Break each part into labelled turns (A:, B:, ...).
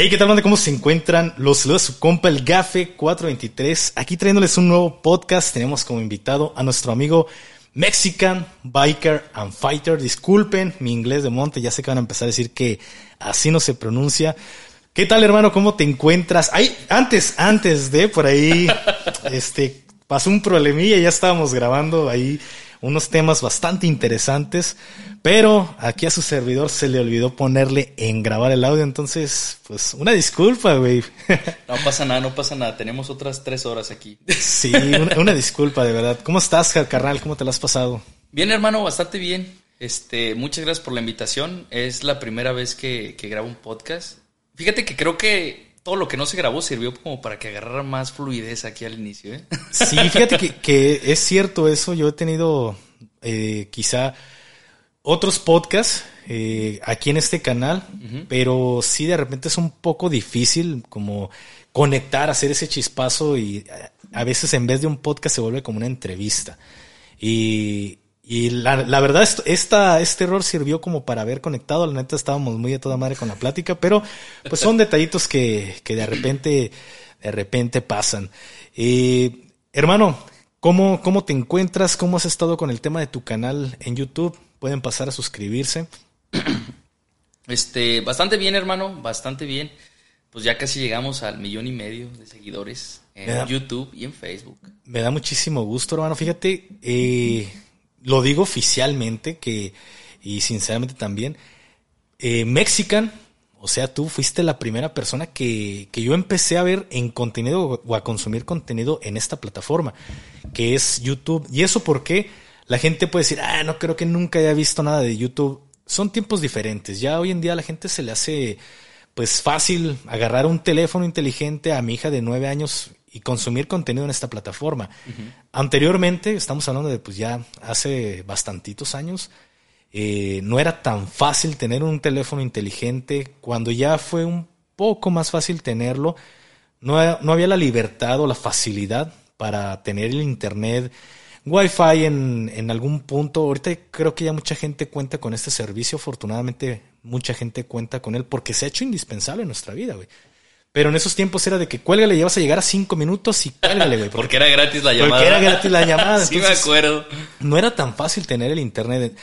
A: Hey, ¿qué tal, banda? ¿Cómo se encuentran? Los saluda su compa, el Gafe 423. Aquí trayéndoles un nuevo podcast. Tenemos como invitado a nuestro amigo Mexican Biker and Fighter. Disculpen mi inglés de monte, ya sé que van a empezar a decir que así no se pronuncia. ¿Qué tal, hermano? ¿Cómo te encuentras? Ay, antes, antes de por ahí, este, pasó un problemilla, ya estábamos grabando ahí unos temas bastante interesantes, pero aquí a su servidor se le olvidó ponerle en grabar el audio, entonces, pues una disculpa, güey.
B: No pasa nada, no pasa nada, tenemos otras tres horas aquí.
A: Sí, una, disculpa, de verdad. ¿Cómo estás, carnal? ¿Cómo te lo has pasado?
B: Bien, hermano, bastante bien. Este, muchas gracias por la invitación. Es la primera vez que, que grabo un podcast. Fíjate que creo que todo lo que no se grabó sirvió como para que agarrara más fluidez aquí al inicio. ¿eh?
A: Sí, fíjate que, es cierto eso. Yo he tenido eh, quizá otros podcasts eh, aquí en este canal, pero sí de repente es un poco difícil como conectar, hacer ese chispazo y a veces en vez de un podcast se vuelve como una entrevista. Y, y la, la verdad, esta, este error sirvió como para haber conectado. La neta, estábamos muy a toda madre con la plática, pero pues son detallitos que, que de repente, de repente pasan. Eh, hermano, ¿cómo, ¿cómo te encuentras? ¿Cómo has estado con el tema de tu canal en YouTube? Pueden pasar a suscribirse.
B: Este, bastante bien, hermano, bastante bien. Pues ya casi llegamos al millón y medio de seguidores en YouTube y en Facebook.
A: Me da muchísimo gusto, hermano. Fíjate, eh, lo digo oficialmente que, y sinceramente también, eh, Mexican, o sea, tú fuiste la primera persona que, que, yo empecé a ver en contenido o a consumir contenido en esta plataforma, que es YouTube. ¿Y eso porque La gente puede decir, ah, no creo que nunca haya visto nada de YouTube. Son tiempos diferentes. Ya hoy en día a la gente se le hace pues fácil agarrar un teléfono inteligente a mi hija de nueve años y consumir contenido en esta plataforma. Anteriormente, estamos hablando de pues ya hace bastantitos años, eh, no era tan fácil tener un teléfono inteligente. Cuando ya fue un poco más fácil tenerlo, no, no había la libertad o la facilidad para tener el internet, Wi-Fi en, en algún punto. Ahorita creo que ya mucha gente cuenta con este servicio. Afortunadamente, mucha gente cuenta con él porque se ha hecho indispensable en nuestra vida, güey. Pero en esos tiempos era de que cuélgale, llevas a llegar a cinco minutos y cuélgale, güey.
B: Porque, era gratis la llamada.
A: Porque era gratis la llamada.
B: sí, me acuerdo.
A: No era tan fácil tener el internet.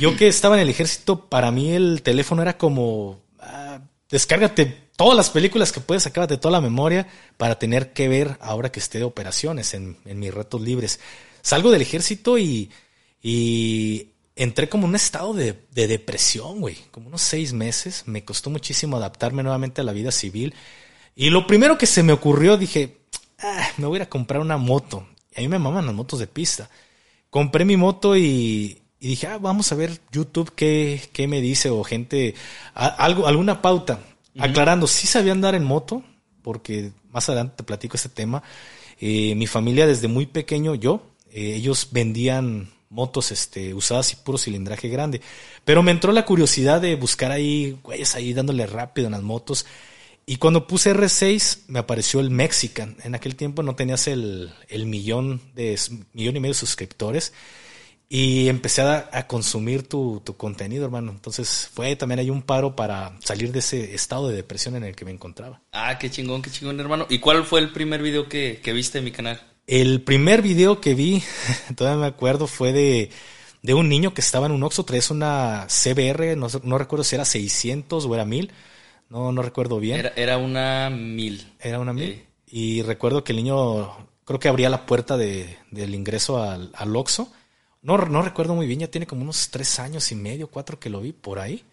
A: Yo que estaba en el ejército, para mí el teléfono era como. Ah, descárgate todas las películas que puedes, de toda la memoria para tener que ver ahora que esté de operaciones en, en mis retos libres. Salgo del ejército y, y entré como en un estado de, de depresión, güey. Como unos seis meses. Me costó muchísimo adaptarme nuevamente a la vida civil. Y lo primero que se me ocurrió, dije, ah, me voy a ir a comprar una moto. Y a mí me maman las motos de pista. Compré mi moto y, dije, ah, vamos a ver YouTube qué, qué me dice o gente, algo, alguna pauta. Aclarando, sí sabía andar en moto, porque más adelante te platico este tema. Eh, mi familia desde muy pequeño, yo, eh, ellos vendían motos este, usadas y puro cilindraje grande. Pero me entró la curiosidad de buscar ahí, güeyes, ahí dándole rápido en las motos. Y cuando puse R6 me apareció el Mexican. En aquel tiempo no tenías el, el millón, de, millón y medio de suscriptores. Y empecé a, consumir tu, tu, contenido, hermano. Entonces fue también hay un paro para salir de ese estado de depresión en el que me encontraba.
B: Ah, qué chingón, qué chingón, hermano. ¿Y cuál fue el primer video que, que viste en mi canal?
A: El primer video que vi, todavía me acuerdo, fue de, de un niño que estaba en un Oxxo, traes una CBR, no, no recuerdo si era 600 o era 1000 no, no recuerdo bien.
B: Era, era una mil.
A: Era una mil. Y recuerdo que el niño, creo que abría la puerta de, del ingreso al, al Oxxo. No, no recuerdo muy bien, ya tiene como unos tres años y medio, cuatro que lo vi por ahí.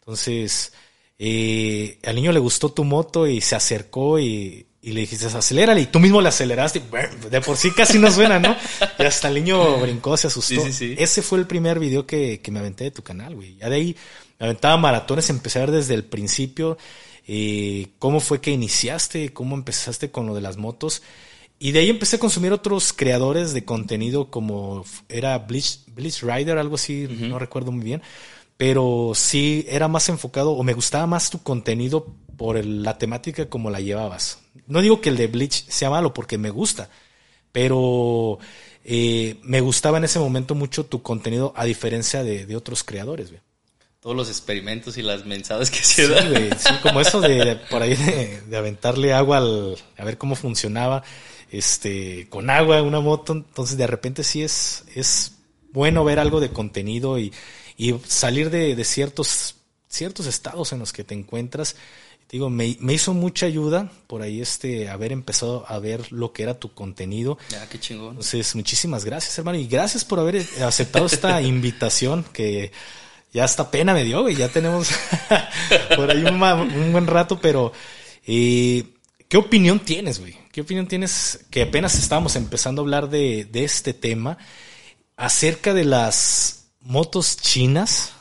A: Entonces, eh, al niño le gustó tu moto y se acercó y, y le dijiste, acelérale, y tú mismo le aceleraste, de por sí casi no suena, ¿no? Y hasta el niño brincó, se asustó. Sí, sí, sí. Ese fue el primer video que, que me aventé de tu canal, güey. Ya de ahí me aventaba maratones, empecé a ver desde el principio eh, cómo fue que iniciaste, cómo empezaste con lo de las motos. Y de ahí empecé a consumir otros creadores de contenido como era Bleach, Bleach Rider, algo así, no recuerdo muy bien. Pero sí era más enfocado o me gustaba más tu contenido por la temática como la llevabas. No digo que el de Bleach sea malo porque me gusta, pero eh, me gustaba en ese momento mucho tu contenido a diferencia de, de otros creadores.
B: todos los experimentos y las mensadas que se
A: Sí,
B: dan.
A: güey, sí, como eso de por ahí de, de aventarle agua al, a ver cómo funcionaba, este, con agua una moto, entonces de repente sí es, es bueno ver algo de contenido y, y salir de, de ciertos, ciertos estados en los que te encuentras. Digo, me, me hizo mucha ayuda por ahí este, haber empezado a ver lo que era tu contenido.
B: Ya, qué chingón.
A: Entonces, muchísimas gracias, hermano. Y gracias por haber aceptado esta invitación que ya hasta pena me dio, güey. Ya tenemos por ahí un buen rato, pero eh, ¿qué opinión tienes, güey? ¿Qué opinión tienes? Que apenas estábamos empezando a hablar de, de este tema acerca de las motos chinas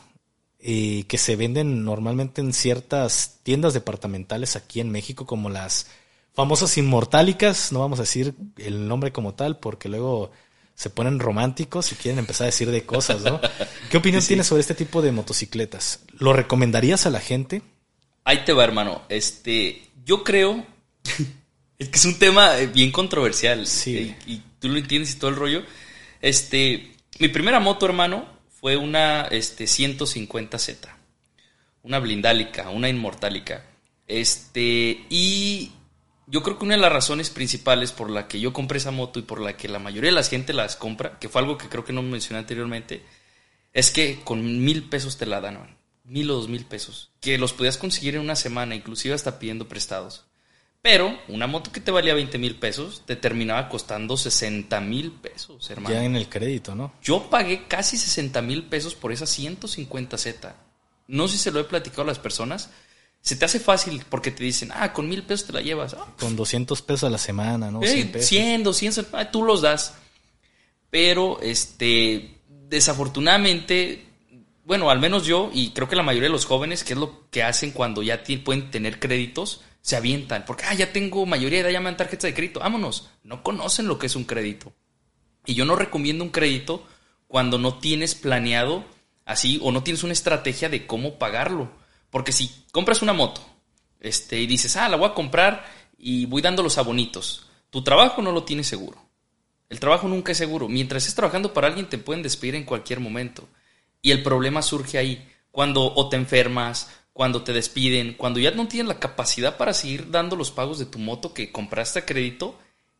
A: eh, que se venden normalmente en ciertas tiendas departamentales aquí en México, como las famosas inmortálicas. No vamos a decir el nombre como tal, porque luego se ponen románticos y quieren empezar a decir de cosas, ¿no? ¿Qué opinión tienes sobre este tipo de motocicletas? ¿Lo recomendarías a la gente?
B: Ahí te va, hermano. Este, yo creo es que es un tema eh, bien controversial.
A: Sí.
B: eh, Y, tú lo entiendes y todo el rollo. Este, mi primera moto, hermano, fue una este 150Z. Una blindálica, una inmortálica. Este, y yo creo que una de las razones principales por la que yo compré esa moto y por la que la mayoría de la gente las compra, que fue algo que creo que no mencioné anteriormente, es que con mil pesos te la dan, mil o dos mil pesos, que los podías conseguir en una semana, inclusive hasta pidiendo prestados. Pero una moto que te valía 20 mil pesos te terminaba costando 60 mil pesos, hermano.
A: Ya en el crédito, ¿no?
B: Yo pagué casi 60 mil pesos por esa 150Z. No sé si se lo he platicado a las personas. Se te hace fácil porque te dicen, ah, con mil pesos te la llevas. Ah,
A: Con 200 pesos a la semana, ¿no?
B: Ey,
A: 100 pesos.
B: 100, 200, ah, tú los das. Pero, este, desafortunadamente, bueno, al menos yo, y creo que la mayoría de los jóvenes, que es lo que hacen cuando ya pueden tener créditos, se avientan. Porque, ah, ya tengo mayoría de edad, ya me dan tarjeta de crédito, vámonos. No conocen lo que es un crédito. Y yo no recomiendo un crédito cuando no tienes planeado así o no tienes una estrategia de cómo pagarlo. Porque si compras una moto este, y dices, ah, la voy a comprar y voy dando los abonitos, tu trabajo no lo tienes seguro. El trabajo nunca es seguro. Mientras estés trabajando para alguien te pueden despedir en cualquier momento. Y el problema surge ahí, cuando o te enfermas, cuando te despiden, cuando ya no tienes la capacidad para seguir dando los pagos de tu moto que compraste a crédito,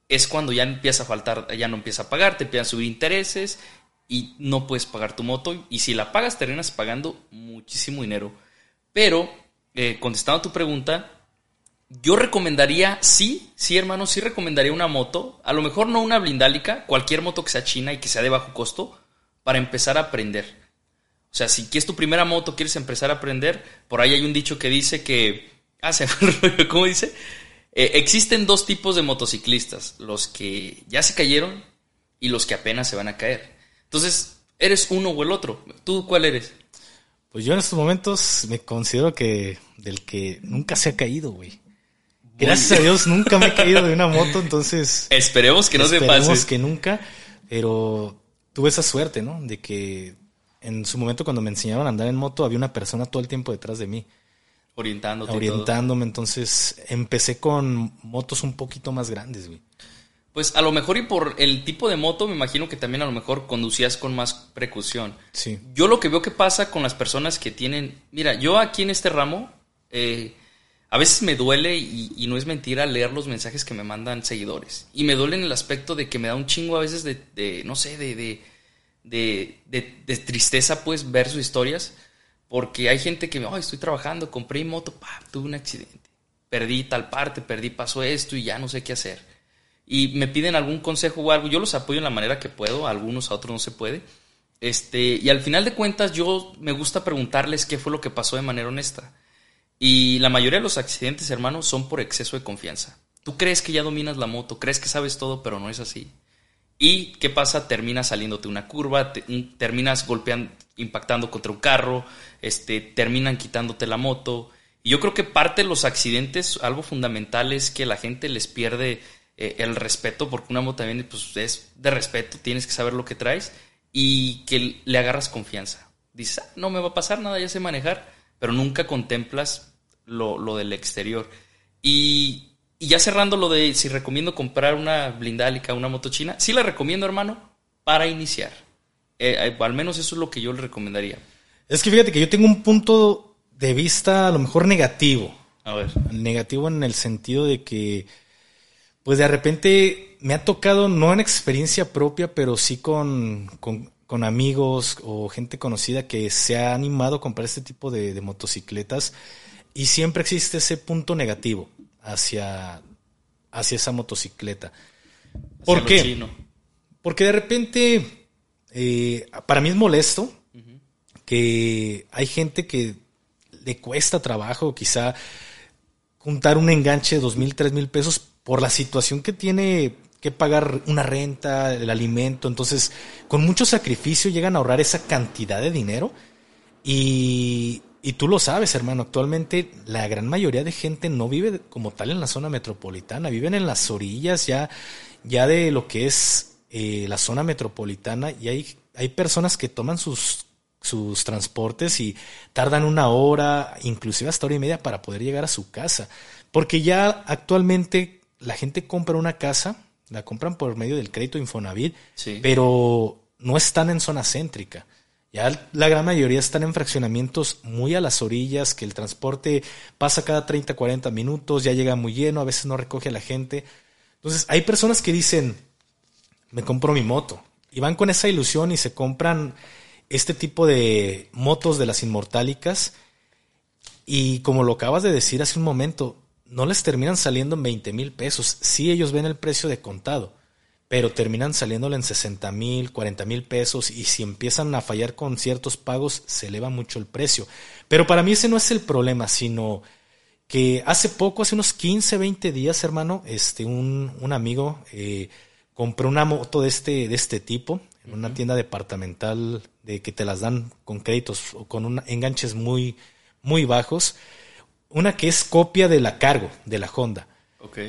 B: es cuando ya empieza a faltar, ya no empieza a pagar, te empiezan a subir intereses y no puedes pagar tu moto. Y si la pagas, terminas pagando muchísimo dinero. Pero, eh, contestando a tu pregunta, yo recomendaría, sí, sí, hermano, sí recomendaría una moto. A lo mejor no una blindálica, cualquier moto que sea china y que sea de bajo costo, para empezar a aprender. O sea, si quieres tu primera moto, quieres empezar a aprender, por ahí hay un dicho que dice que. Ah, se ¿cómo dice? Eh, existen dos tipos de motociclistas: los que ya se cayeron y los que apenas se van a caer. Entonces, eres uno o el otro. ¿Tú cuál eres?
A: Pues yo en estos momentos me considero que del que nunca se ha caído, güey. Gracias a Dios nunca me he caído de una moto, entonces
B: Esperemos que no se
A: esperemos
B: pase.
A: que nunca, pero tuve esa suerte, ¿no? De que en su momento cuando me enseñaron a andar en moto había una persona todo el tiempo detrás de mí,
B: Orientándote. todo.
A: orientándome, entonces empecé con motos un poquito más grandes, güey.
B: Pues a lo mejor y por el tipo de moto, me imagino que también a lo mejor conducías con más precaución.
A: Sí.
B: Yo lo que veo que pasa con las personas que tienen, mira, yo aquí en este ramo, eh, a veces me duele y, y no es mentira leer los mensajes que me mandan seguidores. Y me duele en el aspecto de que me da un chingo a veces de, de, no sé, de, de, de, de- tristeza pues ver sus historias. Porque hay gente que me, ay, estoy trabajando, compré mi moto, pa, tuve un accidente. Perdí tal parte, perdí, pasó esto y ya no sé qué hacer y me piden algún consejo o algo, yo los apoyo en la manera que puedo, a algunos a otros no se puede. Este, y al final de cuentas yo me gusta preguntarles qué fue lo que pasó de manera honesta. Y la mayoría de los accidentes, hermanos, son por exceso de confianza. Tú crees que ya dominas la moto, crees que sabes todo, pero no es así. ¿Y qué pasa? Terminas saliéndote una curva, te- terminas golpeando, impactando contra un carro, este, terminan quitándote la moto. Y yo creo que parte de los accidentes, algo fundamental es que la gente les pierde eh, el respeto, porque una moto también pues, es de respeto, tienes que saber lo que traes y que le agarras confianza. Dices, "Ah, no me va a pasar nada, ya sé manejar, pero nunca contemplas lo, lo del exterior. Y, y ya cerrando lo de si recomiendo comprar una blindálica, una moto china, sí la recomiendo, hermano, para iniciar. Eh, eh, al menos eso es lo que yo le recomendaría.
A: Es que fíjate que yo tengo un punto de vista a lo mejor negativo.
B: A ver.
A: Negativo en el sentido de que, pues de repente me ha tocado, no en experiencia propia, pero sí con, con, con amigos o gente conocida que se ha animado a comprar este tipo de, de motocicletas y siempre existe ese punto negativo hacia, hacia esa motocicleta. ¿Por
B: Hacia
A: qué?
B: chino.
A: Porque de repente, eh, para mí es molesto que hay gente que le cuesta trabajo quizá juntar un enganche de dos mil, tres mil pesos por la situación que tiene que pagar una renta, el alimento. Entonces, con mucho sacrificio llegan a ahorrar esa cantidad de dinero. Y, y tú lo sabes, hermano, actualmente la gran mayoría de gente no vive como tal en la zona metropolitana, viven en las orillas ya, ya de lo que es eh, la zona metropolitana y hay, hay personas que toman sus, sus transportes y tardan una hora, inclusive hasta hora y media para poder llegar a su casa. Porque ya actualmente la gente compra una casa, la compran por medio del crédito Infonavit,
B: Sí.
A: pero no están en zona céntrica. Ya la gran mayoría están en fraccionamientos muy a las orillas, que el transporte pasa cada 30, 40 minutos, ya llega muy lleno, a veces no recoge a la gente. Entonces, hay personas que dicen, me compro mi moto, y van con esa ilusión y se compran este tipo de motos de las inmortálicas, y como lo acabas de decir hace un momento, no les terminan saliendo en 20 mil pesos. Sí, ellos ven el precio de contado, pero terminan saliéndole en 60 mil, 40 mil pesos y si empiezan a fallar con ciertos pagos se eleva mucho el precio. Pero para mí ese no es el problema, sino que hace poco, hace unos 15, 20 días, hermano, este, un, un amigo eh, compró una moto de este, de este tipo en una tienda departamental de que te las dan con créditos o con un- enganches muy, muy bajos. Una que es copia de la Cargo, de la Honda.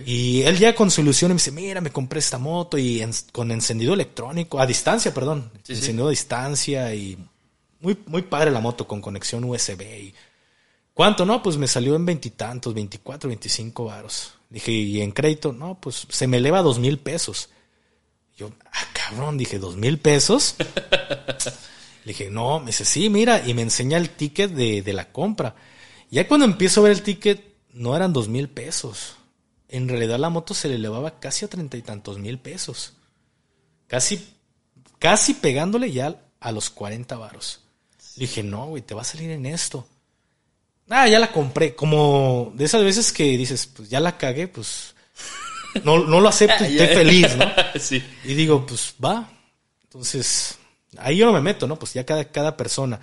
A: Y él ya con su ilusión me dice, mira, me compré esta moto y en- con encendido electrónico, a distancia, perdón,
B: Sí, sí.
A: encendido a distancia y muy, muy padre la moto con conexión USB. Y, ¿Cuánto? No, pues me salió en veintitantos, 24, 25 varos. Dije, ¿y en crédito? No, pues se me eleva dos mil pesos. Yo, ah, cabrón, dije, ¿dos mil pesos? Le dije, no, me dice, sí, mira, y me enseña el ticket de, de la compra. Ya cuando empiezo a ver el ticket, no eran dos mil pesos. En realidad la moto se le elevaba casi a treinta y tantos mil pesos. Casi, casi pegándole ya a los 40 varos. Le dije, no, güey, te va a salir en esto. Ah, ya la compré. Como de esas veces que dices, pues ya la cagué, pues no, no lo acepto y estoy feliz, ¿no?
B: sí.
A: Y digo, pues va. Entonces, ahí yo no me meto, ¿no? Pues ya cada, cada persona.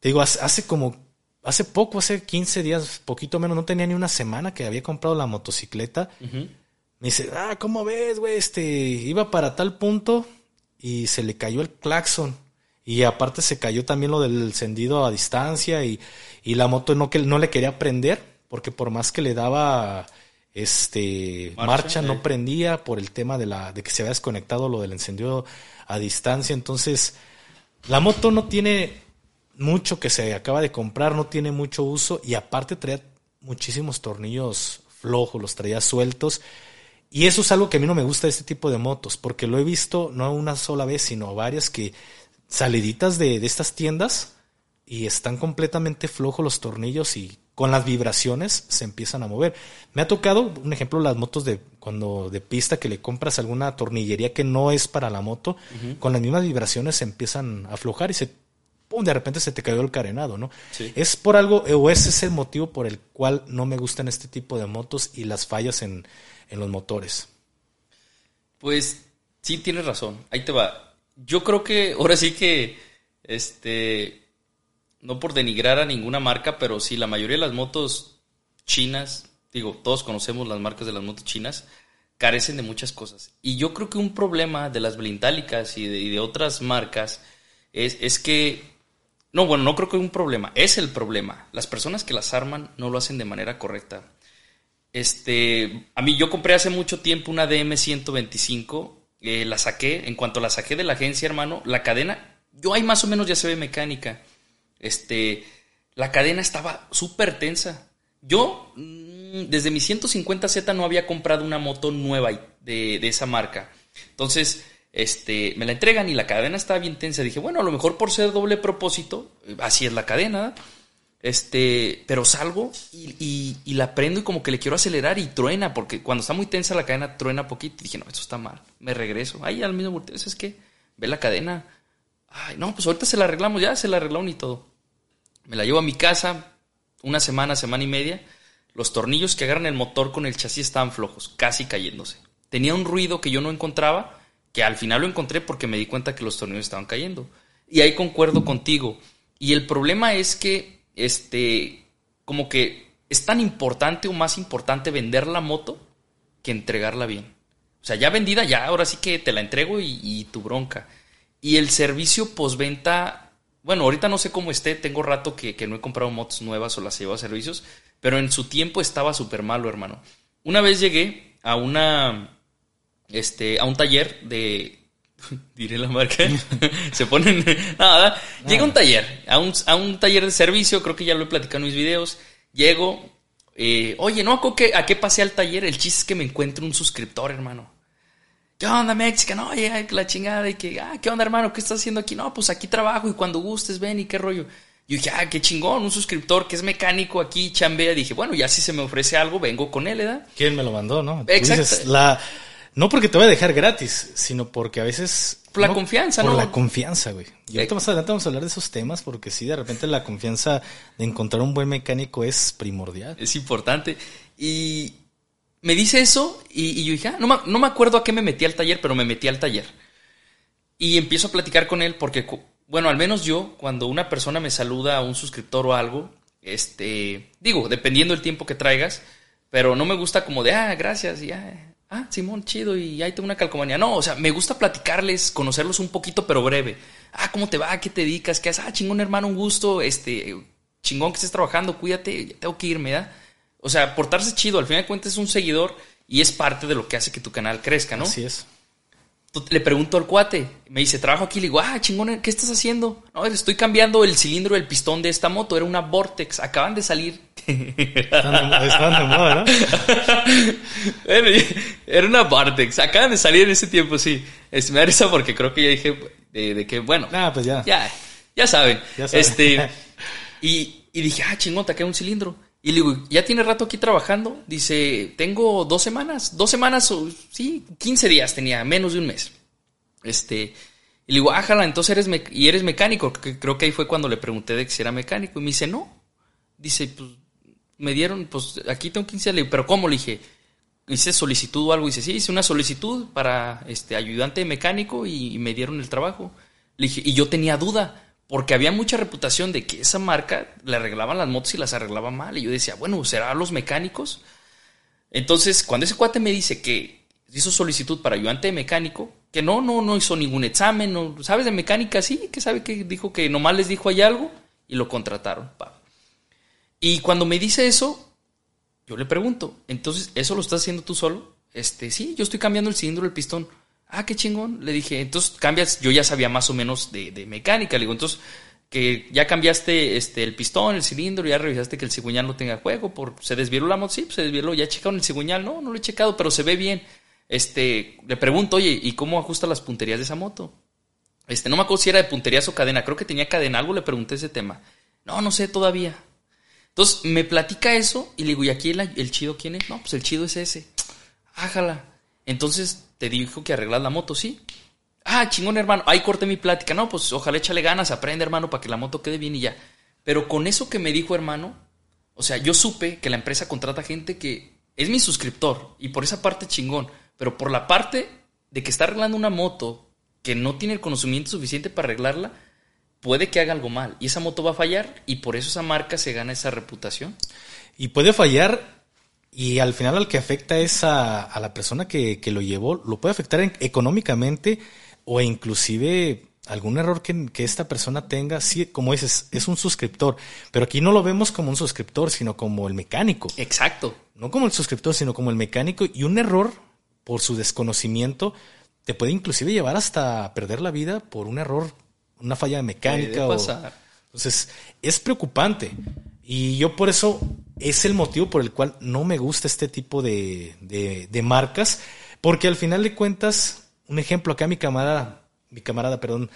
A: Te digo, hace, hace como, hace poco, hace 15 días, poquito menos, no tenía ni una semana que había comprado la motocicleta. Me dice, ah, ¿cómo ves, güey? Este, iba para tal punto y se le cayó el claxon. Y aparte se cayó también lo del encendido a distancia y, y la moto no, que, no le quería prender porque por más que le daba este
B: Marcha,
A: marcha, no
B: eh.
A: prendía por el tema de la de que se había desconectado lo del encendido a distancia entonces la moto no tiene mucho que se acaba de comprar no tiene mucho uso y aparte traía muchísimos tornillos flojos los traía sueltos y eso es algo que a mí no me gusta de este tipo de motos, porque lo he visto no una sola vez, sino varias que saliditas de, de estas tiendas y están completamente flojos los tornillos y con las vibraciones se empiezan a mover. Me ha tocado, un ejemplo, las motos de cuando de pista que le compras alguna tornillería que no es para la moto, con las mismas vibraciones se empiezan a aflojar y se pum, de repente se te cayó el carenado, ¿no?
B: Sí.
A: Es por algo, o ese es el motivo por el cual no me gustan este tipo de motos y las fallas en, en los motores.
B: Pues sí, tienes razón. Ahí te va. Yo creo que ahora sí que, este, no por denigrar a ninguna marca, pero sí, la mayoría de las motos chinas, digo, todos conocemos las marcas de las motos chinas, carecen de muchas cosas. Y yo creo que un problema de las blindálicas y de, y de otras marcas es, es que, no, bueno, no creo que un problema, es el problema. Las personas que las arman no lo hacen de manera correcta. Este, a mí yo compré hace mucho tiempo una DM125, eh, la saqué, en cuanto la saqué de la agencia, hermano, la cadena, yo ahí más o menos ya se ve mecánica. Este, la cadena estaba súper tensa. Yo, mm, desde mi 150Z no había comprado una moto nueva de, de esa marca. Entonces, Este, me la entregan y la cadena estaba bien tensa. Dije, bueno, a lo mejor por ser doble propósito, así es la cadena. Este, pero salgo y, la prendo y como que le quiero acelerar y truena, porque cuando está muy tensa la cadena truena poquito. Dije, no, esto está mal. Me regreso. Ahí al mismo volteo, es que ve la cadena. Ay, no, pues ahorita se la arreglamos, ya se la arreglaron y todo. Me la llevo a mi casa, una semana, semana y media. Los tornillos que agarran el motor con el chasis estaban flojos, casi cayéndose. Tenía un ruido que yo no encontraba, que al final lo encontré porque me di cuenta que los tornillos estaban cayendo. Y ahí concuerdo contigo. Y el problema es que este, como que es tan importante o más importante vender la moto que entregarla bien. O sea, ya vendida, ya ahora sí que te la entrego y, tu bronca. Y el servicio postventa, bueno, ahorita no sé cómo esté, tengo rato que, no he comprado motos nuevas o las llevo a servicios, pero en su tiempo estaba súper malo, hermano. Una vez llegué a una, este, a un taller de, diré la marca, se ponen, nada, llega a un taller, a un, a un, taller de servicio, creo que ya lo he platicado en mis videos, llego, eh, oye, no, ¿a qué, ¿a qué pasé al taller? El chiste es que me encuentro un suscriptor, hermano. ¿Qué onda, México? No, oye, la chingada, y que, ah, ¿qué onda, hermano? ¿Qué estás haciendo aquí? No, pues aquí trabajo y cuando gustes, ven y qué rollo. Yo dije, ah, qué chingón, un suscriptor que es mecánico aquí, chambea. Dije, bueno, ya si se me ofrece algo, vengo con él, ¿verdad?
A: ¿Quién me lo mandó, no? Exacto. la, no porque te voy a dejar gratis, sino porque a veces...
B: Por la confianza,
A: ¿no?
B: Por
A: la confianza, güey. Y ahorita más adelante vamos a hablar de esos temas porque sí, de repente la confianza de encontrar un buen mecánico es primordial.
B: Es importante. Y me dice eso y, yo dije, ah, no, me, no me acuerdo a qué me metí al taller, pero me metí al taller. Y empiezo a platicar con él porque, bueno, al menos yo, cuando una persona me saluda a un suscriptor o algo, este, digo, dependiendo del tiempo que traigas, pero no me gusta como de, ah, gracias, y ya, ah, Simón, chido, y ahí tengo una calcomanía. No, o sea, me gusta platicarles, conocerlos un poquito, pero breve. Ah, ¿cómo te va? ¿Qué te dedicas? ¿Qué haces? Ah, chingón, hermano, un gusto. Este, chingón que estés trabajando, cuídate, tengo que irme, ¿da? O sea, portarse chido, al final de cuentas es un seguidor y es parte de lo que hace que tu canal crezca, ¿no?
A: Así es.
B: Le pregunto al cuate, me dice, trabajo aquí, le digo, ah, chingón, ¿qué estás haciendo? No, estoy cambiando el cilindro del pistón de esta moto, era una Vortex, acaban de salir. Estaban de, moda, ¿no? era una Vortex, acaban de salir en ese tiempo, sí. Es, me da risa porque creo que ya dije de, que, bueno.
A: Ah, pues ya.
B: Ya, ya saben. Ya saben. Este, y, y dije, ah, chingón, te queda un cilindro. Y le digo, ¿ya tiene rato aquí trabajando? Dice, tengo dos semanas, dos semanas, o sí, 15 días tenía, menos de un mes. Este, y le digo, ájala, entonces eres, y eres mecánico. Que creo que ahí fue cuando le pregunté de si era mecánico. Y me dice, no. Dice, pues, me dieron, pues, aquí tengo 15 días. Le ¿pero cómo? Le dije, hice solicitud o algo. Dice, sí, hice una solicitud para, este, ayudante mecánico y, y me dieron el trabajo. Le dije, y yo tenía duda. Porque había mucha reputación de que esa marca le arreglaban las motos y las arreglaba mal. Y yo decía, bueno, ¿será los mecánicos? Entonces, cuando ese cuate me dice que hizo solicitud para ayudante mecánico, que no, no, no hizo ningún examen, no, ¿sabes de mecánica? Sí, que sabe que dijo que nomás les dijo ahí algo y lo contrataron. Y cuando me dice eso, yo le pregunto, entonces, ¿eso lo estás haciendo tú solo? Este, sí, yo estoy cambiando el cilindro del pistón. Ah, qué chingón. Le dije, entonces cambias, yo ya sabía más o menos de, mecánica. Le digo, entonces, que ya cambiaste este, el pistón, el cilindro, ya revisaste que el cigüeñal no tenga juego, por, se desvió la moto, sí, pues, se desvió, ya checaron el cigüeñal, no, no lo he checado, pero se ve bien. Este, le pregunto, oye, ¿y cómo ajusta las punterías de esa moto? Este, no me acuerdo si era de punterías o cadena, creo que tenía cadena, algo le pregunté ese tema. No, no sé todavía. Entonces me platica eso y le digo, ¿y aquí el, el chido quién es? No, pues el chido es ese. Ájala. Entonces te dijo que arreglas la moto, ¿sí? Ah, chingón, hermano. Ahí corté mi plática. No, pues ojalá échale ganas, aprende, hermano, para que la moto quede bien y ya. Pero con eso que me dijo, hermano, o sea, yo supe que la empresa contrata gente que es mi suscriptor y por esa parte chingón. Pero por la parte de que está arreglando una moto que no tiene el conocimiento suficiente para arreglarla, puede que haga algo mal. Y esa moto va a fallar y por eso esa marca se gana esa reputación.
A: Y puede fallar y al final al que afecta es a, la persona que, lo llevó, lo puede afectar económicamente o inclusive algún error que, esta persona tenga, sí, como dices, es un suscriptor, pero aquí no lo vemos como un suscriptor, sino como el mecánico.
B: Exacto.
A: No como el suscriptor, sino como el mecánico y un error por su desconocimiento te puede inclusive llevar hasta perder la vida por un error, una falla mecánica. O, entonces, es preocupante. Y yo por eso es el motivo por el cual no me gusta este tipo de, de, marcas, porque al final de cuentas un ejemplo acá, mi camarada, mi camarada, perdón,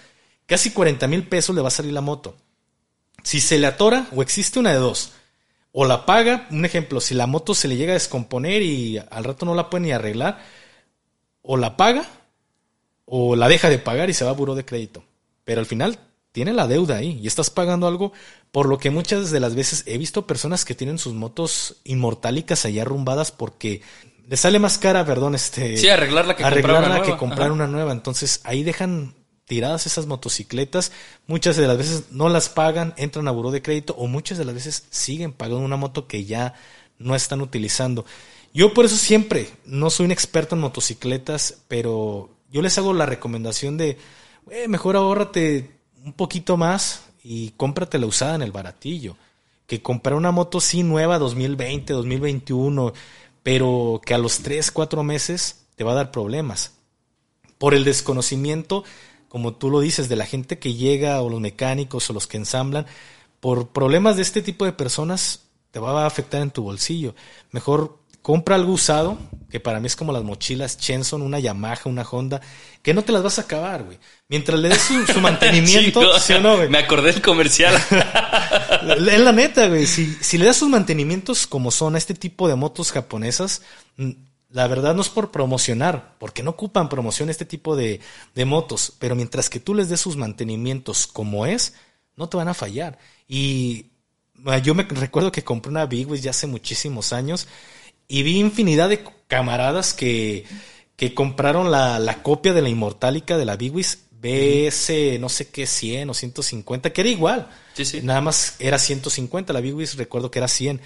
A: casi 40 mil pesos le va a salir la moto. Si se le atora o existe una de dos, o la paga, un ejemplo, si la moto se le llega a descomponer y al rato no la puede ni arreglar, o la paga o la deja de pagar y se va a buró de crédito. Pero al final tiene la deuda ahí y estás pagando algo por lo que muchas de las veces he visto personas que tienen sus motos inmortálicas allá arrumbadas porque le sale más cara, perdón, este...
B: Sí, arreglarla que comprar una
A: que comprar una nueva. Entonces ahí dejan tiradas esas motocicletas, muchas de las veces no las pagan, entran a buró de crédito o muchas de las veces siguen pagando una moto que ya no están utilizando. Yo por eso siempre, no soy un experto en motocicletas, pero yo les hago la recomendación de, eh, mejor ahórrate un poquito más y cómprate la usada en el baratillo. Que comprar una moto sí nueva 2020, 2021, pero que a los 3, 4 meses te va a dar problemas. Por el desconocimiento como tú lo dices, de la gente que llega o los mecánicos o los que ensamblan, por problemas de este tipo de personas te va a afectar en tu bolsillo. Mejor compra algo usado, que para mí es como las mochilas Chenson, una Yamaha, una Honda, que no te las vas a acabar, güey. Mientras le des su, mantenimiento, ¿sí o no, güey?
B: Me acordé del comercial.
A: es la neta, güey. Si, si le das sus mantenimientos como son a este tipo de motos japonesas, la verdad no es por promocionar, porque no ocupan promoción este tipo de, de, motos, pero mientras que tú les des sus mantenimientos como es, no te van a fallar. Y ah, yo me recuerdo que compré una Big ya hace muchísimos años y vi infinidad de camaradas que, que compraron la, la, copia de la Inmortálica de la Big Wheels BS, no sé qué, 100 o 150, que era igual.
B: Sí, sí.
A: Nada más era 150, la Big Wheels recuerdo que era 100.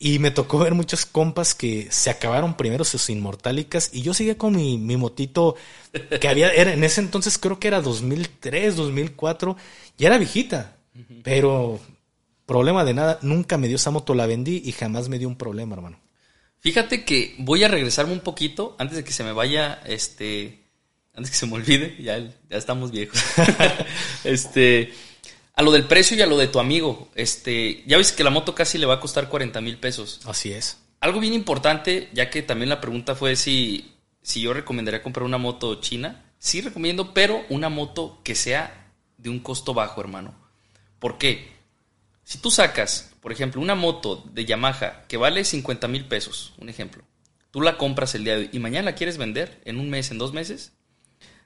A: Y me tocó ver muchos compas que se acabaron primero sus inmortálicas y yo seguía con mi, mi motito que había, era, en ese entonces creo que era 2003, 2004, ya era viejita, pero problema de nada, nunca me dio esa moto, la vendí y jamás me dio un problema, hermano.
B: Fíjate que voy a regresarme un poquito antes de que se me vaya, este, antes que se me olvide, ya, ya estamos viejos. este, a lo del precio y a lo de tu amigo. Este, ya ves que la moto casi le va a costar 40 mil pesos.
A: Así es.
B: Algo bien importante, ya que también la pregunta fue si, si yo recomendaría comprar una moto china. Sí recomiendo, pero una moto que sea de un costo bajo, hermano. ¿Por qué? Si tú sacas, por ejemplo, una moto de Yamaha que vale 50 mil pesos, un ejemplo, tú la compras el día de hoy y mañana la quieres vender en un mes, en dos meses,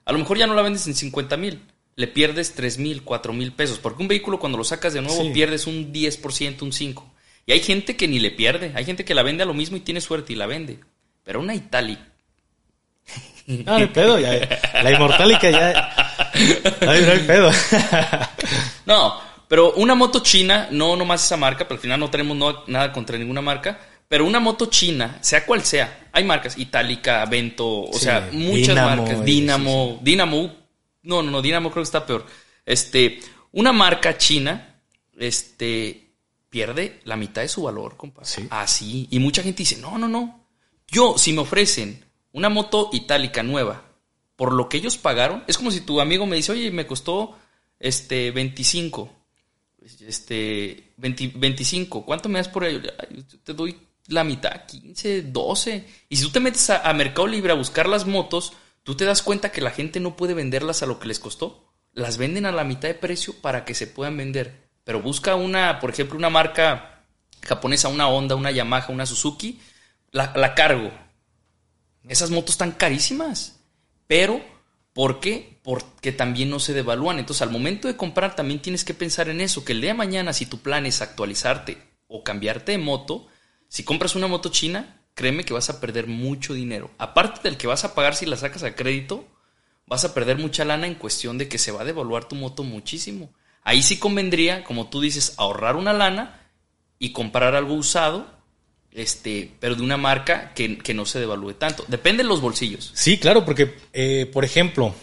B: a lo mejor ya no la vendes en 50 mil, le pierdes 3 mil, 4 mil pesos. Porque un vehículo cuando lo sacas de nuevo pierdes un 10%, un 5%. Y hay gente que ni le pierde. Hay gente que la vende a lo mismo y tiene suerte y la vende. Pero una Italic.
A: No, no pedo. la Immortalica ya. No, hay pedo.
B: no, pero una moto china, no nomás esa marca, pero al final no tenemos nada contra ninguna marca. Pero una moto china, sea cual sea, hay marcas, Itálica, Vento, o sea, muchas marcas, Dynamo, Dynamo, no, no, no, Dinamo creo que está peor. Este, una marca china, este, pierde la mitad de su valor, compadre. ¿Sí? Así. Y mucha gente dice, no, no, no. Yo, si me ofrecen una moto itálica nueva, por lo que ellos pagaron, es como si tu amigo me dice, oye, me costó, este, 25. Este, 25. ¿Cuánto me das por ello? te doy la mitad, 15, 12. Y si tú te metes a Mercado Libre a buscar las motos, tú te das cuenta que la gente no puede venderlas a lo que les costó. Las venden a la mitad de precio para que se puedan vender. Pero busca una, por ejemplo, una marca japonesa, una Honda, una Yamaha, una Suzuki, la, cargo. Esas motos están carísimas. Pero, ¿por qué? Porque también no se devalúan. Entonces, al momento de comprar, también tienes que pensar en eso, que el día de mañana, si tu plan es actualizarte o cambiarte de moto, si compras una moto china, créeme que vas a perder mucho dinero. Aparte del que vas a pagar si la sacas a crédito, vas a perder mucha lana en cuestión de que se va a devaluar tu moto muchísimo. Ahí sí convendría, como tú dices, ahorrar una lana y comprar algo usado, este, pero de una marca que, no se devalúe tanto. Depende de los bolsillos.
A: Sí, claro, porque, eh, por ejemplo,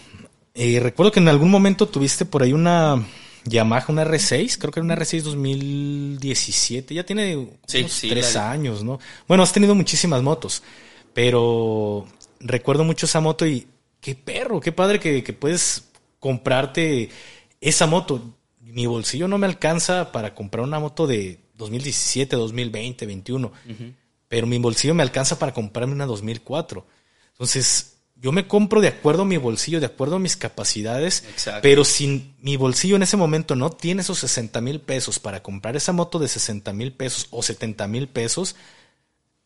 A: eh, recuerdo que en algún momento tuviste por ahí una Yamaha, una R6, creo que era una R6 2017, ya tiene tres años, ¿no? Bueno, has tenido muchísimas motos, pero recuerdo mucho esa moto y qué perro, qué padre que, puedes comprarte esa moto. Mi bolsillo no me alcanza para comprar una moto de 2017, 2020, 21, pero mi bolsillo me alcanza para comprarme una 2004. Entonces, yo me compro de acuerdo a mi bolsillo, de acuerdo a mis capacidades,
B: Exacto.
A: pero si mi bolsillo en ese momento no tiene esos 60 mil pesos para comprar esa moto de 60 mil pesos o 70 mil pesos,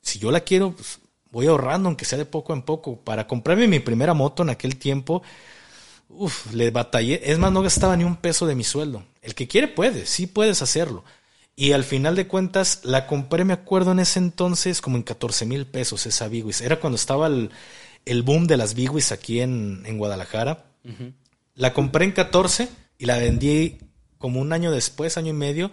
A: si yo la quiero, pues, voy ahorrando, aunque sea de poco en poco. Para comprarme mi primera moto en aquel tiempo, uf, le batallé. Es más, no gastaba ni un peso de mi sueldo. El que quiere puede, sí puedes hacerlo. Y al final de cuentas, la compré, me acuerdo en ese entonces, como en 14 mil pesos esa Bigwis. Era cuando estaba el, el boom de las Bigwis aquí en, en Guadalajara. La compré en 14 y la vendí como un año después, año y medio,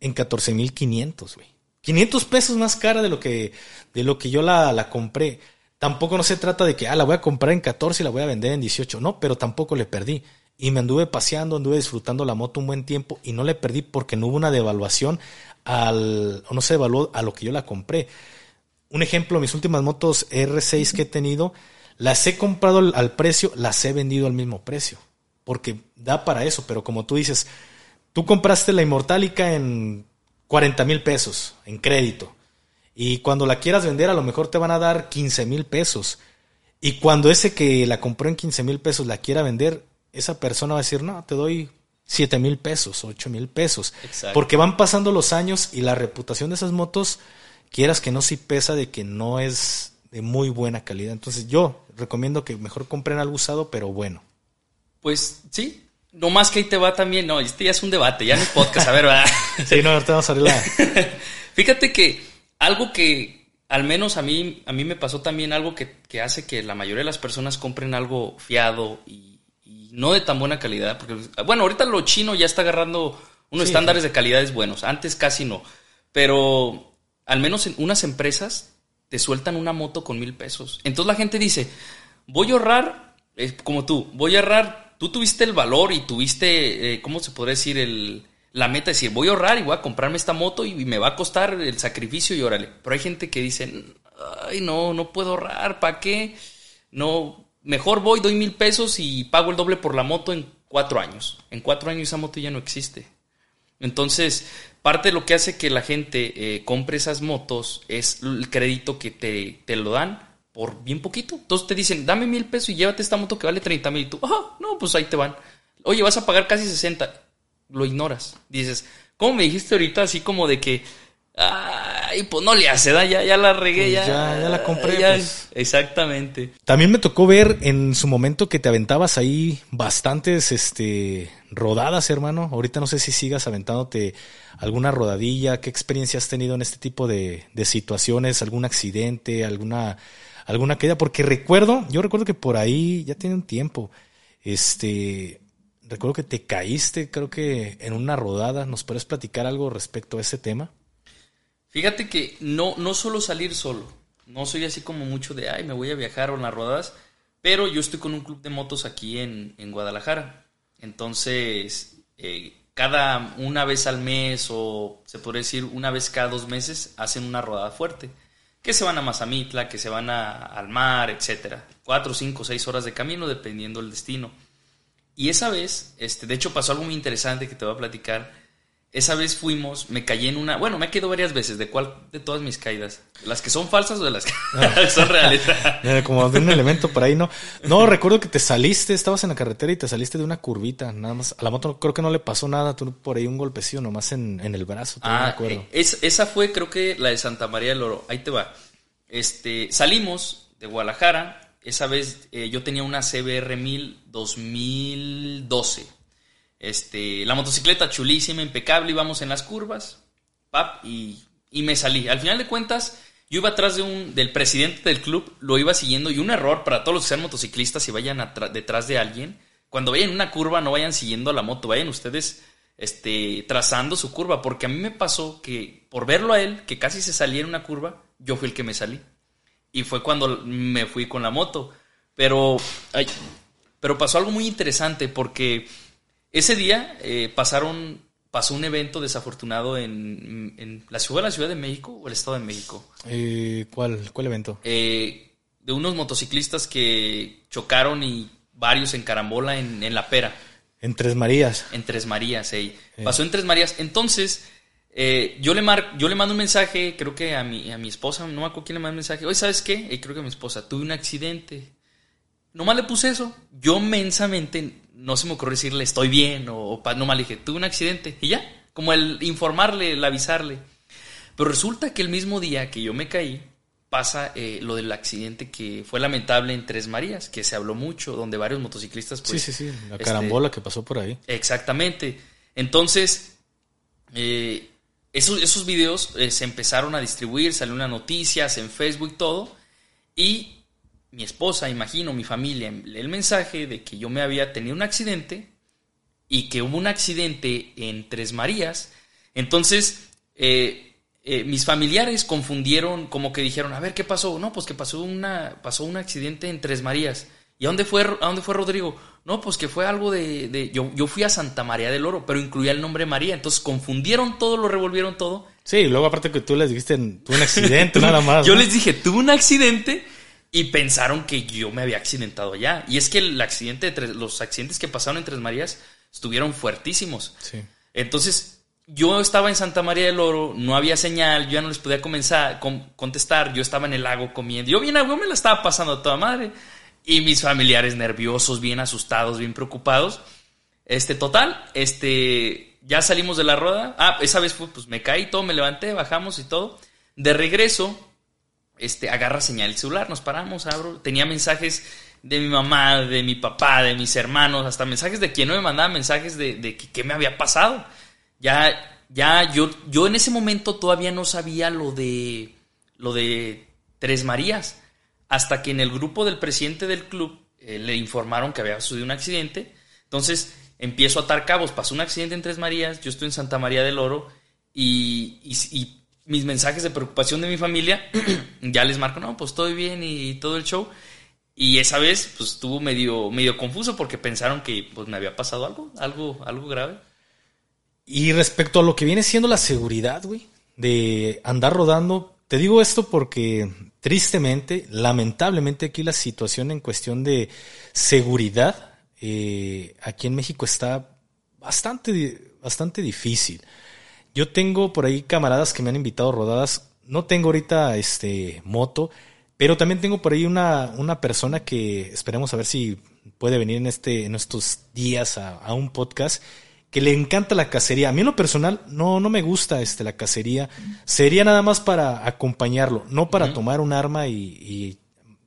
A: en 14 mil 500, güey. 500 pesos más cara de lo que, de lo que yo la, la compré. Tampoco no se trata de que, ah, la voy a comprar en 14 y la voy a vender en 18. No, pero tampoco le perdí. Y me anduve paseando, anduve disfrutando la moto un buen tiempo y no le perdí porque no hubo una devaluación al, o no se devaluó a lo que yo la compré. Un ejemplo, mis últimas motos R6 que he tenido, las he comprado al, precio, las he vendido al mismo precio. Porque da para eso, pero como tú dices, tú compraste la Inmortálica en 40 mil pesos en crédito. Y cuando la quieras vender, a lo mejor te van a dar 15 mil pesos. Y cuando ese que la compró en 15 mil pesos la quiera vender, esa persona va a decir, no, te doy 7 mil pesos, 8 mil pesos.
B: Exacto.
A: Porque van pasando los años y la reputación de esas motos, quieras que no, sí pesa de que no es de muy buena calidad. Entonces yo recomiendo que mejor compren algo usado, pero bueno.
B: Pues sí. No más que ahí te va también. No, este ya es un debate, ya no es podcast. A ver, va.
A: Sí, no, ahorita vamos a abrir la...
B: Fíjate que algo que al menos a mí, a mí me pasó también algo que, que hace que la mayoría de las personas compren algo fiado y no de tan buena calidad. Porque, bueno, ahorita lo chino ya está agarrando unos
A: Sí,
B: estándares de calidades buenos. Antes casi no. Pero al menos en unas empresas te sueltan una moto con mil pesos. Entonces la gente dice, voy a ahorrar, eh, como tú, voy a ahorrar. Tú tuviste el valor y tuviste, eh, ¿cómo se podría decir? El, la meta de decir, voy a ahorrar y voy a comprarme esta moto y me va a costar el sacrificio y órale. Pero hay gente que dice, ay, no, no puedo ahorrar, ¿para qué? No, mejor voy, doy mil pesos y pago el doble por la moto en cuatro años. En cuatro años esa moto ya no existe. Entonces, parte de lo que hace que la gente eh, compre esas motos es el crédito que te, te lo dan por bien poquito. Entonces te dicen, dame mil pesos y llévate esta moto que vale 30 mil. Y tú, ah, no, pues ahí te van. Oye, vas a pagar casi 60. Lo ignoras. Dices, ¿cómo me dijiste ahorita así como de que, ay, pues no le hace. Ya, ya la regué,
A: Pues
B: ya,
A: ya- ya la compré,
B: ya".
A: pues.
B: Exactamente.
A: También me tocó ver en su momento que te aventabas ahí bastantes este, rodadas, hermano. Ahorita no sé si sigas aventándote alguna rodadilla. ¿Qué experiencia has tenido en este tipo de, de situaciones? ¿Algún accidente? ¿Alguna, alguna caída? Porque recuerdo, yo recuerdo que por ahí ya tiene un tiempo. Este, recuerdo que te caíste, creo que en una rodada. ¿Nos puedes platicar algo respecto a ese tema?
B: Fíjate que no, no suelo salir solo. No soy así como mucho de, ay, me voy a viajar o en las rodadas. Pero yo estoy con un club de motos aquí en, en Guadalajara. Entonces, eh, cada una vez al mes o se podría decir una vez cada dos meses hacen una rodada fuerte. Que se van a Mazamitla, que se van a- al mar, etcétera. Cuatro, cinco, seis horas de camino dependiendo del destino. Y esa vez, este, de hecho pasó algo muy interesante que te voy a platicar. Esa vez fuimos, me caí en una, bueno, me he caído varias veces, ¿de cuál de todas mis caídas? ¿De las que son falsas o de las que son reales?
A: Como de un elemento por ahí, ¿no? No, recuerdo que te saliste, estabas en la carretera y te saliste de una curvita, nada más. A la moto creo que no le pasó nada, tú por ahí un golpecillo nomás en, en el brazo,
B: Ah,
A: acuerdo.
B: eh, es- esa fue creo que la de Santa María del Oro. Ahí te va. Este, salimos de Guadalajara. Esa vez eh, yo tenía una CBR 1000 2012. Este, la motocicleta chulísima, impecable, íbamos en las curvas, pap, y, y me salí. Al final de cuentas, yo iba atrás de un, del presidente del club, lo iba siguiendo, y un error para todos los que sean motociclistas y vayan detrás de alguien, cuando vayan en una curva no vayan siguiendo a la moto, vayan ustedes este, trazando su curva, porque a mí me pasó que por verlo a él, que casi se salía en una curva, yo fui el que me salí. Y fue cuando me fui con la moto. Pero, ay, pero pasó algo muy interesante porque ese día eh, pasaron, pasó un evento desafortunado en, en la ciudad, la Ciudad de México o el Estado de México.
A: Eh, ¿cuál, ¿Cuál evento?
B: Eh, de unos motociclistas que chocaron y varios en carambola en, en La Pera.
A: En Tres Marías.
B: En Tres Marías, ey. Pasó en Tres Marías. Entonces, eh, yo, le mar yo le mando un mensaje, creo que a mi, a mi esposa, no me acuerdo quién le manda un mensaje. Oye, ¿sabes qué? Eh, creo que a mi esposa, tuve un accidente. nomás le puse eso. Yo mensamente no se me ocurrió decirle estoy bien o, o pa- nomás le dije, tuve un accidente y ya, como el informarle, el avisarle. Pero resulta que el mismo día que yo me caí, pasa eh, lo del accidente que fue lamentable en Tres Marías, que se habló mucho, donde varios motociclistas... Pues,
A: sí, sí, sí. La
B: este,
A: carambola que pasó por ahí.
B: Exactamente. Entonces, eh, esos, esos videos eh, se empezaron a distribuir, salió una noticias en Facebook todo. Y mi esposa, imagino, mi familia, lee el mensaje de que yo me había tenido un accidente y que hubo un accidente en Tres Marías. Entonces, eh, eh, mis familiares confundieron, como que dijeron, a ver, ¿qué pasó? No, pues que pasó, una, pasó un accidente en Tres Marías. ¿Y a dónde fue, a dónde fue Rodrigo? No, pues que fue algo de... de- yo, yo fui a Santa María del Oro, pero incluía el nombre María. Entonces confundieron todo, lo revolvieron todo.
A: Sí, y luego aparte que tú les dijiste, tuve un accidente, nada más.
B: Yo
A: ¿no?
B: les dije, tuve un accidente y pensaron que yo me había accidentado allá. Y es que el accidente de Tres- los accidentes que pasaron en Tres Marías estuvieron fuertísimos.
A: Sí.
B: Entonces, yo estaba en Santa María del Oro, no había señal, yo ya no les podía comenzar, con- contestar, yo estaba en el lago comiendo. Yo bien, yo me la estaba pasando a toda madre. Y mis familiares nerviosos, bien asustados, bien preocupados. Este, total, este, ya salimos de la rueda. Ah, esa vez fue, pues me caí, todo, me levanté, bajamos y todo. De regreso, este, agarra señal el celular, nos paramos, abro. Tenía mensajes de mi mamá, de mi papá, de mis hermanos, hasta mensajes de quien no me mandaba mensajes de, de qué me había pasado. Ya, ya, yo, yo en ese momento todavía no sabía lo de, lo de Tres Marías. Hasta que en el grupo del presidente del club eh, le informaron que había sucedido un accidente. Entonces empiezo a atar cabos. Pasó un accidente en Tres Marías, yo estoy en Santa María del Oro y- y mis mensajes de preocupación de mi familia ya les marco, no, pues todo bien y todo el show. Y esa vez, pues estuvo medio, medio confuso porque pensaron que pues me había pasado algo, algo, algo grave.
A: Y respecto a lo que viene siendo la seguridad, güey, de andar rodando, te digo esto porque tristemente, lamentablemente aquí la situación en cuestión de seguridad eh, aquí en México está bastante, bastante difícil. Yo tengo por ahí camaradas que me han invitado a rodadas. No tengo ahorita este moto, pero también tengo por ahí una, una persona que esperemos a ver si puede venir en este, en estos días a, a un podcast que le encanta la cacería. A mí en lo personal no, no me gusta este, la cacería. Sería nada más para acompañarlo, no para tomar un arma y, y,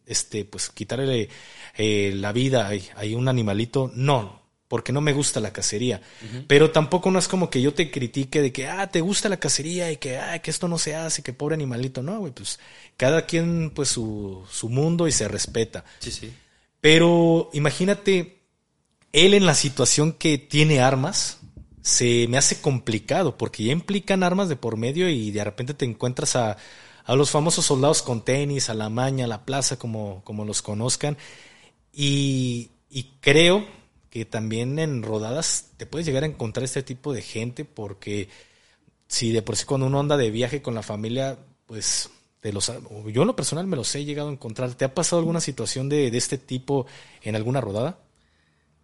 A: este, pues quitarle eh, la vida a, a un animalito. No, porque no me gusta la cacería. Pero tampoco no es como que yo te critique de que, ah, te gusta la cacería y que, ah, que esto no se hace, que pobre animalito. No, güey, pues cada quien, pues su, su mundo y se respeta.
B: Sí, sí.
A: Pero imagínate, él en la situación que tiene armas, se me hace complicado, porque ya implican armas de por medio y de repente te encuentras a, a los famosos soldados con tenis, a la maña, a la plaza, como, como los conozcan. Y, y creo que también en rodadas te puedes llegar a encontrar este tipo de gente, porque si de por sí cuando uno anda de viaje con la familia, pues de los, yo en lo personal me los he llegado a encontrar. ¿Te ha pasado alguna situación de, de este tipo en alguna rodada?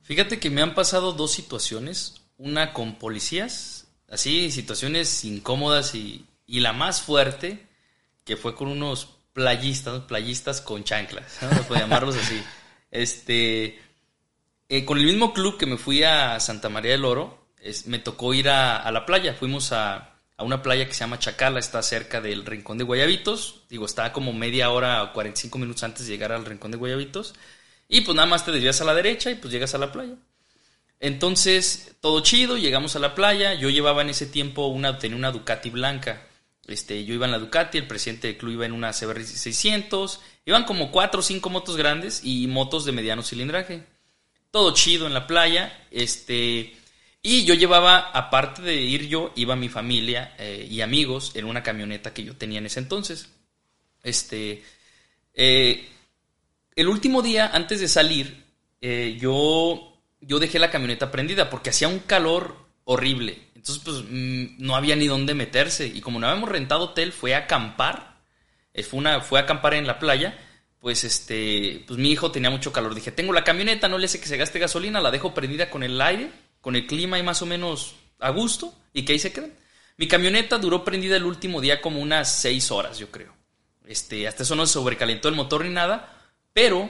B: Fíjate que me han pasado dos situaciones. Una con policías, así, situaciones incómodas y, y la más fuerte, que fue con unos playistas, playistas con chanclas, ¿no? Por llamarlos así. Este, eh, con el mismo club que me fui a Santa María del Oro, me tocó ir a, la playa. Fuimos a, a una playa que se llama Chacala, está cerca del Rincón de Guayabitos. Digo, está como media hora o 45 minutos antes de llegar al Rincón de Guayabitos. Y pues nada más te desvías a la derecha y pues llegas a la playa. Entonces, todo chido, llegamos a la playa. Yo llevaba en ese tiempo una, tenía una Ducati blanca. Este, yo iba en la Ducati, el presidente del club iba en una CBR 600. Iban como cuatro o cinco motos grandes y motos de mediano cilindraje. Todo chido en la playa. Este, y yo llevaba, aparte de ir yo, iba mi familia eh, y amigos en una camioneta que yo tenía en ese entonces. Este, eh, el último día antes de salir, eh, yo, yo dejé la camioneta prendida porque hacía un calor horrible. Entonces, pues mm, no había ni dónde meterse. Y como no habíamos rentado hotel, fue a acampar. Eh, fue, una, fue a acampar en la playa. Pues este, pues mi hijo tenía mucho calor. Dije, tengo la camioneta, no le hace que se gaste gasolina, la dejo prendida con el aire, con el clima y más o menos a gusto, y que ahí se queden. Mi camioneta duró prendida el último día como unas seis horas, yo creo. Este, hasta eso no se sobrecalentó el motor ni nada, pero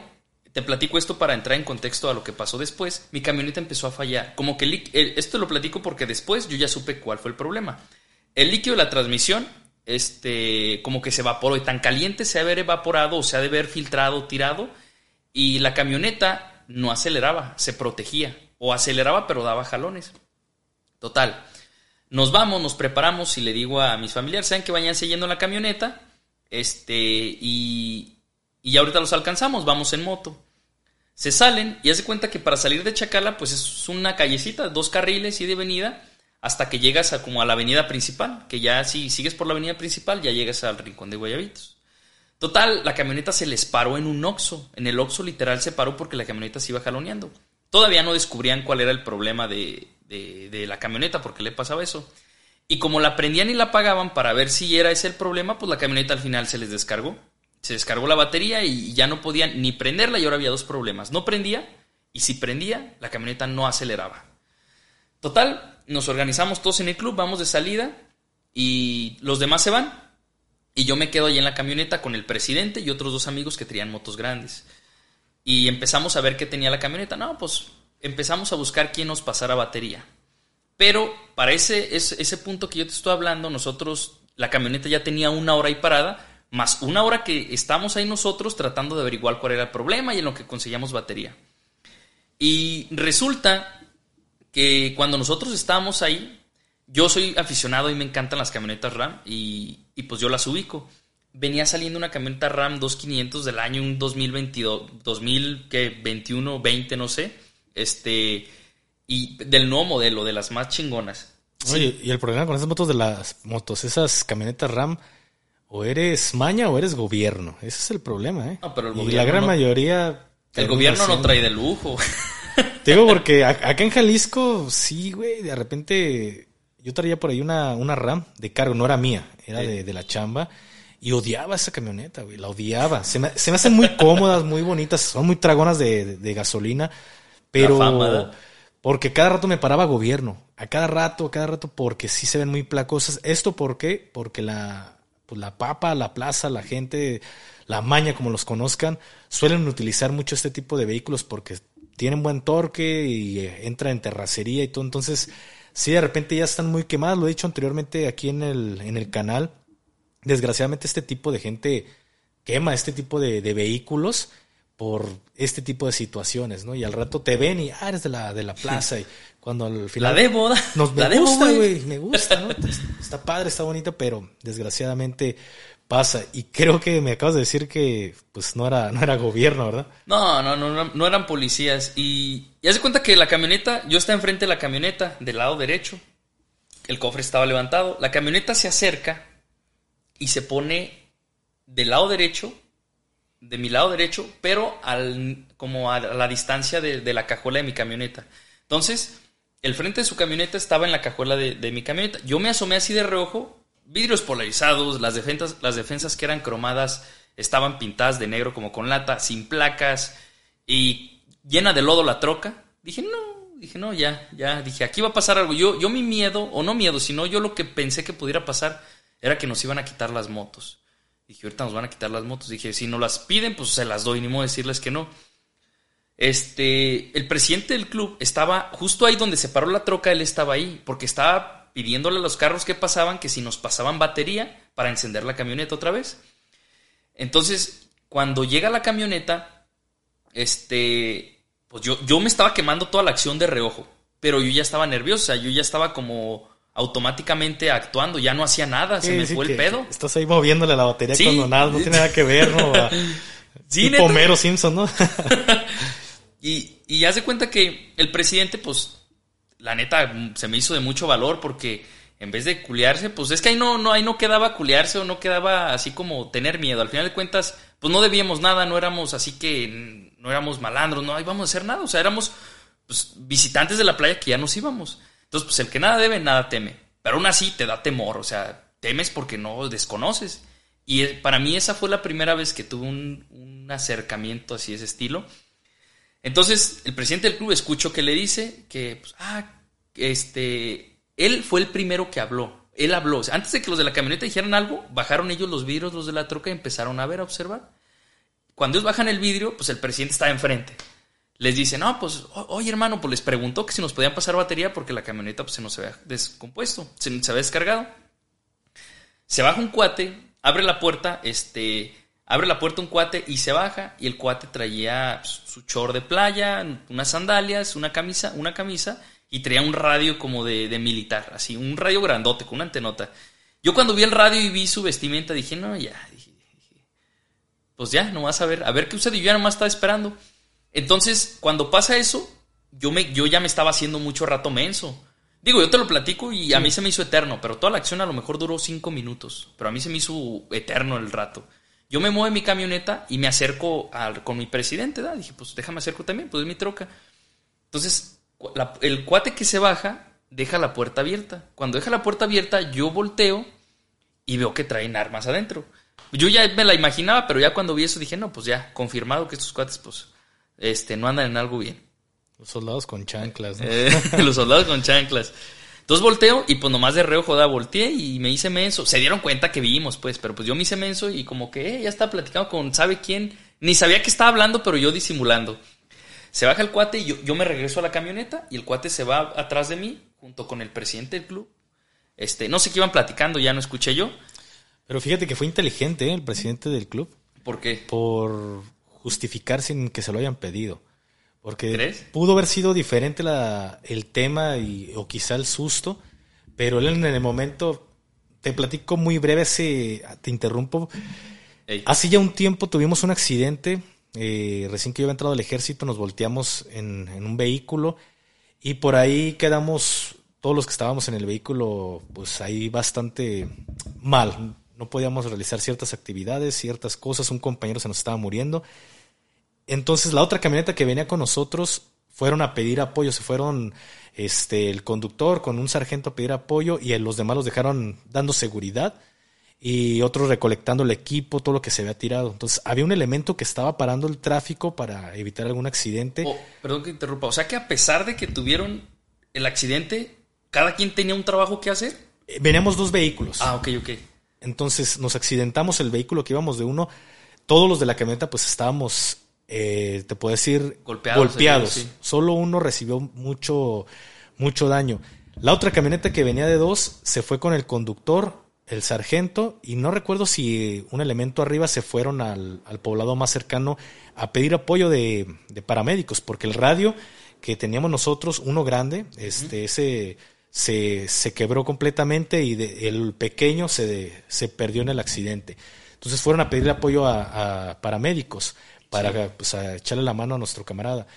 B: te platico esto para entrar en contexto a lo que pasó después. Mi camioneta empezó a fallar. Como que esto lo platico porque después yo ya supe cuál fue el problema. El líquido de la transmisión, este, como que se evaporó y tan caliente se ha de haber evaporado o se ha de haber filtrado, tirado, y la camioneta no aceleraba, se protegía, o aceleraba pero daba jalones. Total, nos vamos, nos preparamos y le digo a mis familiares, saben que vayan siguiendo la camioneta, este, y, y ahorita los alcanzamos, vamos en moto. Se salen y hace cuenta que para salir de Chacala, pues es una callecita, dos carriles y de venida, hasta que llegas a, como a la avenida principal, que ya si sigues por la avenida principal, ya llegas al rincón de Guayabitos. Total, la camioneta se les paró en un oxo. En el oxo literal se paró porque la camioneta se iba jaloneando. Todavía no descubrían cuál era el problema de, de, la camioneta, porque le pasaba eso. Y como la prendían y la apagaban para ver si era ese el problema, pues la camioneta al final se les descargó. Se descargó la batería y ya no podían ni prenderla y ahora había dos problemas. No prendía y si prendía, la camioneta no aceleraba. Total, nos organizamos todos en el club, vamos de salida y los demás se van. Y yo me quedo ahí en la camioneta con el presidente y otros dos amigos que tenían motos grandes. Y empezamos a ver qué tenía la camioneta. No, pues empezamos a buscar quién nos pasara batería. Pero para ese, ese, punto que yo te estoy hablando, nosotros, la camioneta ya tenía una hora ahí parada, más una hora que estamos ahí nosotros tratando de averiguar cuál era el problema y en lo que conseguíamos batería. Y resulta que cuando nosotros estábamos ahí, yo soy aficionado y me encantan las camionetas RAM y, y pues yo las ubico. Venía saliendo una camioneta RAM 2500 del año un 2022, 2021, 20, no sé este, y del nuevo modelo, de las más chingonas.
A: Oye, y el problema con esas motos de las motos, esas camionetas RAM, o eres maña o eres gobierno. Ese es el problema, ¿eh?
B: pero el
A: y la gran mayoría.
B: El gobierno no trae de lujo.
A: Te digo porque acá en Jalisco, sí, güey, de repente yo traía por ahí una, una RAM de cargo, no era mía, era de, de, la chamba. Y odiaba esa camioneta, güey, la odiaba. Se me, se me hacen muy cómodas, muy bonitas, son muy tragonas de, de gasolina. Pero porque cada rato me paraba gobierno, a cada rato, a cada rato, porque sí se ven muy placosas. ¿Esto por qué? Porque la, pues la papa, la plaza, la gente, la maña, como los conozcan, suelen utilizar mucho este tipo de vehículos porque tienen buen torque y eh, entra en terracería y todo. Entonces, sí, de repente ya están muy quemadas. Lo he dicho anteriormente aquí en el, en el canal. Desgraciadamente, este tipo de gente quema este tipo de, de vehículos por este tipo de situaciones, ¿no? Y al rato te ven y, ah, eres de la, de la plaza. Y cuando al final.
B: La.
A: Nos, me la gusta, güey. Me gusta, ¿no? está padre, está bonita, pero desgraciadamente pasa. Y creo que me acabas de decir que, pues, no era, no era gobierno, ¿verdad?
B: No, no, no, no, eran policías. Y, y haz de cuenta que la camioneta, yo estaba enfrente de la camioneta, del lado derecho. El cofre estaba levantado. La camioneta se acerca y se pone del lado derecho de mi lado derecho, pero al, como a la distancia de, la cajuela de mi camioneta. Entonces, el frente de su camioneta estaba en la cajuela de, mi camioneta. Yo me asomé así de reojo, vidrios polarizados, las defensas, las defensas que eran cromadas estaban pintadas de negro como con lata, sin placas y llena de lodo la troca. Dije, no, dije, no, ya, ya, dije, aquí va a pasar algo. Yo, yo mi miedo, o no miedo, sino yo lo que pensé que pudiera pasar era que nos iban a quitar las motos. Dije, ahorita nos van a quitar las motos. Dije, si no las piden, pues se las doy, ni modo decirles que no. Este, el presidente del club estaba justo ahí donde se paró la troca, él estaba ahí, porque estaba pidiéndole a los carros que pasaban que si nos pasaban batería para encender la camioneta otra vez. Entonces, cuando llega la camioneta, este, pues yo, yo me estaba quemando toda la acción de reojo, pero yo ya estaba nerviosa, yo ya estaba como automáticamente actuando, ya no hacía nada, se me fue el pedo.
A: Estás ahí moviéndole la batería cuando nada, no tiene nada que ver, ¿no? tipo Simpson, ¿no?
B: y, y ya se cuenta que el presidente, pues, la neta, se me hizo de mucho valor porque en vez de culiarse, pues es que ahí no, no, ahí no quedaba culiarse o no quedaba así como tener miedo. Al final de cuentas, pues no debíamos nada, no éramos así que no éramos malandros, no íbamos a hacer nada. O sea, éramos pues, visitantes de la playa que ya nos íbamos. Entonces, pues el que nada debe, nada teme. Pero aún así te da temor, o sea, temes porque no desconoces. Y para mí esa fue la primera vez que tuve un, acercamiento así de ese estilo. Entonces, el presidente del club escucho que le dice que, pues, ah, este, él fue el primero que habló. Él habló. antes de que los de la camioneta dijeran algo, bajaron ellos los vidrios, los de la troca, y empezaron a ver, a observar. cuando ellos bajan el vidrio, pues el presidente está enfrente. Les dice, no, pues, oye hermano, pues les preguntó que si nos podían pasar batería porque la camioneta pues, se nos había descompuesto, se, se había descargado. Se baja un cuate, abre la puerta, este, abre la puerta un cuate y se baja y el cuate traía pues, su chor de playa, unas sandalias, una camisa, una camisa y traía un radio como de, de militar, así, un radio grandote con una antenota. Yo cuando vi el radio y vi su vestimenta dije, no, ya, dije, pues ya, no vas a ver, a ver qué usted y yo ya nomás estaba esperando. Entonces, cuando pasa eso, yo, me, yo ya me estaba haciendo mucho rato menso. Digo, yo te lo platico y a mí se me hizo eterno, pero toda la acción a lo mejor duró cinco minutos, pero a mí se me hizo eterno el rato. Yo me muevo en mi camioneta y me acerco con mi presidente, ¿da? Dije, pues déjame acerco también, pues es mi troca. Entonces, el cuate que se baja deja la puerta abierta. Cuando deja la puerta abierta, yo volteo y veo que traen armas adentro. Yo ya me la imaginaba, pero ya cuando vi eso dije, no, pues ya, confirmado que estos cuates, pues, este, no andan en algo bien.
A: Los soldados con chanclas, ¿no?
B: Eh, los soldados con chanclas. Entonces volteo y pues nomás de reojo da, volteé y me hice menso. Se dieron cuenta que vimos, pues, pero pues yo me hice menso y como que eh, ya estaba platicando con sabe quién. Ni sabía que estaba hablando, pero yo disimulando. Se baja el cuate y yo, yo me regreso a la camioneta y el cuate se va atrás de mí junto con el presidente del club. Este, no sé qué iban platicando, ya no escuché yo.
A: Pero fíjate que fue inteligente ¿eh? el presidente del club.
B: ¿Por qué?
A: Por justificar sin que se lo hayan pedido. Porque pudo haber sido diferente la, el tema y, o quizá el susto, pero él en el momento, te platico muy breve, se, te interrumpo. Hace ya un tiempo tuvimos un accidente, eh, recién que yo había entrado al ejército, nos volteamos en, en un vehículo y por ahí quedamos, todos los que estábamos en el vehículo, pues ahí bastante mal. No podíamos realizar ciertas actividades, ciertas cosas, un compañero se nos estaba muriendo entonces la otra camioneta que venía con nosotros fueron a pedir apoyo, se fueron este el conductor con un sargento a pedir apoyo y los demás los dejaron dando seguridad y otros recolectando el equipo, todo lo que se había tirado. Entonces había un elemento que estaba parando el tráfico para evitar algún accidente.
B: Oh, perdón que interrumpa, o sea que a pesar de que tuvieron el accidente, cada quien tenía un trabajo que hacer.
A: Eh, veníamos dos vehículos.
B: Ah, ok, ok.
A: Entonces nos accidentamos el vehículo que íbamos de uno. Todos los de la camioneta pues estábamos eh, te puedo decir, golpeados. Solo uno recibió mucho, mucho daño. La otra camioneta que venía de dos se fue con el conductor, el sargento, y no recuerdo si un elemento arriba se fueron al, poblado más cercano a pedir apoyo de, paramédicos, porque el radio que teníamos nosotros, uno grande, este, ese se, se, quebró completamente y el pequeño se, se perdió en el accidente. Entonces fueron a pedir apoyo a paramédicos para pues, echarle la mano a nuestro camarada.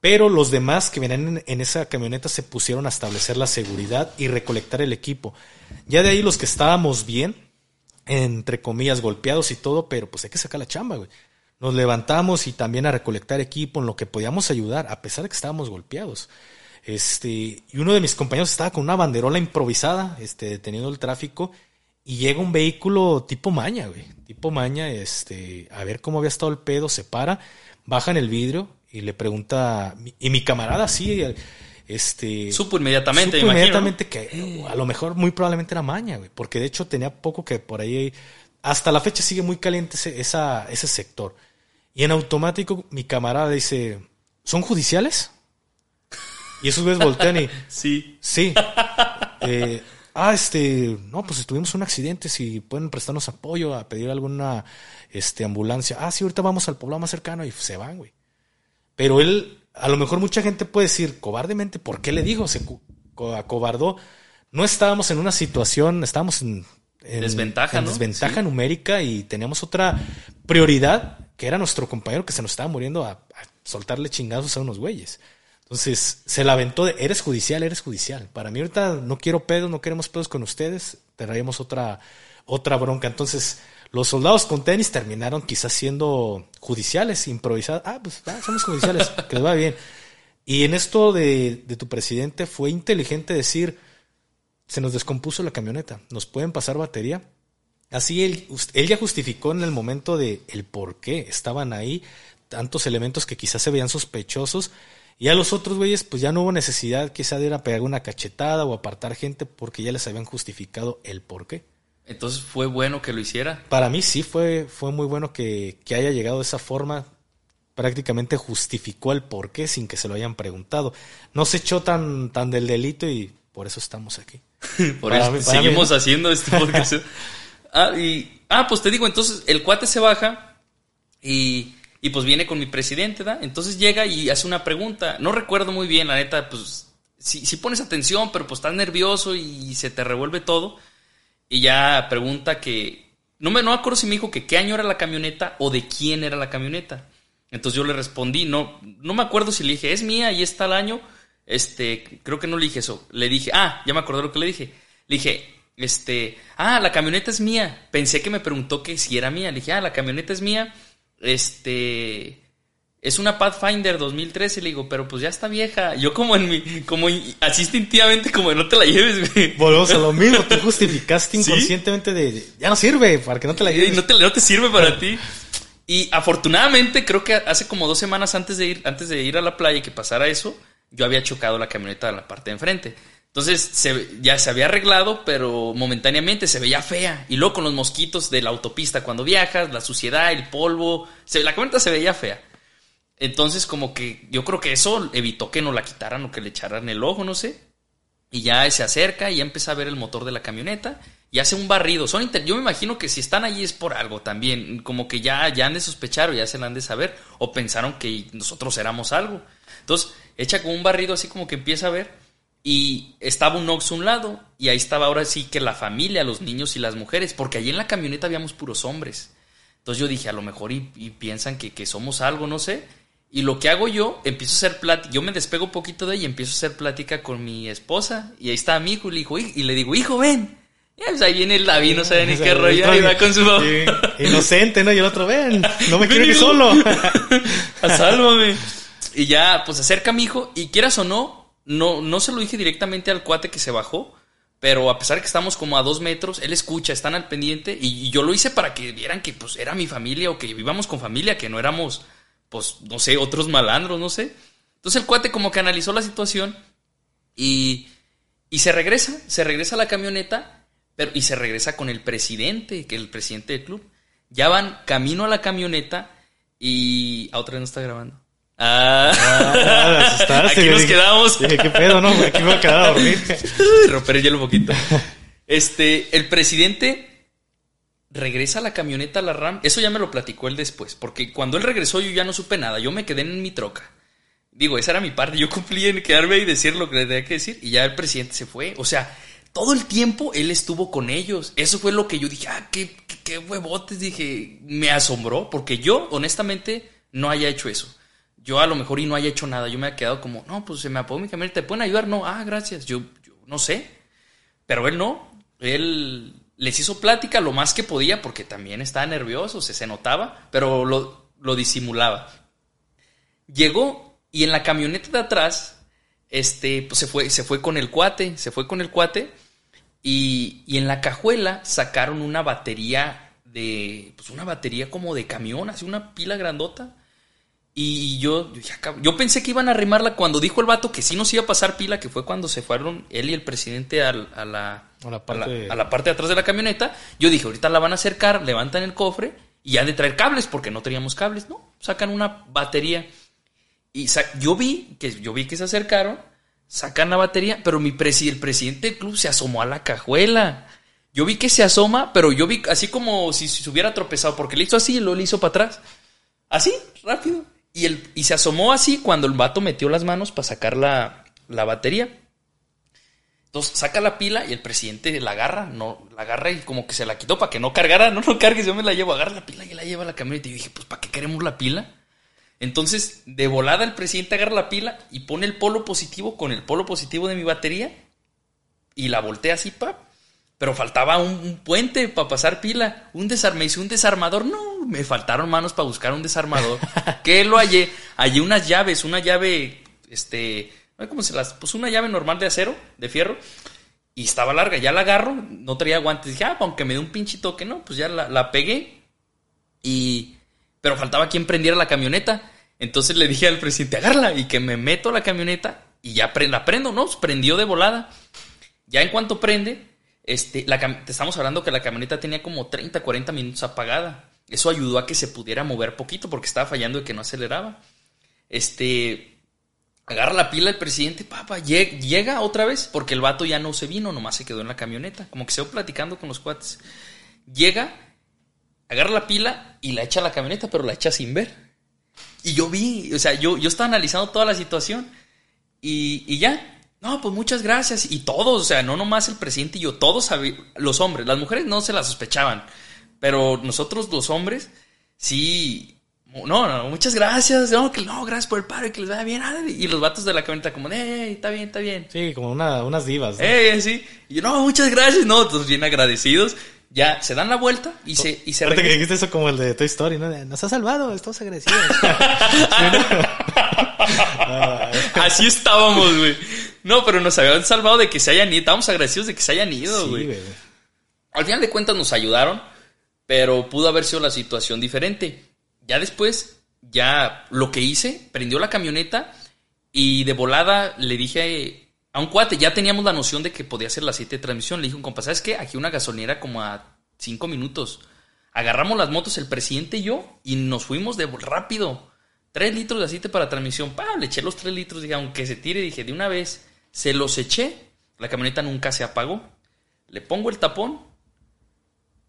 A: Pero los demás que venían en, esa camioneta se pusieron a establecer la seguridad y recolectar el equipo. Ya de ahí los que estábamos bien, entre comillas, golpeados y todo, pero pues hay que sacar la chamba, güey. Nos levantamos y también a recolectar equipo en lo que podíamos ayudar, a pesar de que estábamos golpeados. Este, y uno de mis compañeros estaba con una banderola improvisada, este, deteniendo el tráfico, y llega un vehículo tipo maña, güey. Tipo maña, este, a ver cómo había estado el pedo, se para, baja en el vidrio y le pregunta. Y mi camarada sí, este.
B: Supo inmediatamente,
A: supo inmediatamente que a lo mejor muy probablemente era maña, güey. Porque de hecho tenía poco que por ahí. Hasta la fecha sigue muy caliente ese, esa, ese sector. Y en automático mi camarada dice: ¿Son judiciales? Y esos güeyes voltean y.
B: sí.
A: Sí. Eh, ah, este, no, pues tuvimos un accidente, si pueden prestarnos apoyo a pedir alguna este, ambulancia. Ah, sí, ahorita vamos al poblado más cercano y se van, güey. Pero él, a lo mejor mucha gente puede decir cobardemente, ¿por qué le dijo? Se acobardó. No estábamos en una situación, estábamos en,
B: desventaja,
A: en desventaja numérica y teníamos otra prioridad, que era nuestro compañero que se nos estaba muriendo a, a soltarle chingazos a unos güeyes. Entonces se la aventó de, eres judicial, eres judicial. Para mí ahorita no quiero pedos, no queremos pedos con ustedes, traemos otra, otra bronca. Entonces los soldados con tenis terminaron quizás siendo judiciales, improvisados. Ah, pues somos judiciales, que les va bien. Y en esto de, de tu presidente fue inteligente decir, se nos descompuso la camioneta, nos pueden pasar batería. Así él, él ya justificó en el momento de el por qué estaban ahí tantos elementos que quizás se veían sospechosos y a los otros güeyes, pues ya no hubo necesidad quizá de ir a pegar una cachetada o apartar gente porque ya les habían justificado el por qué.
B: Entonces fue bueno que lo hiciera.
A: Para mí sí fue, fue muy bueno que, que haya llegado de esa forma. Prácticamente justificó el porqué sin que se lo hayan preguntado. No se echó tan, tan del delito y por eso estamos aquí.
B: por eso seguimos haciendo este podcast. ah, y, ah, pues te digo, entonces el cuate se baja y, y pues viene con mi presidente, ¿da? Entonces llega y hace una pregunta. No recuerdo muy bien, la neta, pues si, si pones atención, pero pues estás nervioso y se te revuelve todo. Y ya pregunta que. No me, no acuerdo si me dijo que qué año era la camioneta o de quién era la camioneta. Entonces yo le respondí, no, no me acuerdo si le dije, es mía y está el año. Este, creo que no le dije eso. Le dije, ah, ya me acordé lo que le dije. Le dije, este, ah, la camioneta es mía. Pensé que me preguntó que si era mía. Le dije, ah, la camioneta es mía. Este, es una Pathfinder 2013, le digo, pero pues ya está vieja. Yo como en mi, como así instintivamente, como no te la lleves, güey.
A: Volvemos a lo mismo, tú justificaste inconscientemente de, ya no sirve, para que no te la lleves.
B: Y no te, no te sirve para ti. Y afortunadamente, creo que hace como dos semanas antes de ir, antes de ir a la playa y que pasara eso, yo había chocado la camioneta en la parte de enfrente. Entonces se, ya se había arreglado, pero momentáneamente se veía fea. Y luego con los mosquitos de la autopista cuando viajas, la suciedad, el polvo, se, la camioneta se veía fea. Entonces, como que yo creo que eso evitó que no la quitaran o que le echaran el ojo, no sé. Y ya se acerca y ya empieza a ver el motor de la camioneta y hace un barrido. Son yo me imagino que si están allí es por algo también. Como que ya, ya han de sospechar o ya se la han de saber. O pensaron que nosotros éramos algo. Entonces, echa como un barrido así como que empieza a ver. Y estaba un Ox a un lado. Y ahí estaba ahora sí que la familia, los niños y las mujeres. Porque allí en la camioneta habíamos puros hombres. Entonces yo dije, a lo mejor y, piensan que, que somos algo, no sé. Y lo que hago yo, empiezo a hacer plática, yo me despego un poquito de ella y empiezo a hacer plática con mi esposa. Y ahí está mi hijo y le, digo, y le digo, hijo, ven. Y pues ahí viene el David, no sabe ni qué rollo, y va con su
A: Inocente, ¿no? Y el otro, ven, no me quiero ir solo.
B: Sálvame. Y ya, pues acerca a mi hijo, y quieras o no, no, no se lo dije directamente al cuate que se bajó, pero a pesar de que estamos como a dos metros, él escucha, están al pendiente, y, yo lo hice para que vieran que pues era mi familia o que vivíamos con familia, que no éramos pues, no sé, otros malandros, no sé. Entonces el cuate como que analizó la situación y, y se regresa, se regresa a la camioneta pero, y se regresa con el presidente, que es el presidente del club. Ya van camino a la camioneta y... A otra vez no está grabando. Ah, ah aquí nos quedamos.
A: Dije, ¿qué pedo, no? Aquí me voy a quedar a dormir.
B: Romper el hielo un poquito. Este, el presidente regresa a la camioneta a la RAM. Eso ya me lo platicó él después, porque cuando él regresó yo ya no supe nada, yo me quedé en mi troca. Digo, esa era mi parte, yo cumplí en quedarme y decir lo que le tenía que decir y ya el presidente se fue. O sea, todo el tiempo él estuvo con ellos. Eso fue lo que yo dije, ah, qué, qué, huevotes, dije, me asombró, porque yo honestamente no haya hecho eso. Yo a lo mejor y no haya hecho nada, yo me había quedado como, no, pues se me apagó mi camioneta, ¿te pueden ayudar? No, ah, gracias, yo, yo no sé. Pero él no, él les hizo plática lo más que podía porque también estaba nervioso, se, se notaba, pero lo, lo, disimulaba. Llegó y en la camioneta de atrás, este, pues se fue, se fue con el cuate, se fue con el cuate y, y en la cajuela sacaron una batería de, pues una batería como de camión, así una pila grandota. Y yo, yo pensé que iban a arrimarla cuando dijo el vato que sí nos iba a pasar pila, que fue cuando se fueron él y el presidente a, la, a, la, parte... A, la, parte de atrás de la camioneta. Yo dije, ahorita la van a acercar, levantan el cofre y han de traer cables, porque no teníamos cables, ¿no? Sacan una batería. Y yo vi que yo vi que se acercaron, sacan la batería, pero mi el presidente del club se asomó a la cajuela. Yo vi que se asoma, pero yo vi así como si, se hubiera tropezado, porque le hizo así y lo le hizo para atrás. Así, rápido. Y, el, y se asomó así cuando el vato metió las manos para sacar la, la batería. Entonces saca la pila y el presidente la agarra, no, la agarra y como que se la quitó para que no cargara, no, no cargues, yo me la llevo, agarra la pila y la lleva a la camioneta. Y yo dije, pues ¿para qué queremos la pila? Entonces, de volada el presidente agarra la pila y pone el polo positivo con el polo positivo de mi batería y la voltea así, pa. Pero faltaba un, puente para pasar pila, un desarme, hice un desarmador, no, me faltaron manos para buscar un desarmador. ¿Qué lo hallé? Hallé unas llaves, una llave, este, ¿cómo se las? Pues una llave normal de acero, de fierro, y estaba larga. Ya la agarro, no traía guantes. Dije, ah, aunque me dé un pinche toque, ¿no? Pues ya la, la pegué. Y. Pero faltaba quien prendiera la camioneta. Entonces le dije al presidente, agarla, y que me meto a la camioneta y ya la prendo, ¿no? Pues prendió de volada. Ya en cuanto prende, este, te estamos hablando que la camioneta tenía como 30, 40 minutos apagada. Eso ayudó a que se pudiera mover poquito porque estaba fallando y que no aceleraba. Este, agarra la pila el presidente, papá, llega otra vez porque el vato ya no se vino, nomás se quedó en la camioneta, como que se va platicando con los cuates. Llega, agarra la pila y la echa a la camioneta, pero la echa sin ver. Y yo vi, o sea, yo, yo estaba analizando toda la situación y, y ya, no, pues muchas gracias. Y todos, o sea, no nomás el presidente y yo, todos los hombres, las mujeres no se la sospechaban, pero nosotros los hombres, sí, no, no, muchas gracias, no, que no, gracias por el paro y que les vaya bien. Y los vatos de la camioneta como, eh, está bien, está bien.
A: Sí, como una, unas divas.
B: Eh, sí. Y yo, no, muchas gracias, no, todos bien agradecidos. Ya, se dan la vuelta y se, y se
A: que dijiste eso como el de Toy Story, ¿no? Nos ha salvado, estamos agradecidos.
B: Así estábamos, güey. No, pero nos habían salvado de que se hayan ido. Estábamos agradecidos de que se hayan ido, güey. Al final de cuentas nos ayudaron, pero pudo haber sido la situación diferente. Ya después, ya lo que hice, prendió la camioneta y de volada le dije a un cuate, ya teníamos la noción de que podía ser la aceite de transmisión. Le dije un compa, ¿sabes qué? Aquí una gasolinera como a cinco minutos. Agarramos las motos, el presidente y yo, y nos fuimos de rápido. Tres litros de aceite para transmisión. Pa, le eché los tres litros, dije, aunque se tire, dije, de una vez. Se los eché. La camioneta nunca se apagó. Le pongo el tapón.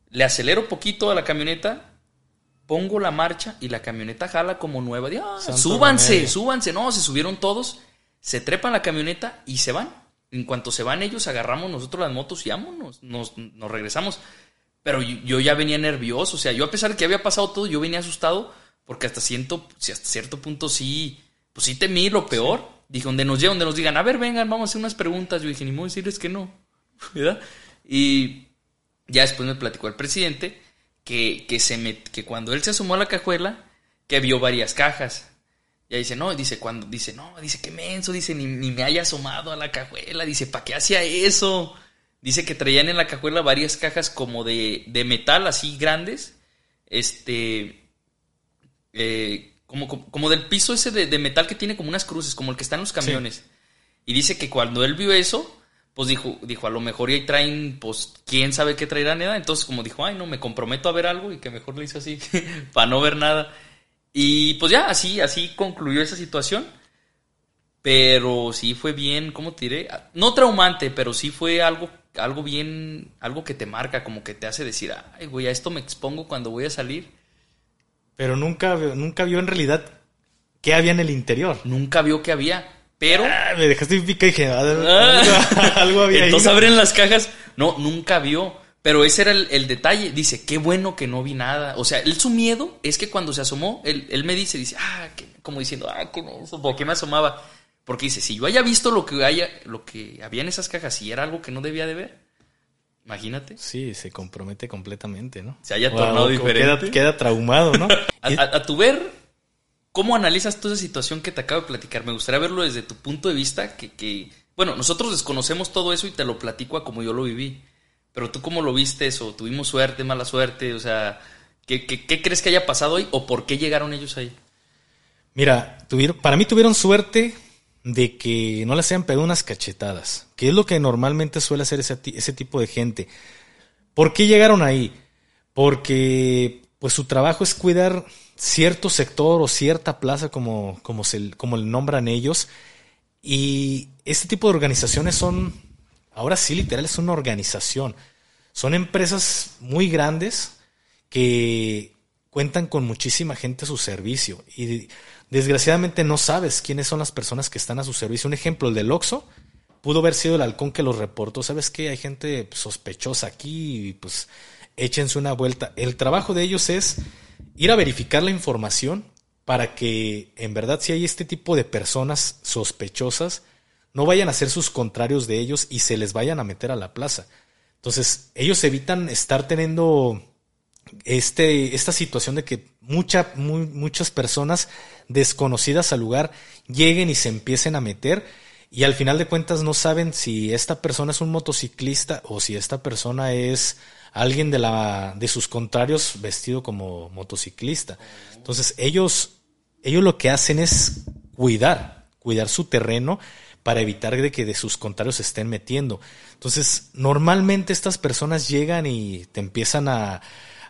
B: Le acelero poquito a la camioneta. Pongo la marcha y la camioneta jala como nueva. Ah, súbanse, súbanse. No, se subieron todos se trepan la camioneta y se van. En cuanto se van ellos, agarramos nosotros las motos y vámonos, nos, nos regresamos. Pero yo, ya venía nervioso, o sea, yo a pesar de que había pasado todo, yo venía asustado porque hasta, siento, hasta cierto punto sí, pues sí temí lo peor. Dije, donde nos lleven, donde nos digan, a ver, vengan, vamos a hacer unas preguntas. Yo dije, ni modo decirles que no, ¿verdad? Y ya después me platicó el presidente que, que, se que cuando él se asomó a la cajuela, que vio varias cajas y dice, no, dice, cuando, dice, no, dice, qué menso, dice, ni, me haya asomado a la cajuela, dice, ¿para qué hacía eso? Dice que traían en la cajuela varias cajas como de, de metal así grandes, este, eh, como, como, del piso ese de, metal que tiene como unas cruces, como el que está en los camiones. Y dice que cuando él vio eso, pues dijo, dijo, a lo mejor y ahí traen, pues, quién sabe qué traerán, edad. Entonces, como dijo, ay, no, me comprometo a ver algo y que mejor le hizo así, para no ver nada. Y pues ya, así, así concluyó esa situación. Pero sí fue bien, ¿cómo te diré? No traumante, pero sí fue algo, algo bien, algo que te marca, como que te hace decir, ay, güey, a esto me expongo cuando voy a salir.
A: Pero nunca, nunca vio en realidad qué había en el interior.
B: Nunca vio qué había. Pero.
A: Ah, me dejaste pica y dije, ah,
B: algo, había Entonces abren las cajas. No, nunca vio. Pero ese era el, detalle. Dice, qué bueno que no vi nada. O sea, él su miedo es que cuando se asomó, él, me dice, dice, ah, como diciendo, ah, ¿qué ¿Por qué me asomaba? Porque dice, si yo haya visto lo que, haya, lo que había en esas cajas y era algo que no debía de ver, imagínate.
A: Sí, se compromete completamente, ¿no?
B: Se haya tornado diferente.
A: Queda, traumado, ¿no?
B: a, tu ver, ¿cómo analizas toda esa situación que te acabo de platicar? Me gustaría verlo desde tu punto de vista, que, que bueno, nosotros desconocemos todo eso y te lo platico a como yo lo viví. Pero tú cómo lo viste eso? ¿Tuvimos suerte, mala suerte? O sea, ¿qué, crees que haya pasado hoy o por qué llegaron ellos ahí?
A: Mira, tuvieron, para mí tuvieron suerte de que no les hayan pegado unas cachetadas, que es lo que normalmente suele hacer ese, ese tipo de gente. ¿Por qué llegaron ahí? Porque pues su trabajo es cuidar cierto sector o cierta plaza como, como, se, como le nombran ellos. Y este tipo de organizaciones son Ahora sí, literal, es una organización. Son empresas muy grandes que cuentan con muchísima gente a su servicio y desgraciadamente no sabes quiénes son las personas que están a su servicio. Un ejemplo, el del Oxxo, pudo haber sido el halcón que los reportó. ¿Sabes qué? Hay gente sospechosa aquí y pues échense una vuelta. El trabajo de ellos es ir a verificar la información para que en verdad si hay este tipo de personas sospechosas, no vayan a ser sus contrarios de ellos y se les vayan a meter a la plaza. Entonces, ellos evitan estar teniendo este, esta situación de que mucha, muchas personas desconocidas al lugar lleguen y se empiecen a meter y al final de cuentas no saben si esta persona es un motociclista o si esta persona es alguien de, la, de sus contrarios vestido como motociclista. Entonces ellos, ellos lo que hacen es cuidar, cuidar su terreno para evitar de que de sus contrarios se estén metiendo. Entonces, normalmente estas personas llegan y te empiezan a,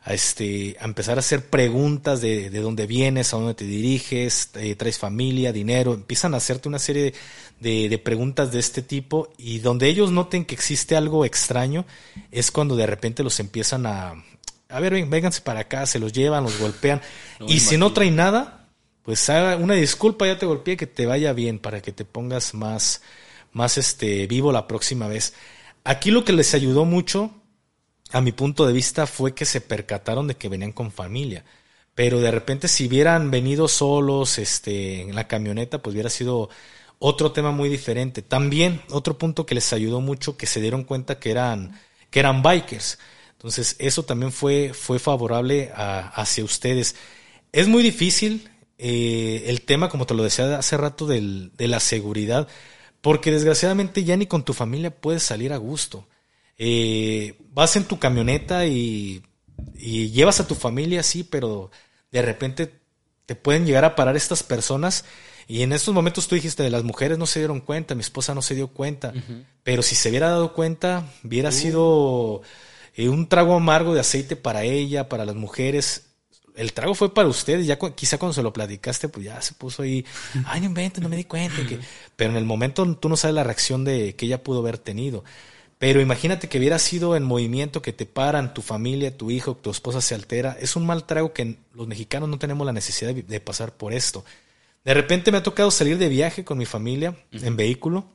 A: a, este, a empezar a hacer preguntas de, de dónde vienes, a dónde te diriges, eh, traes familia, dinero, empiezan a hacerte una serie de, de, preguntas de este tipo y donde ellos noten que existe algo extraño es cuando de repente los empiezan a, a ver, ven, vénganse para acá, se los llevan, los golpean no y si no traen nada, pues haga una disculpa, ya te golpeé, que te vaya bien para que te pongas más, más este, vivo la próxima vez. Aquí lo que les ayudó mucho a mi punto de vista fue que se percataron de que venían con familia. Pero de repente si hubieran venido solos este, en la camioneta, pues hubiera sido otro tema muy diferente. También otro punto que les ayudó mucho, que se dieron cuenta que eran, que eran bikers. Entonces eso también fue, fue favorable a, hacia ustedes. Es muy difícil eh, el tema, como te lo decía hace rato, del, de la seguridad, porque desgraciadamente ya ni con tu familia puedes salir a gusto eh, vas en tu camioneta y, llevas a tu familia, sí, pero de repente te pueden llegar a parar estas personas. Y en estos momentos tú dijiste, de las mujeres no se dieron cuenta, mi esposa no se dio cuenta, pero si se hubiera dado cuenta, hubiera uh. sido eh, un trago amargo de aceite para ella, para las mujeres. El trago fue para ustedes, ya quizá cuando se lo platicaste, pues ya se puso ahí, ay, no inventes, no me di cuenta. Que... Pero en el momento tú no sabes la reacción de que ella pudo haber tenido. Pero imagínate que hubiera sido en movimiento que te paran, tu familia, tu hijo, tu esposa se altera. Es un mal trago que los mexicanos no tenemos la necesidad de, pasar por esto. De repente me ha tocado salir de viaje con mi familia en vehículo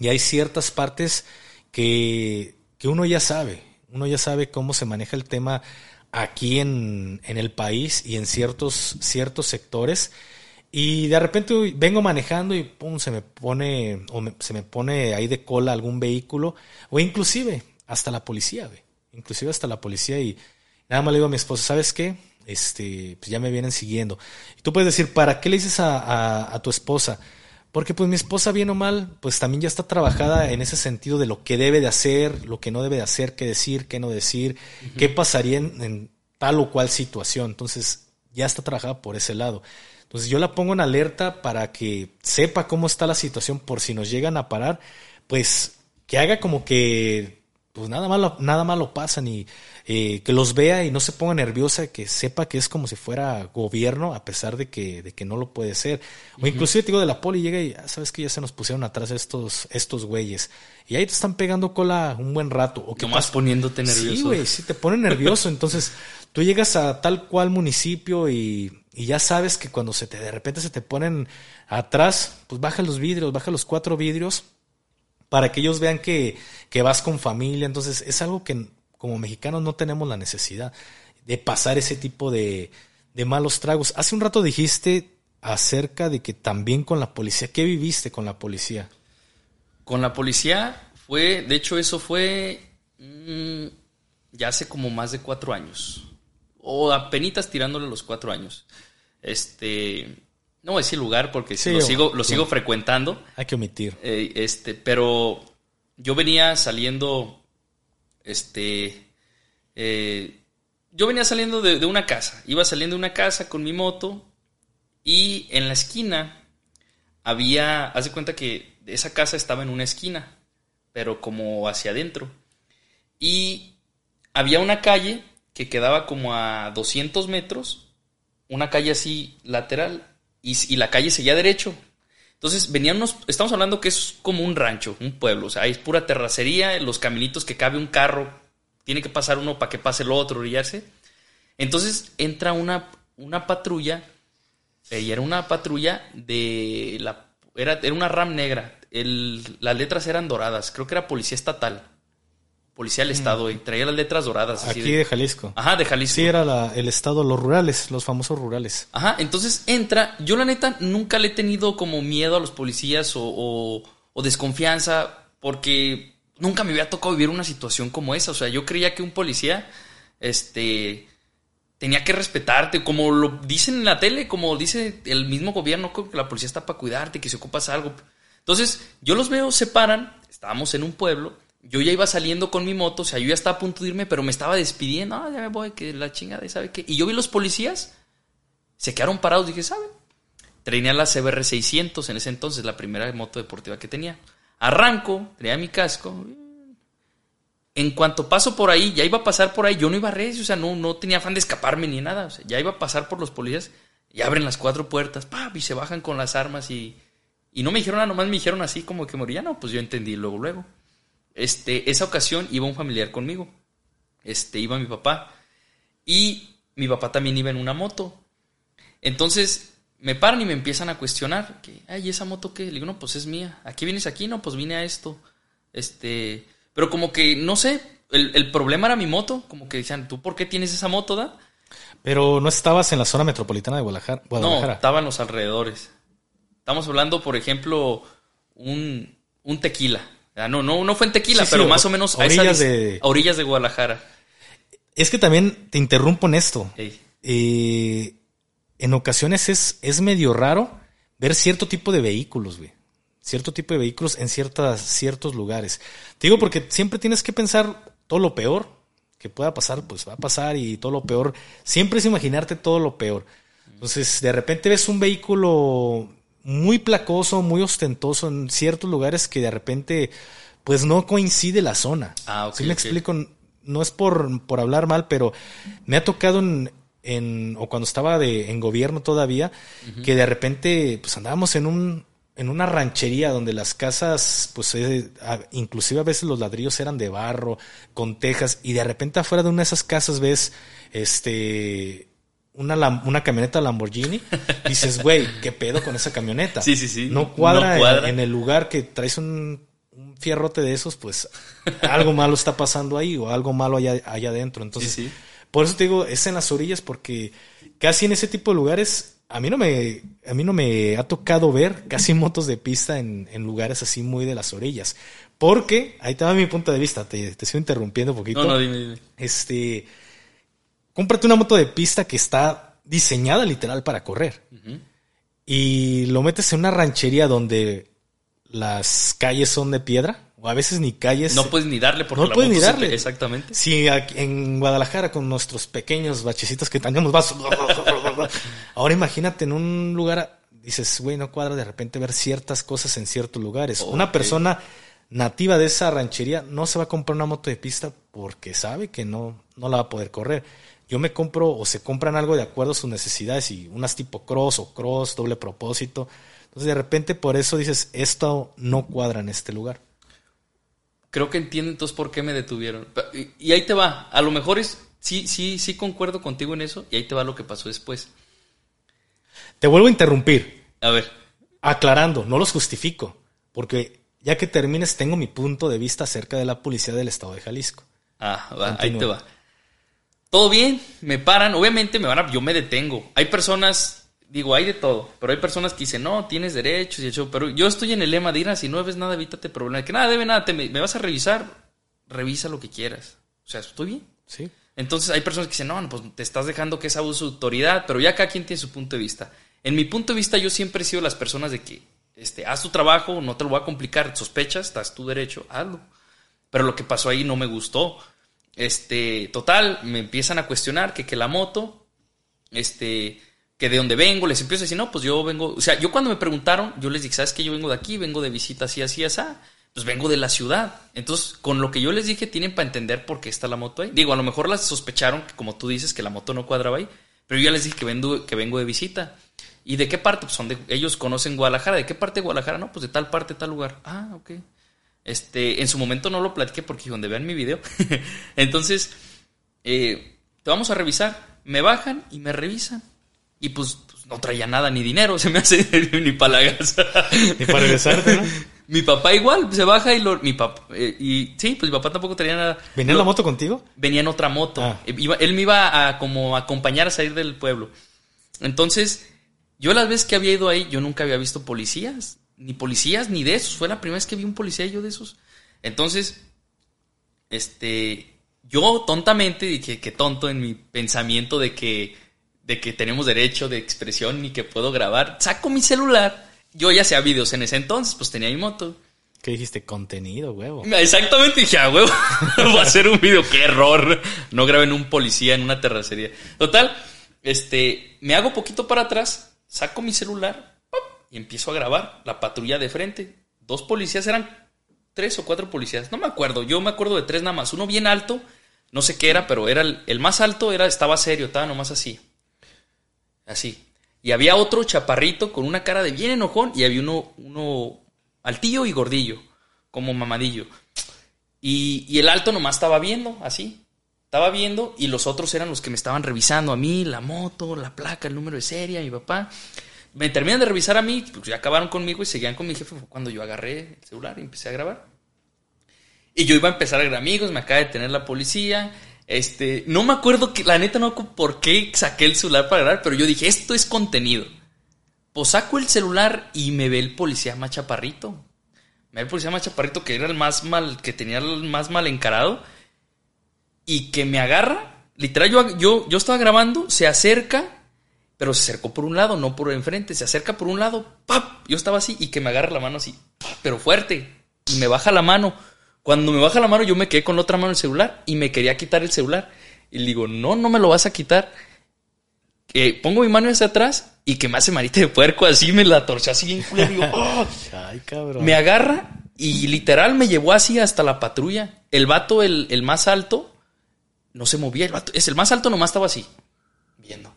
A: y hay ciertas partes que, que, uno ya sabe. Uno ya sabe cómo se maneja el tema aquí en, en el país y en ciertos, ciertos sectores. Y de repente vengo manejando y pum, se me pone, o se me pone ahí de cola algún vehículo, o inclusive hasta la policía, güey. Inclusive hasta la policía y nada más le digo a mi esposa, ¿sabes qué? Este, pues ya me vienen siguiendo. Y tú puedes decir, ¿para qué le dices a, a, tu esposa? Porque pues mi esposa, bien o mal, pues también ya está trabajada en ese sentido de lo que debe de hacer, lo que no debe de hacer, qué decir, qué no decir, qué pasaría en, en, tal o cual situación. Entonces, ya está trabajada por ese lado. Entonces yo la pongo en alerta para que sepa cómo está la situación por si nos llegan a parar, pues que haga como que pues nada malo, nada malo pasa, ni eh, que los vea y no se ponga nerviosa, que sepa que es como si fuera gobierno, a pesar de que, de que no lo puede ser. O inclusive te digo de la poli llega y ah, sabes que ya se nos pusieron atrás estos, estos güeyes. Y ahí te están pegando cola un buen rato. O
B: que más poniéndote nervioso.
A: Sí, güey, sí te pone nervioso. Entonces, tú llegas a tal cual municipio y y ya sabes que cuando se te de repente se te ponen atrás, pues baja los vidrios, baja los cuatro vidrios para que ellos vean que, que vas con familia. Entonces es algo que como mexicanos no tenemos la necesidad de pasar ese tipo de, de malos tragos. Hace un rato dijiste acerca de que también con la policía, ¿qué viviste con la policía?
B: Con la policía fue, de hecho eso fue mm, ya hace como más de cuatro años, o apenas tirándole los cuatro años. Este, no voy a decir lugar porque lo, sigo, lo sigo frecuentando.
A: Hay que omitir.
B: Eh, este, pero yo venía saliendo, este, eh, yo venía saliendo de, una casa, iba saliendo de una casa con mi moto y en la esquina había, haz de cuenta que esa casa estaba en una esquina, pero como hacia adentro. Y había una calle que quedaba como a 200 metros una calle así lateral y, la calle seguía derecho. Entonces venían unos, estamos hablando que es como un rancho, un pueblo, o sea, es pura terracería, los caminitos que cabe un carro, tiene que pasar uno para que pase el otro, brillarse. Entonces entra una, una patrulla, eh, y era una patrulla de la, era, era una RAM negra, las letras eran doradas, creo que era policía estatal policía del estado, y traía las letras doradas.
A: Aquí de... Jalisco.
B: Ajá, de Jalisco.
A: Sí, era el estado, los rurales, los famosos rurales.
B: Ajá, entonces entra, yo la neta nunca le he tenido como miedo a los policías o, desconfianza, porque nunca me había tocado vivir una situación como esa. O sea, yo creía que un policía, este, tenía que respetarte, como lo dicen en la tele, como dice el mismo gobierno, que la policía está para cuidarte, que si ocupas algo. Entonces, yo los veo, se paran, estábamos en un pueblo, yo ya iba saliendo con mi moto, o sea, yo ya estaba a punto de irme, pero me estaba despidiendo, ah, ya me voy, que la chingada, ¿sabe qué? Y yo vi los policías, se quedaron parados, dije, ¿sabe? Traía la CBR 600 en ese entonces, la primera moto deportiva que tenía. Arranco, traía mi casco. En cuanto paso por ahí, ya iba a pasar por ahí, yo no iba a recio, o sea, no, no tenía afán de escaparme ni nada. O sea, ya iba a pasar por los policías y abren las cuatro puertas, ¡pap! y se bajan con las armas y, y no me dijeron nada, nomás me dijeron así como que moría. No, pues yo entendí luego, luego. Este, esa ocasión iba un familiar conmigo. Este, iba mi papá. Y mi papá también iba en una moto. Entonces, me paran y me empiezan a cuestionar. Que, Ay, ¿esa moto qué? Le digo, no, pues es mía. ¿A qué vienes aquí? No, pues vine a esto. Este, pero como que, no sé, el, el problema era mi moto. Como que decían, ¿tú por qué tienes esa moto, da?
A: Pero no estabas en la zona metropolitana de Guadalajara.
B: No, estaba en los alrededores. Estamos hablando, por ejemplo, un, un tequila. Ah, No, no, no fue en tequila,
A: Sí,
B: pero más o menos a,
A: orillas de-
B: a orillas de Guadalajara.
A: Es que también te interrumpo en esto. Eh, en ocasiones es, es medio raro ver cierto tipo de vehículos, güey. Cierto tipo de vehículos en ciertas, ciertos lugares. Te digo porque siempre tienes que pensar todo lo peor que pueda pasar, pues va a pasar y todo lo peor. Siempre es imaginarte todo lo peor. Entonces, de repente ves un vehículo muy placoso, muy ostentoso en ciertos lugares que de repente, pues no coincide la zona.
B: Ah, ok,
A: ¿Sí me explico? No es por, por hablar mal, pero me ha tocado en, en- o cuando estaba de, en gobierno todavía, que de repente, pues andábamos en un, en una ranchería donde las casas, pues eh, inclusive a veces los ladrillos eran de barro, con tejas, y de repente afuera de una de esas casas ves, este, una, una camioneta Lamborghini, dices, güey, ¿qué pedo con esa camioneta?
B: Sí, sí, sí.
A: No cuadra,
B: No
A: en-
B: cuadra.
A: En, el lugar que traes un, un fierrote de esos, pues algo malo está pasando ahí o algo malo allá, allá adentro. Entonces,
B: Sí, sí.
A: por eso te digo, es en las orillas porque casi en ese tipo de lugares a mí no me a mí no me ha tocado ver casi motos de pista en, en lugares así muy de las orillas. Porque, ahí va mi punto de vista, te, te sigo interrumpiendo un poquito.
B: No, no, dime, dime.
A: Este, cómprate una moto de pista que está diseñada literal para correr. Y lo metes en una ranchería donde las calles son de piedra, o a veces ni calles.
B: No puedes ni darle porque
A: No
B: la
A: puedes
B: moto
A: ni darle.
B: te- Exactamente.
A: Si aquí en Guadalajara con nuestros pequeños bachecitos que tenemos vas. Ahora imagínate en un lugar, dices, güey, no cuadra de repente ver ciertas cosas en ciertos lugares. Una persona nativa de esa ranchería no se va a comprar una moto de pista porque sabe que no, no la va a poder correr. Yo me compro o se compran algo de acuerdo a sus necesidades y unas tipo cross o cross, doble propósito. Entonces de repente por eso dices, esto no cuadra en este lugar.
B: Creo que entiendo entonces por qué me detuvieron. Y, ahí te va. A lo mejor es. Sí, sí, sí concuerdo contigo en eso. Y ahí te va lo que pasó después.
A: Te vuelvo a interrumpir.
B: A ver.
A: aclarando, no los justifico, porque ya que termines tengo mi punto de vista acerca de la policía del estado de Jalisco.
B: Ah, va, ahí te va. Todo bien, me paran, obviamente me van a, yo me detengo. Hay personas, digo, hay de todo, pero hay personas que dicen, no, tienes derechos y eso, pero yo estoy en el lema de ir, si no ves nada, evítate problemas. Que nada debe nada, te, me, me vas a revisar, revisa lo que quieras. O sea, estoy bien.
A: ¿Sí?
B: Entonces hay personas que dicen, no, no, pues te estás dejando que es abuso de autoridad, pero ya cada quien tiene su punto de vista. En mi punto de vista, yo siempre he sido las personas de que, este, haz tu trabajo, no te lo voy a complicar, sospechas, estás tu derecho, hazlo. Pero lo que pasó ahí no me gustó. Este, total, me empiezan a cuestionar que, que la moto, este, que de dónde vengo, les empiezo a decir, no, pues yo vengo, o sea, yo cuando me preguntaron, yo les dije, ¿sabes qué? Yo vengo de aquí, vengo de visita así, así, así, pues vengo de la ciudad. Entonces, con lo que yo les dije, tienen para entender por qué está la moto ahí. Digo, a lo mejor las sospecharon, que como tú dices, que la moto no cuadraba ahí, pero yo ya les dije que vengo, que vengo de visita. ¿Y de qué parte? Pues son de, ellos conocen Guadalajara. ¿De qué parte de Guadalajara? No, pues de tal parte, tal lugar. Ah, ok. Este, en su momento no lo platiqué porque donde vean mi video. Entonces, eh, te vamos a revisar. Me bajan y me revisan. Y pues, pues, no traía nada, ni dinero, se me hace ni para la.
A: Y para regresarte, ¿no?
B: mi papá igual, se baja y lo, mi papá, eh, y sí, pues mi papá tampoco traía nada.
A: ¿Venía
B: Lo-
A: la moto contigo?
B: venía en otra moto.
A: Ah.
B: Eh, iba- él me iba a como acompañar a salir del pueblo. Entonces, yo las veces que había ido ahí, yo nunca había visto policías, ni policías, ni de esos. Fue la primera vez que vi un policía yo de esos. Entonces, este, yo tontamente, dije que tonto en mi pensamiento de que, de que tenemos derecho de expresión y que puedo grabar, saco mi celular. Yo ya hacía videos en ese entonces, pues tenía mi moto.
A: ¿Qué dijiste? Contenido, huevo.
B: Exactamente, dije, ah, huevo, voy a hacer un video, qué error. No graben un policía en una terracería. Total, este, me hago poquito para atrás, saco mi celular y empiezo a grabar la patrulla de frente. Dos policías eran tres o cuatro policías, no me acuerdo, yo me acuerdo de tres nada más, uno bien alto, no sé qué era, pero era el, más alto, era, estaba serio, estaba nomás así, así. Y había otro chaparrito con una cara de bien enojón y había uno, uno altillo y gordillo, como mamadillo. Y, y el alto nomás estaba viendo, así. Estaba viendo y los otros eran los que me estaban revisando a mí, la moto, la placa, el número de serie, mi papá. Me terminan de revisar a mí, pues ya acabaron conmigo y seguían con mi jefe. Fue cuando yo agarré el celular y empecé a grabar. Y yo iba a empezar a grabar amigos, me acaba de tener la policía. Este, no me acuerdo que, la neta no por qué saqué el celular para grabar, pero yo dije, esto es contenido. Pues saco el celular y me ve el policía más chaparrito. Me ve el policía más chaparrito que era el más mal, que tenía el más mal encarado. Y que me agarra. Literal, yo, yo, yo estaba grabando, se acerca, pero se acercó por un lado, no por enfrente. Se acerca por un lado, ¡pap! Yo estaba así y que me agarra la mano así, pero fuerte. Y me baja la mano. Cuando me baja la mano, yo me quedé con la otra mano el celular y me quería quitar el celular. Y le digo, no, no me lo vas a quitar. Que pongo mi mano hacia atrás y que me hace marita de puerco así, me la torció así bien culero. Digo, "Oh".
A: Ay, cabrón.
B: Me agarra y literal me llevó así hasta la patrulla. El vato, el, el más alto, no se movía. El vato, es el más alto, nomás estaba así, viendo.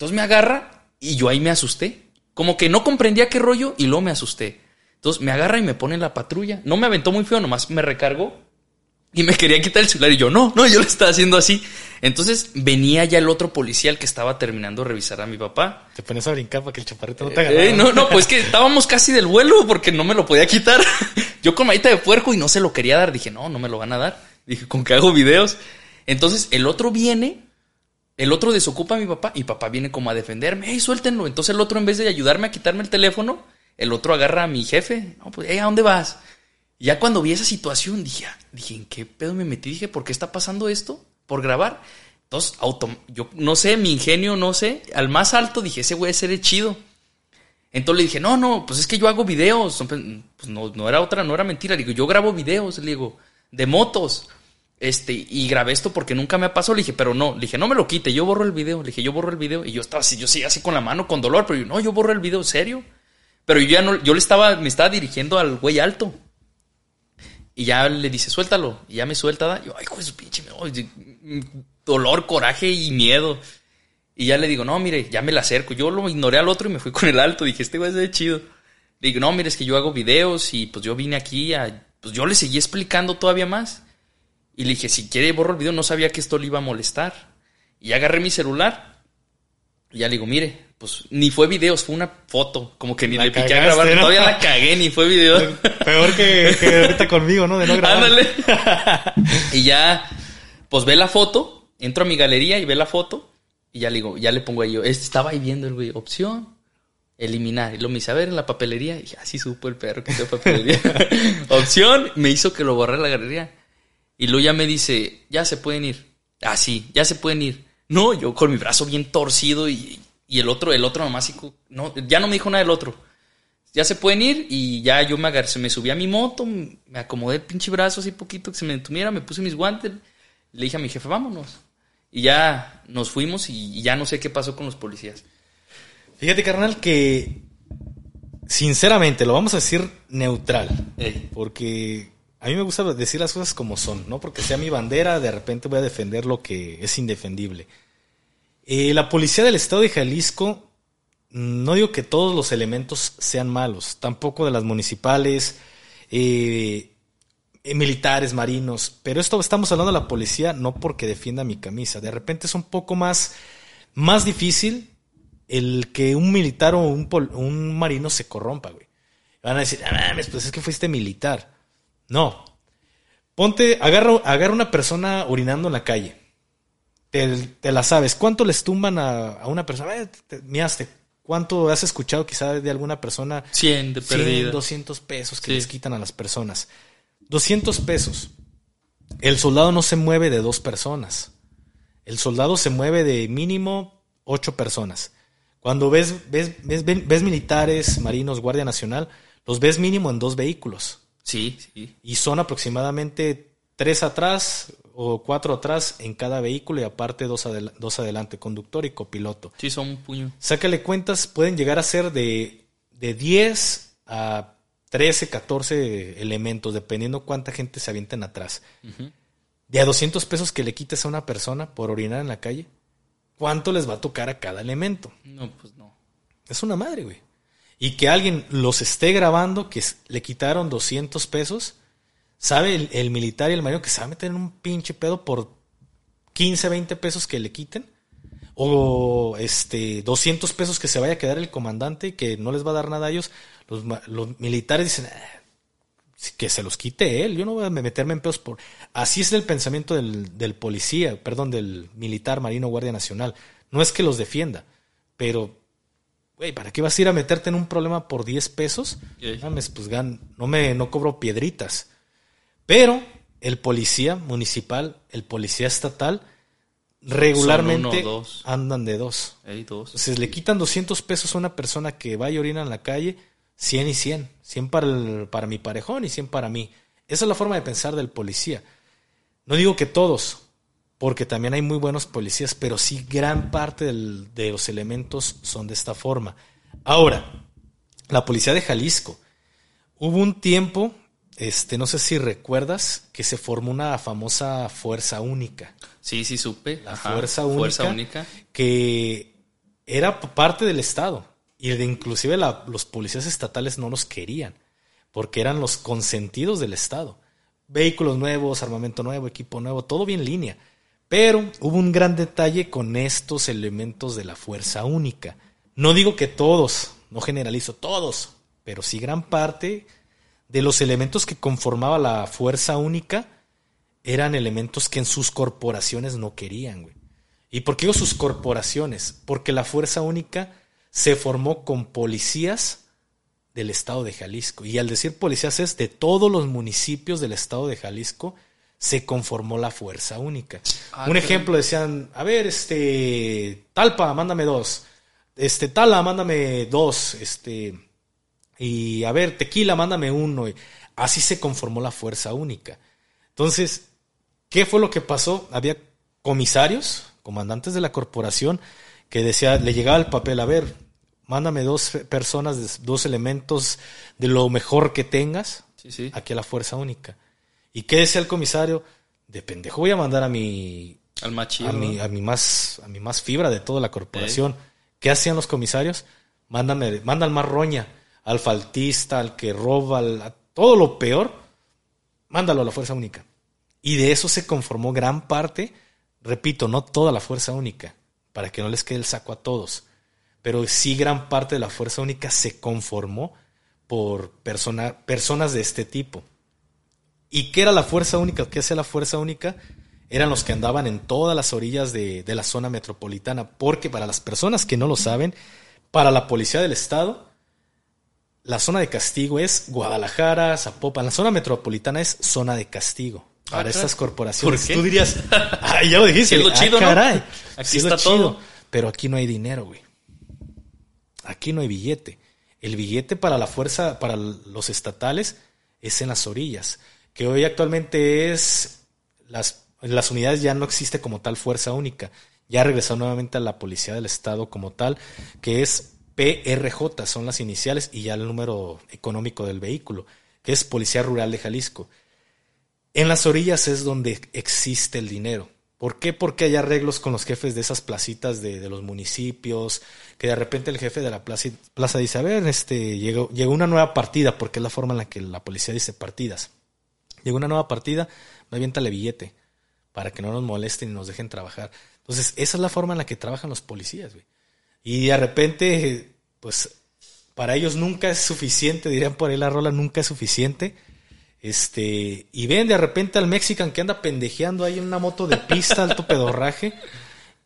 B: Entonces me agarra y yo ahí me asusté. Como que no comprendía qué rollo y luego me asusté. Entonces me agarra y me pone en la patrulla. No me aventó muy feo, nomás me recargó. Y me quería quitar el celular y yo, no, no, yo lo estaba haciendo así. Entonces venía ya el otro policía, el que estaba terminando de revisar a mi papá.
A: Te pones a brincar para que el chaparrito no te agarre.
B: Eh, no, no, pues que estábamos casi del vuelo porque no me lo podía quitar. Yo con manita de puerco y no se lo quería dar. Dije, no, no me lo van a dar. Dije, con que hago videos. Entonces el otro viene, el otro desocupa a mi papá y papá viene como a defenderme. ¡Ey, suéltenlo! Entonces el otro, en vez de ayudarme a quitarme el teléfono, el otro agarra a mi jefe. No, pues, "Ey, ¿a dónde vas? Y ya cuando vi esa situación, dije, ah, dije, ¿en qué pedo me metí? Dije, ¿por qué está pasando esto? ¿Por grabar? Entonces, autom yo no sé, mi ingenio, no sé. Al más alto dije, ese güey ser chido. Entonces le dije, no, no, pues es que yo hago videos. Pues no, no era otra, no era mentira. Le digo, yo grabo videos, le digo, de motos. Este, y grabé esto porque nunca me ha pasado. Le dije, pero no, le dije, no me lo quite, yo borro el video. Le dije, yo borro el video. Y yo estaba así, yo sí, así con la mano, con dolor, pero yo, no, yo borro el video, ¿serio? Pero yo ya no, yo le estaba, me estaba dirigiendo al güey alto. Y ya le dice, suéltalo. Y ya me suelta. ¿da? Yo, ay, hijo de su pinche, dolor, coraje y miedo. Y ya le digo, no, mire, ya me la acerco. Yo lo ignoré al otro y me fui con el alto. Dije, este güey es chido. Le digo, no, mire, es que yo hago videos y pues yo vine aquí a. Pues yo le seguí explicando todavía más. Y le dije, si quiere borro el video, no sabía que esto le iba a molestar. Y agarré mi celular. Y ya le digo, mire, pues ni fue videos, fue una foto. Como que ni
A: La
B: le piqué a grabar.
A: ¿no?
B: Todavía la cagué, ni fue video.
A: Peor que, que ahorita conmigo, ¿no? De no grabar.
B: Ándale. y ya, pues ve la foto, entro a mi galería y ve la foto. Y ya le digo, ya le pongo ahí yo, este estaba ahí viendo el güey, opción, eliminar. Y lo me dice, a ver, en la papelería. Y así supo el perro que hizo papelería. opción, me hizo que lo borré en la galería. Y luego ya me dice, ya se pueden ir. Ah, sí, ya se pueden ir. No, yo con mi brazo bien torcido y, y el otro, el otro nomás, así no, ya no me dijo nada el otro. Ya se pueden ir y ya yo me agarré, se me subí a mi moto, me acomodé el pinche brazo así poquito que se me detuviera, me puse mis guantes, le dije a mi jefe, vámonos. Y ya nos fuimos y, y ya no sé qué pasó con los policías.
A: Fíjate, carnal, que sinceramente lo vamos a decir neutral.
B: Ey.
A: Porque a mí me gusta decir las cosas como son, no porque sea mi bandera, de repente voy a defender lo que es indefendible. Eh, la policía del estado de Jalisco, no digo que todos los elementos sean malos, tampoco de las municipales, eh, eh, militares, marinos, pero esto estamos hablando de la policía no porque defienda mi camisa, de repente es un poco más, más difícil el que un militar o un marino se corrompa, güey. Van a decir, ah, mames, pues es que fuiste militar. No. Ponte, agarra, agarra una persona orinando en la calle. Te, te la sabes. ¿Cuánto les tumban a, a una persona? Eh, te- miaste. ¿Cuánto has escuchado quizá de alguna persona?
B: 100 de
A: 100,
B: perdida.
A: 200 pesos que
B: Sí.
A: les quitan a las personas. 200 pesos. El soldado no se mueve de dos personas. El soldado se mueve de mínimo ocho personas. Cuando ves, ves, ves, ves- ves militares, marinos, Guardia Nacional, los ves mínimo en dos vehículos.
B: Sí, sí.
A: Y son aproximadamente tres atrás o cuatro atrás en cada vehículo y aparte dos, adel- dos adelante, conductor y copiloto.
B: Sí, son un puño.
A: Sácale cuentas, pueden llegar a ser de de 10 a 13, 14 elementos, dependiendo cuánta gente se avienten atrás. De a 200 pesos que le quites a una persona por orinar en la calle, ¿cuánto les va a tocar a cada elemento?
B: No, pues no.
A: Es una madre, güey. Y que alguien los esté grabando, que le quitaron 200 pesos, sabe el, militar y el marino que se va a meter en un pinche pedo por 15, 20 pesos que le quiten o este 200 pesos que se vaya a quedar el comandante y que no les va a dar nada a ellos, los, militares dicen ah, que se los quite él, yo no voy a meterme en pedos por... Así es el pensamiento del policía, perdón, del militar, marino, guardia nacional. No es que los defienda, pero, güey, ¿para qué vas a ir a meterte en un problema por 10 pesos? Mames, pues gan, no me no cobro piedritas. Pero el policía municipal, el policía estatal, regularmente andan de dos. Entonces le quitan 200 pesos a una persona que va y orina en la calle, 100 y 100. 100 para, el, para mi parejón y 100 para mí. Esa es la forma de pensar del policía. No digo que todos, porque también hay muy buenos policías, pero sí gran parte del, de los elementos son de esta forma. Ahora, la policía de Jalisco. Hubo un tiempo, este, no sé si recuerdas, que se formó una famosa fuerza única.
B: Sí, sí, supe.
A: La fuerza, única, Que era parte del Estado. Y de, inclusive los policías estatales no los querían. Porque eran los consentidos del Estado. Vehículos nuevos, armamento nuevo, equipo nuevo, todo bien línea. Pero hubo un gran detalle con estos elementos de la fuerza única. No digo que todos, no generalizo todos, pero sí gran parte de los elementos que conformaba la fuerza única eran elementos que en sus corporaciones no querían, güey. ¿Y por qué digo sus corporaciones? Porque la Fuerza Única se formó con policías del estado de Jalisco. Y al decir policías es de todos los municipios del estado de Jalisco se conformó la Fuerza Única. Ah, Un ejemplo decían, a ver, este, Talpa, mándame dos. Este, Tala, mándame dos. Este, y a ver, Tequila, mándame uno. así se conformó la Fuerza Única. Entonces, ¿Qué fue lo que pasó? Había comisarios, comandantes de la corporación, que decía, le llegaba el papel, a ver, mándame dos personas, dos elementos de lo mejor que tengas aquí a la Fuerza Única. ¿Y qué decía el comisario? De pendejo voy a mandar a mi...
B: Al más
A: a mi, a mi más a mi más fibra de toda la corporación. ¿Qué hacían los comisarios? Mándame, manda al más roña, al faltista, al que roba, a todo lo peor, mándalo a la Fuerza Única. Y de eso se conformó gran parte, repito, no toda la fuerza única, para que no les quede el saco a todos, pero sí gran parte de la fuerza única se conformó por personas de este tipo. ¿Y qué era la fuerza única? ¿Qué hacía la fuerza única? Eran los que andaban en todas las orillas de, de la zona metropolitana, porque para las personas que no lo saben, para la policía del estado, la zona de castigo es Guadalajara, Zapopan. La zona metropolitana es zona de castigo para ah, estas corporaciones.
B: Tú dirías,
A: ay, ya lo dijiste.
B: Es lo chido,
A: ah, caray,
B: Aquí está todo.
A: Pero aquí no hay dinero, güey. Aquí no hay billete. El billete para la fuerza, para los estatales, es en las orillas. Que hoy actualmente es. Las, las unidades ya no existe como tal fuerza única. Ya regresó nuevamente a la policía del Estado como tal, que es PRJ, son las iniciales, y ya el número económico del vehículo, que es Policía Rural de Jalisco. En las orillas es donde existe el dinero. ¿Por qué? Porque hay arreglos con los jefes de esas placitas de, los municipios, que de repente el jefe de la plaza, dice, a ver, este, llegó, llegó, una nueva partida, porque es la forma en la que la policía dice partidas. Llegó una nueva partida, me aviéntale billete, para que no nos molesten y nos dejen trabajar. Entonces, esa es la forma en la que trabajan los policías, güey. Y de repente, pues, para ellos nunca es suficiente, dirían por ahí la rola, nunca es suficiente este, y ven de repente al Mexican que anda pendejeando ahí en una moto de pista, alto pedorraje.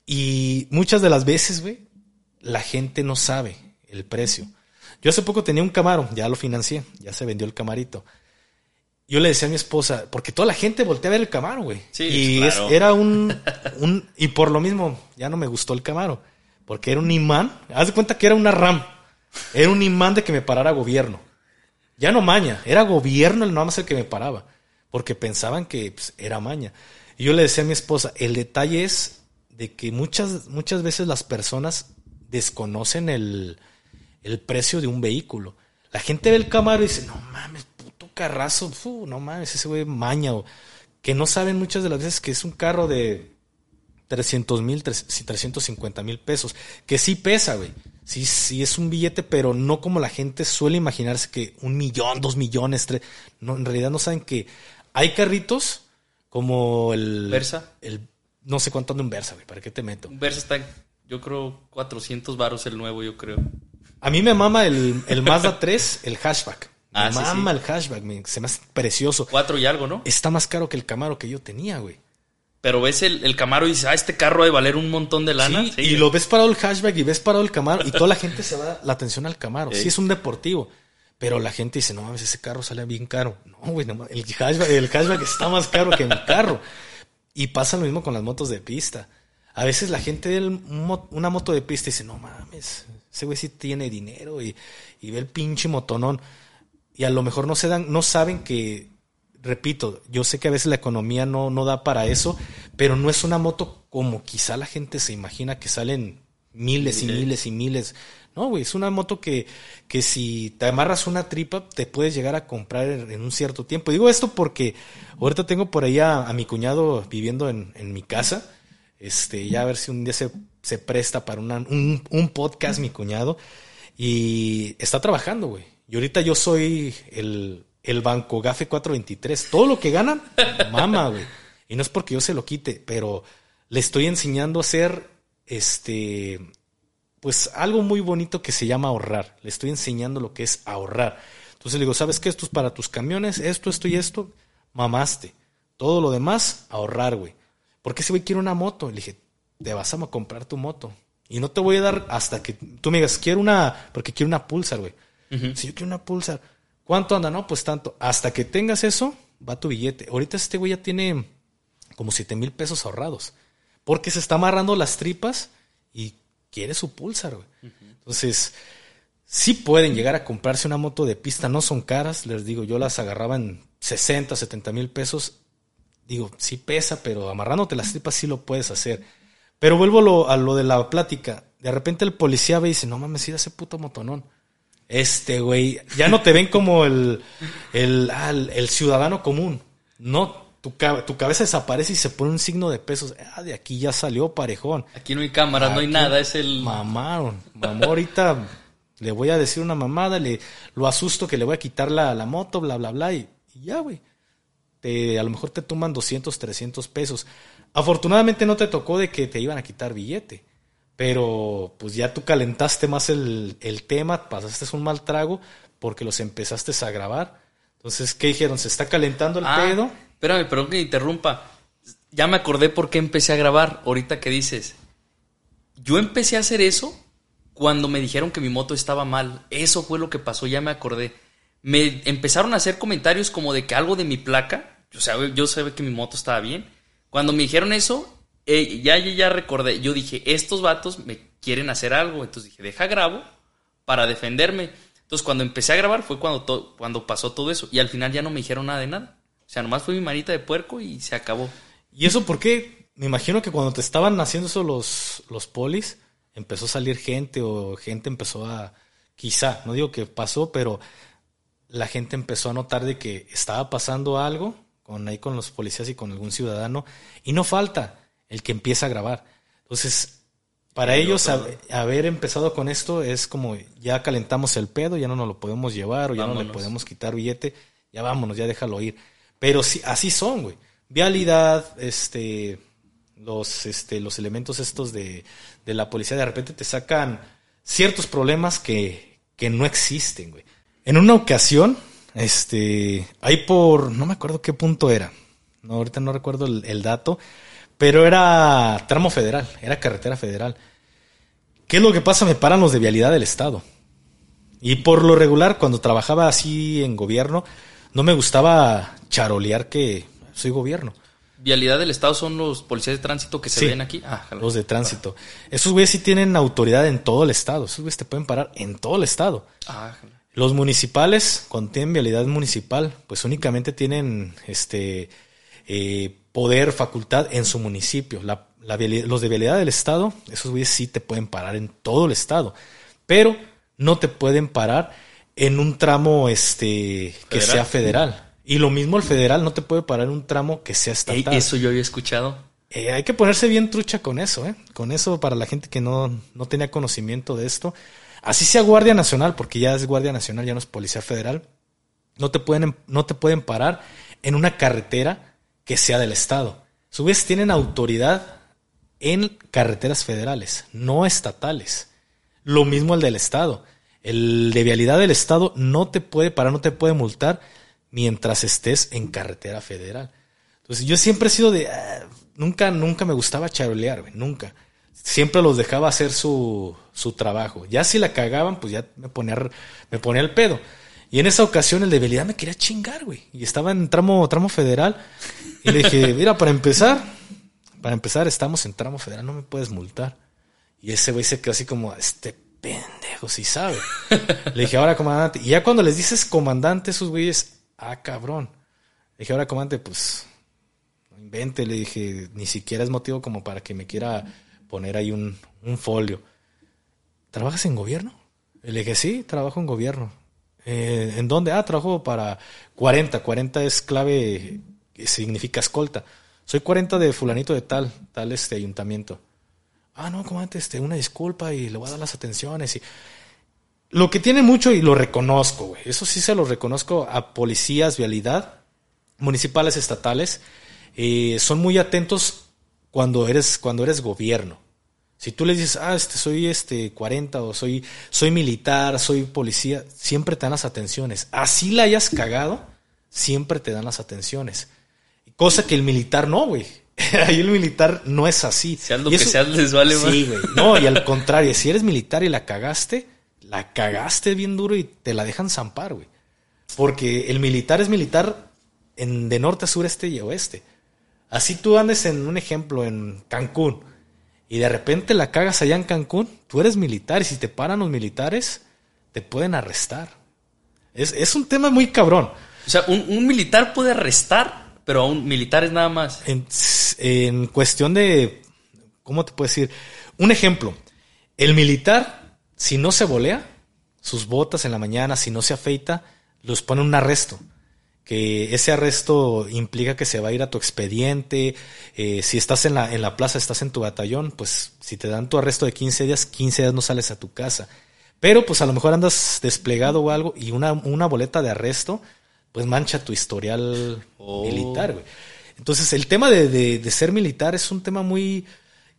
A: Y muchas de las veces, güey, la gente no sabe el precio. Yo hace poco tenía un Camaro, ya lo financié, ya se vendió el Camarito. Yo le decía a mi esposa, porque toda la gente voltea a ver el Camaro, güey. y era un, un, y por lo mismo, ya no me gustó el Camaro, porque era un imán. Haz de cuenta que era una RAM. Era un imán de que me parara gobierno. Ya no maña, era gobierno el más el que me paraba, porque pensaban que pues, era maña. Y yo le decía a mi esposa, el detalle es de que muchas, muchas veces las personas desconocen el, el precio de un vehículo. La gente ve el Camaro y dice, no mames, carrazo, no mames, ese güey maña. o- Que no saben muchas de las veces que es un carro de 300 mil, 350 mil pesos. Que sí pesa, güey. Sí, sí es un billete, pero no como la gente suele imaginarse que un millón, dos millones, tres. No, en realidad no saben que hay carritos como el...
B: Versa.
A: El, no sé cuánto anda un Versa, güey. ¿Para qué te meto?
B: Un Versa está, en, yo creo, 400 varos el nuevo, yo creo.
A: A mí me mama el, el Mazda 3, el hatchback. Me
B: Ah, sí,
A: mama
B: sí.
A: el hatchback, me- se me hace precioso.
B: Cuatro y algo, ¿no?
A: Está más caro que el Camaro que yo tenía, güey.
B: Pero ves el, el Camaro y dices, ah, este carro ha de valer un montón de lana.
A: Sí, y lo ves parado el hatchback y ves parado el Camaro y toda la gente se va la atención al Camaro. Sí, es un deportivo. Pero la gente dice, no mames, ese carro sale bien caro. No, güey, no el hatchback, el hatchback está más caro que mi carro. Y pasa lo mismo con las motos de pista. A veces la gente ve una moto de pista y dice, no mames, ese güey sí tiene dinero y, y ve el pinche motonón. Y a lo mejor no se dan, no saben que, repito, yo sé que a veces la economía no, no da para eso, pero no es una moto como quizá la gente se imagina que salen miles y miles y miles. No, güey, es una moto que, que si te amarras una tripa, te puedes llegar a comprar en en un cierto tiempo. Digo esto porque ahorita tengo por ahí a, a mi cuñado viviendo en, en mi casa. Este, ya a ver si un día se, se presta para una- un, un podcast, mi cuñado. Y está trabajando, güey. Y ahorita yo soy el, el Banco Gafe 423. Todo lo que ganan, mama, güey. Y no es porque yo se lo quite, pero le estoy enseñando a hacer, este, pues algo muy bonito que se llama ahorrar. Le estoy enseñando lo que es ahorrar. Entonces le digo, ¿sabes qué? Esto es para tus camiones, esto, esto y esto. Mamaste. Todo lo demás, ahorrar, güey. Porque ese güey quiere una moto. Le dije, te vas a comprar tu moto. Y no te voy a dar hasta que tú me digas, quiero una, porque quiero una Pulsar, güey. Si yo quiero una Pulsar, ¿cuánto anda? No, pues tanto. Hasta que tengas eso, va tu billete. Ahorita este güey ya tiene como 7 mil pesos ahorrados. Porque se está amarrando las tripas y quiere su Pulsar, güey. Entonces, sí pueden llegar a comprarse una moto de pista, no son caras, les digo, yo las agarraba en 60, 70 mil pesos. Digo, sí pesa, pero amarrándote las tripas sí lo puedes hacer. Pero vuelvo a lo, a lo de la plática. De repente el policía ve y dice, no mames, ir ese puto motonón. Este, güey, ya no te ven como el, el, ah, el, el ciudadano común. No, tu, tu cabeza desaparece y se pone un signo de pesos. Ah, de aquí ya salió parejón.
B: Aquí no hay cámaras, no hay nada, es el...
A: Mamaron. Mamó ahorita. le voy a decir una mamada, le, lo asusto que le voy a quitar la, la moto, bla, bla, bla. Y, y ya, güey. Te, a lo mejor te toman 200, 300 pesos. Afortunadamente no te tocó de que te iban a quitar billete. Pero pues ya tú calentaste más el, el tema, pasaste un mal trago porque los empezaste a grabar. Entonces, ¿qué dijeron? ¿Se está calentando el
B: Ah,
A: pedo?
B: Espérame, perdón que interrumpa. Ya me acordé por qué empecé a grabar. Ahorita que dices, yo empecé a hacer eso cuando me dijeron que mi moto estaba mal. Eso fue lo que pasó, ya me acordé. Me empezaron a hacer comentarios como de que algo de mi placa, yo sabía, yo sabía que mi moto estaba bien. Cuando me dijeron eso, eh, ya, ya, ya recordé. Yo dije, estos vatos me quieren hacer algo. Entonces dije, deja grabo para defenderme. Entonces cuando empecé a grabar fue cuando, cuando pasó todo eso. Y al final ya no me dijeron nada de nada. O sea, nomás fue mi manita de puerco y se acabó.
A: ¿Y eso por qué? Me imagino que cuando te estaban haciendo eso los, los polis, empezó a salir gente o gente empezó a... Quizá, no digo que pasó, pero la gente empezó a notar de que estaba pasando algo con ahí con los policías y con algún ciudadano y no falta el que empieza a grabar. Entonces, para ellos
B: otro.
A: haber empezado con esto es como ya calentamos el pedo, ya no nos lo podemos llevar o ya no le podemos quitar billete, ya vámonos, ya déjalo ir. Pero sí, así son, güey. Vialidad, este, los, este, los elementos estos de, de la policía de repente te sacan ciertos problemas que, que no existen, güey. En una ocasión, este, ahí por, no me acuerdo qué punto era, no, ahorita no recuerdo el, el dato, pero era tramo federal, era carretera federal. ¿Qué es lo que pasa? Me paran los de vialidad del Estado. Y por lo regular, cuando trabajaba así en gobierno, no me gustaba charolear que soy gobierno.
B: Vialidad del Estado son los policías de tránsito que se
A: Sí.
B: ven aquí. Ah.
A: Los de tránsito. Esos güeyes sí tienen autoridad en todo el Estado. Esos güeyes te pueden parar en todo el Estado.
B: Ah.
A: Los municipales, cuando tienen vialidad municipal, pues únicamente tienen este eh, poder, facultad en su municipio. La, la los de vialidad del Estado, esos güeyes sí te pueden parar en todo el Estado. Pero no te pueden parar en un tramo este que
B: ¿Federal?
A: sea federal. Y lo mismo el federal no te puede parar en un tramo que sea
B: Ey,
A: estatal.
B: eso yo había escuchado.
A: Eh, hay que ponerse bien trucha con eso, ¿eh? Con eso para la gente que no, no tenía conocimiento de esto. Así sea Guardia Nacional, porque ya es Guardia Nacional, ya no es Policía Federal. No te pueden, no te pueden parar en una carretera que sea del Estado. A su vez tienen autoridad en carreteras federales, no estatales. Lo mismo el del Estado. El de vialidad del Estado no te puede parar, no te puede multar mientras estés en carretera federal. Entonces yo siempre he sido de... ah, nunca, nunca me gustaba charolear, nunca. Siempre los dejaba hacer su, su trabajo. Ya si la cagaban, pues ya me ponía, me ponía el pedo. Y en esa ocasión el de vialidad me quería chingar, güey. Y estaba en tramo, tramo federal. Y le dije, mira, para empezar, para empezar, estamos en tramo federal, no me puedes multar. Y ese güey se quedó así como, este pendejo, si sabe. Le dije, ahora comandante. Y ya cuando les dices comandante, esos güeyes, ah, cabrón. Le dije, ahora comandante, pues, invente. Le dije, ni siquiera es motivo como para que me quiera poner ahí un, un folio. ¿Trabajas en gobierno? Le dije, sí, trabajo en gobierno. Eh, ¿En dónde? Ah, trabajo para 40. 40 es clave, que significa escolta. Soy 40 de fulanito de tal, tal este ayuntamiento. Ah, no, comandante, este, una disculpa y le voy a dar las atenciones. Y... Lo que tiene mucho, y lo reconozco, güey, eso sí se lo reconozco a policías, vialidad, municipales, estatales, eh, son muy atentos cuando eres, cuando eres gobierno. Si tú les dices, ah, este, soy este 40 o soy, soy militar, soy policía, siempre te dan las atenciones. Así la hayas cagado, siempre te dan las atenciones. Cosa que el militar no, güey. Ahí el militar no es así.
B: Seas lo
A: Y
B: que
A: eso-
B: seas, les vale más.
A: Sí, güey. No, y al contrario, si eres militar y la cagaste, la cagaste bien duro y te la dejan zampar, güey. Porque el militar es militar en, de norte a sur, este y oeste. Así tú andes en un ejemplo en Cancún y de repente la cagas allá en Cancún, tú eres militar y si te paran los militares, te pueden arrestar. Es, es un tema muy cabrón.
B: O sea, un, un militar puede arrestar, pero a un militar es nada más.
A: En, en cuestión de, ¿cómo te puedo decir? Un ejemplo, el militar, si no se volea sus botas en la mañana, si no se afeita, los pone un arresto. Que ese arresto implica que se va a ir a tu expediente. eh, si estás en la, en la plaza, estás en tu batallón, pues si te dan tu arresto de 15 días, 15 días no sales a tu casa. Pero pues a lo mejor andas desplegado o algo y una, una boleta de arresto, pues mancha tu historial
B: Oh.
A: militar, güey. Entonces, el tema de, de- de ser militar es un tema muy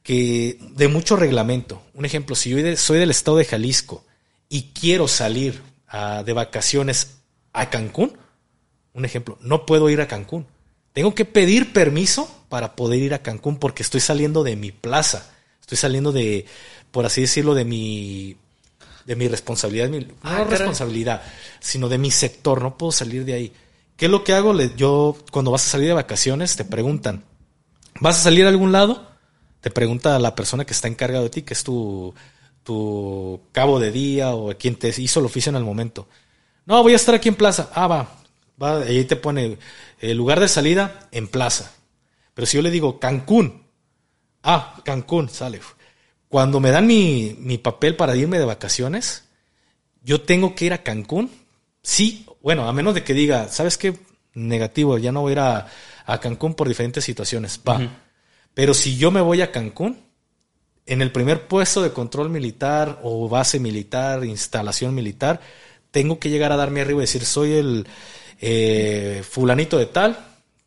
A: que de mucho reglamento. Un ejemplo, si yo soy del estado de Jalisco y quiero salir a- de vacaciones a Cancún, un ejemplo, no puedo ir a Cancún. Tengo que pedir permiso para poder ir a Cancún porque estoy saliendo de mi plaza. Estoy saliendo de, por así decirlo, de mi de mi responsabilidad, mi- no
B: Ah,
A: responsabilidad, sino de mi sector, no puedo salir de ahí. ¿Qué es lo que hago? Yo, cuando vas a salir de vacaciones, te preguntan, ¿vas a salir a algún lado? Te pregunta la persona que está encargado de ti, que es tu, tu cabo de día o quien te hizo el oficio en el momento. No, voy a estar aquí en plaza. Ah, va. Va ahí te pone el lugar de salida en plaza. Pero si yo le digo Cancún, ah, Cancún, sale. Cuando me dan mi, mi papel para irme de vacaciones, yo tengo que ir a Cancún. Sí, bueno, a menos de que diga, ¿sabes qué? Negativo, ya no voy a ir a, a Cancún por diferentes situaciones. Va. Pero si yo me voy a Cancún, en el primer puesto de control militar o base militar, instalación militar, tengo que llegar a darme arriba y decir, soy el eh, fulanito de tal,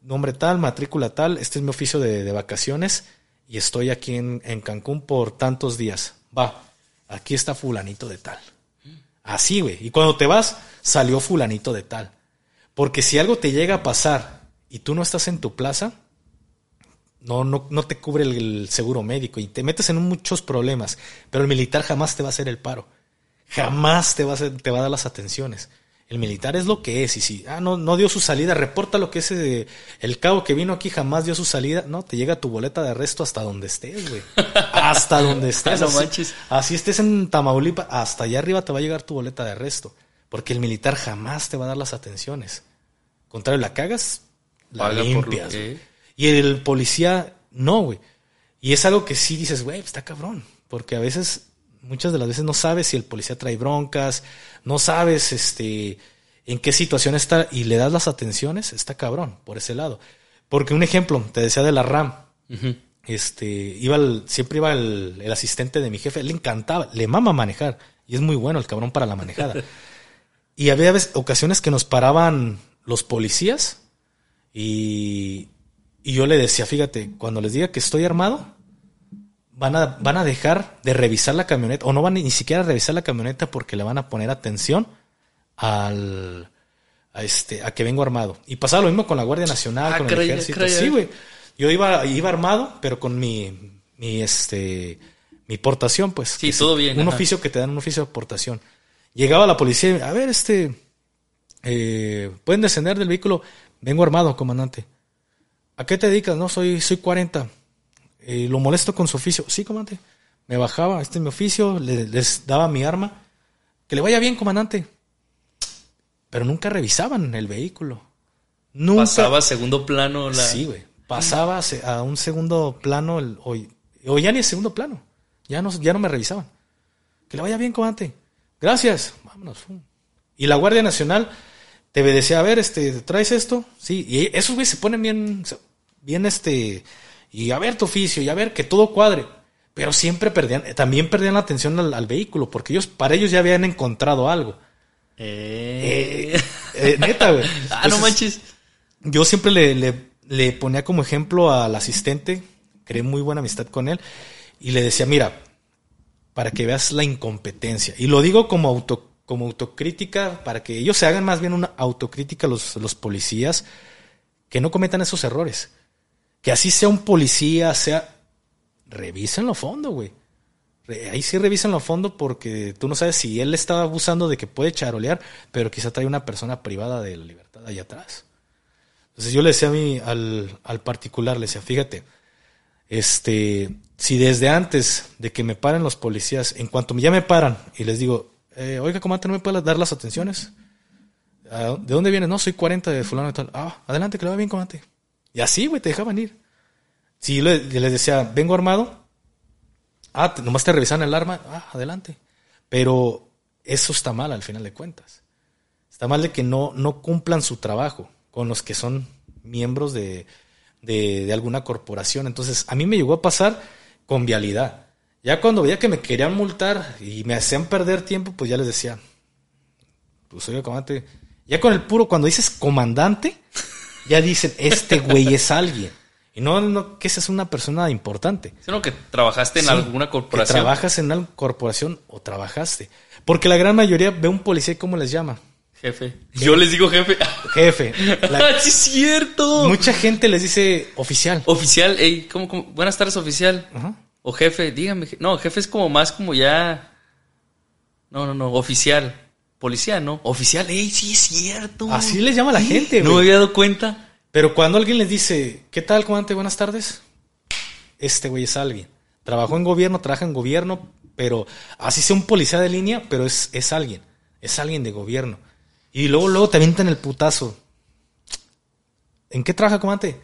A: nombre tal, matrícula tal, este es mi oficio de, vacaciones y estoy aquí en, Cancún por tantos días. Va, aquí está fulanito de tal. Así, güey. Y cuando te vas, salió fulanito de tal. Porque si algo te llega a pasar y tú no estás en tu plaza, no, no, no te cubre el, seguro médico y te metes en muchos problemas. Pero el militar jamás te va a hacer el paro. Jamás te va a, te va a dar las atenciones. El militar es lo que es. Y si ah, no, no dio su salida, reporta lo que es eh, el cabo que vino aquí, jamás dio su salida. No, te llega tu boleta de arresto hasta donde estés, güey. Hasta donde estés.
B: No manches.
A: Así estés en Tamaulipas, hasta allá arriba te va a llegar tu boleta de arresto. Porque el militar jamás te va a dar las atenciones. Contrario, la cagas, la
B: Paga
A: limpias.
B: que-.
A: Y el policía, no, güey. Y es algo que sí dices, güey, está cabrón. Porque a veces muchas de las veces no sabes si el policía trae broncas, no sabes este en qué situación está y le das las atenciones, está cabrón por ese lado. Porque un ejemplo, te decía de la RAM. Este, iba el, siempre iba el, el, asistente de mi jefe, le encantaba, le mama manejar y es muy bueno el cabrón para la manejada. y había veces, ocasiones que nos paraban los policías y, y yo le decía, fíjate, cuando les diga que estoy armado, van a, van a dejar de revisar la camioneta, o no van ni siquiera a revisar la camioneta porque le van a poner atención al, a, este, a que vengo armado. Y pasaba lo mismo con la Guardia Nacional,
B: Ah,
A: con el ejército. Sí, güey. Yo iba, iba armado, pero con mi, mi, este, mi portación, pues.
B: Sí, todo bien,
A: Un
B: ajá.
A: oficio que te dan, un oficio de portación. Llegaba la policía y, a ver, este, eh, pueden descender del vehículo. Vengo armado, comandante. ¿A qué te dedicas? No, soy, soy 40. Eh, lo molesto con su oficio. Sí, comandante. Me bajaba, este es mi oficio, le- les daba mi arma. Que le vaya bien, comandante. Pero nunca revisaban el vehículo. Nunca.
B: Pasaba a segundo plano la...
A: Sí, güey. Pasaba a un segundo plano, el- o, o ya ni el segundo plano. Ya no, ya no me revisaban. Que le vaya bien, comandante. Gracias. Vámonos. Y la Guardia Nacional te decía, a ver, este, ¿traes esto? Sí. Y esos güeyes se ponen bien, bien este, y a ver tu oficio, y a ver que todo cuadre. Pero siempre perdían, también perdían la atención al, al vehículo, porque ellos, para ellos ya habían encontrado algo.
B: Eh.
A: Eh, eh, neta, güey.
B: ah, no manches.
A: yo siempre le, le- le ponía como ejemplo al asistente, creé muy buena amistad con él, y le decía, mira, para que veas la incompetencia. Y lo digo como, auto, como autocrítica, para que ellos se hagan más bien una autocrítica los, los policías, que no cometan esos errores. Que así sea un policía, sea... Revísenlo a fondo, güey. Ahí sí revísenlo a fondo porque tú no sabes si él estaba abusando de que puede charolear, pero quizá trae una persona privada de la libertad ahí atrás. Entonces yo le decía a mí, al, al particular, le decía, fíjate, este, si desde antes de que me paren los policías, en cuanto ya me paran y les digo, eh, oiga, comandante, ¿no me puede dar las atenciones? "Ah, ¿De dónde vienes? No, soy 40 de fulano y tal. Ah, adelante, que le va bien, comandante. Y así, güey, te dejaban ir. Si yo le- yo les decía, vengo armado, ah, nomás te revisan el arma, ah, adelante. Pero eso está mal al final de cuentas. Está mal de que no, no cumplan su trabajo con los que son miembros de, de, de alguna corporación. Entonces, a mí me llegó a pasar con vialidad. Ya cuando veía que me querían multar y me hacían perder tiempo, pues ya les decía, pues oiga, comandante. Ya con el puro, cuando dices comandante, ya dicen, este güey es alguien. Y no, no que seas una persona importante.
B: Sino que trabajaste en
A: Sí,
B: alguna corporación.
A: Que trabajas en una corporación o trabajaste. Porque la gran mayoría ve un policía y ¿cómo les llama?
B: Jefe. Yo les digo jefe.
A: Jefe. La-
B: sí, es cierto.
A: mucha gente les dice oficial.
B: Oficial, ey, ¿cómo, cómo? Buenas tardes, oficial.
A: Ajá.
B: O jefe, dígame. No, jefe es como más como ya. No, no, no, oficial. Policía, ¿no? Oficial, ey, sí es cierto.
A: Así les llama la gente,
B: No me
A: güey.
B: había dado cuenta.
A: Pero cuando alguien les dice, ¿qué tal, comandante? Buenas tardes. Este güey es alguien. Trabajó en gobierno, trabaja en gobierno, pero así sea un policía de línea, pero es, es alguien. Es alguien de gobierno. Y luego, luego te avientan el putazo. ¿En qué trabaja, comandante?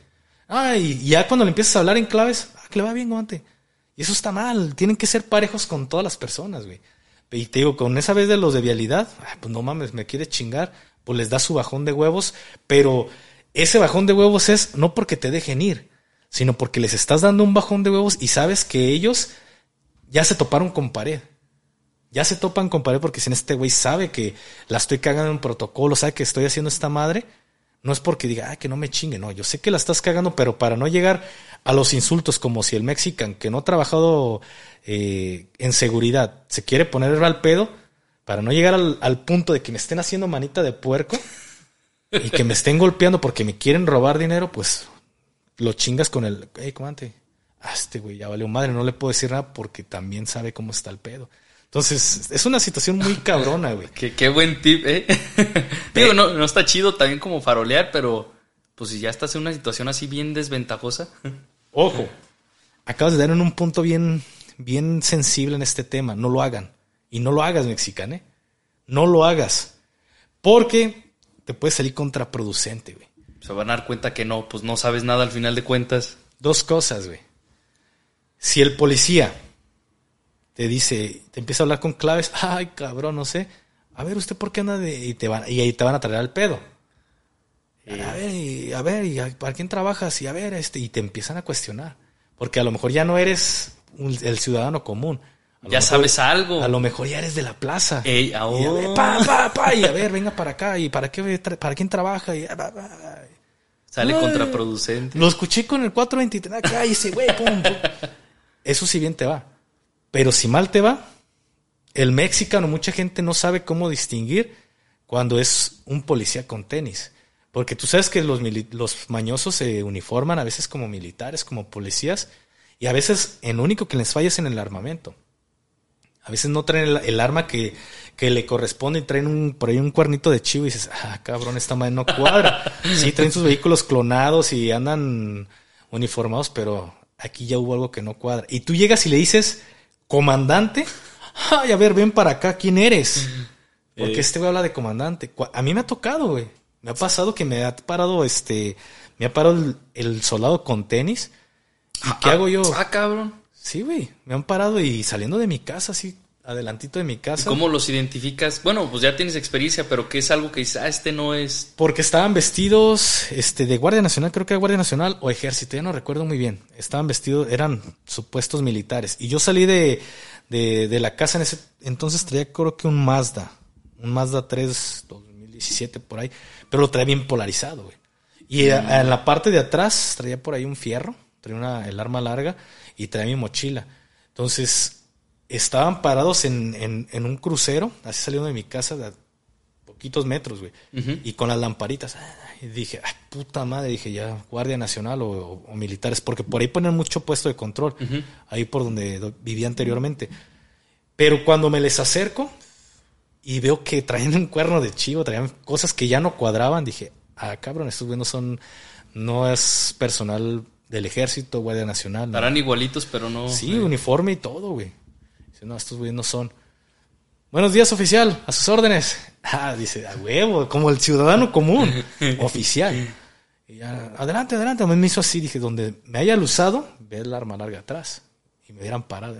A: Ah, y y ya cuando le empiezas a hablar en claves, ah, que le va bien, comandante. Y eso está mal. Tienen que ser parejos con todas las personas, güey. Y te digo, con esa vez de los de vialidad, pues no mames, me quieres chingar, pues les da su bajón de huevos, pero ese bajón de huevos es no porque te dejen ir, sino porque les estás dando un bajón de huevos y sabes que ellos ya se toparon con pared. Ya se topan con pared porque si este güey sabe que la estoy cagando en protocolo, sabe que estoy haciendo esta madre, no es porque diga, ah, que no me chingue, no, yo sé que la estás cagando, pero para no llegar a los insultos como si el mexican que no ha trabajado eh, en seguridad se quiere poner al pedo, para no llegar al, punto de que me estén haciendo manita de puerco y que me estén golpeando porque me quieren robar dinero, pues lo chingas con el, hey, comandante, este güey ya valió madre, no le puedo decir nada porque también sabe cómo está el pedo. Entonces, es una situación muy cabrona, güey.
B: Qué, qué buen tip, ¿eh? Digo, no, no está chido también como farolear, pero pues si ya estás en una situación así bien desventajosa.
A: Ojo, acabas de dar en un punto bien, bien sensible en este tema. No lo hagan. Y no lo hagas, mexicano. ¿eh? No lo hagas. Porque te puede salir contraproducente, güey.
B: Se van a dar cuenta que no, pues no sabes nada al final de cuentas.
A: Dos cosas, güey. Si el policía te dice, te empieza a hablar con claves, ay, cabrón, no sé. A ver, ¿usted por qué anda de...? Y, te van, y ahí te van a traer al pedo. A ver, y, a ver, y ¿para quién trabajas? Y a ver, este, y te empiezan a cuestionar. Porque a lo mejor ya no eres un- el ciudadano común. A
B: Ya
A: mejor-
B: sabes algo.
A: A lo mejor ya eres de la plaza.
B: Ey,
A: Y a ver, pa, pa, pa, y a ver, venga para acá. ¿Y para qué, para quién trabaja? Y, ah, pa, pa.
B: Sale
A: Ay.
B: contraproducente.
A: Lo escuché con el 423. Cállese, güey. Pum, pum. Eso sí bien te va. Pero si mal te va, el mexicano, mucha gente no sabe cómo distinguir cuando es un policía con tenis. Porque tú sabes que los, mañosos se uniforman a veces como militares, como policías, y a veces en único que les falla es en el armamento. A veces no traen el, el arma que, que le corresponde y traen un, por ahí un cuernito de chivo y dices, ah, cabrón, esta madre no cuadra. Sí, traen sus vehículos clonados y andan uniformados, pero aquí ya hubo algo que no cuadra. Y tú llegas y le dices, comandante, ay, a ver, ven para acá, ¿quién eres? Porque
B: Eh.
A: este güey habla de comandante. A mí me ha tocado, güey. Me ha pasado que me ha parado, este, me ha parado el, el soldado con tenis. ¿Y qué hago yo?
B: Ah, cabrón.
A: Sí, güey. Me han parado y saliendo de mi casa, así, adelantito de mi
B: ¿Y
A: casa.
B: cómo los identificas? Bueno, pues ya tienes experiencia, pero ¿qué es algo que dices, ah, este no es...
A: Porque estaban vestidos, este, de Guardia Nacional, creo que era Guardia Nacional o Ejército, ya no recuerdo muy bien. Estaban vestidos, eran supuestos militares. Y yo salí de, de, de la casa en ese entonces traía creo que un Mazda, un Mazda 3 2017 por ahí, pero lo traía bien polarizado, güey. Y a- en la parte de atrás traía por ahí un fierro, traía una, el arma larga y traía mi mochila. Entonces, estaban parados en, en, en un crucero, así saliendo de mi casa, de a poquitos metros, güey. Y con las lamparitas. Y dije, ay, puta madre, dije ya, Guardia Nacional o, o- o militares, porque por ahí ponen mucho puesto de control, ahí por donde do- vivía anteriormente. Pero cuando me les acerco y veo que traían un cuerno de chivo, traían cosas que ya no cuadraban, dije, ah, cabrón, estos güeyes no son, no es personal del ejército, Guardia Nacional. no.
B: Estarán igualitos, pero no...
A: Sí,
B: eh.
A: uniforme y todo, güey. No, estos güeyes no son. Buenos días, oficial, a sus órdenes. Ah, dice, a huevo, como el ciudadano común, oficial. Y ya, adelante, adelante. Me hizo así, dije, donde me haya usado, ve el arma larga atrás. Y me hubieran parado.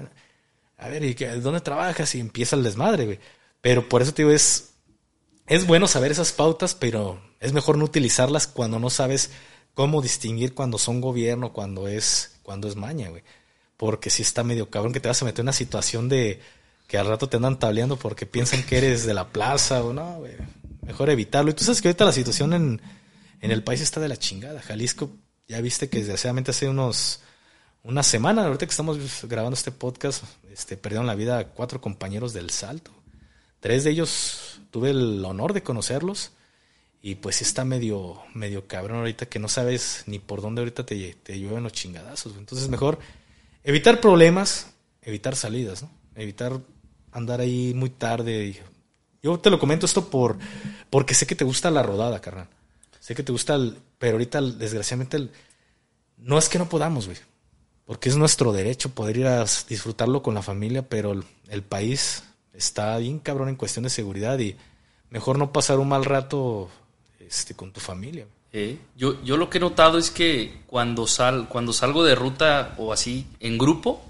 A: A ver, ¿y qué- dónde trabajas? Y empieza el desmadre, güey. Pero por eso te digo, es, es bueno saber esas pautas, pero es mejor no utilizarlas cuando no sabes cómo distinguir cuando son gobierno, cuando es, cuando es maña, güey. Porque si está medio cabrón que te vas a meter en una situación de que al rato te andan tableando porque piensan que eres de la plaza o no, güey. Mejor evitarlo. Y tú sabes que ahorita la situación en, en el país está de la chingada. Jalisco, ya viste que desgraciadamente hace unos una semana, ahorita que estamos grabando este podcast, este, perdieron la vida cuatro compañeros del Salto. Tres de ellos tuve el honor de conocerlos. Y pues está medio, medio cabrón ahorita que no sabes ni por dónde ahorita te, te llueven los chingadazos. Entonces mejor evitar problemas, evitar salidas, ¿no? Evitar andar ahí muy tarde. Yo te lo comento esto por porque sé que te gusta la rodada, carnal. Sé que te gusta el, pero ahorita desgraciadamente no es que no podamos, güey. Porque es nuestro derecho poder ir a disfrutarlo con la familia, pero el, el país está bien cabrón en cuestión de seguridad y mejor no pasar un mal rato este, con tu familia.
B: Eh, yo, yo lo que he notado es que cuando, sal, cuando salgo de ruta o así en grupo,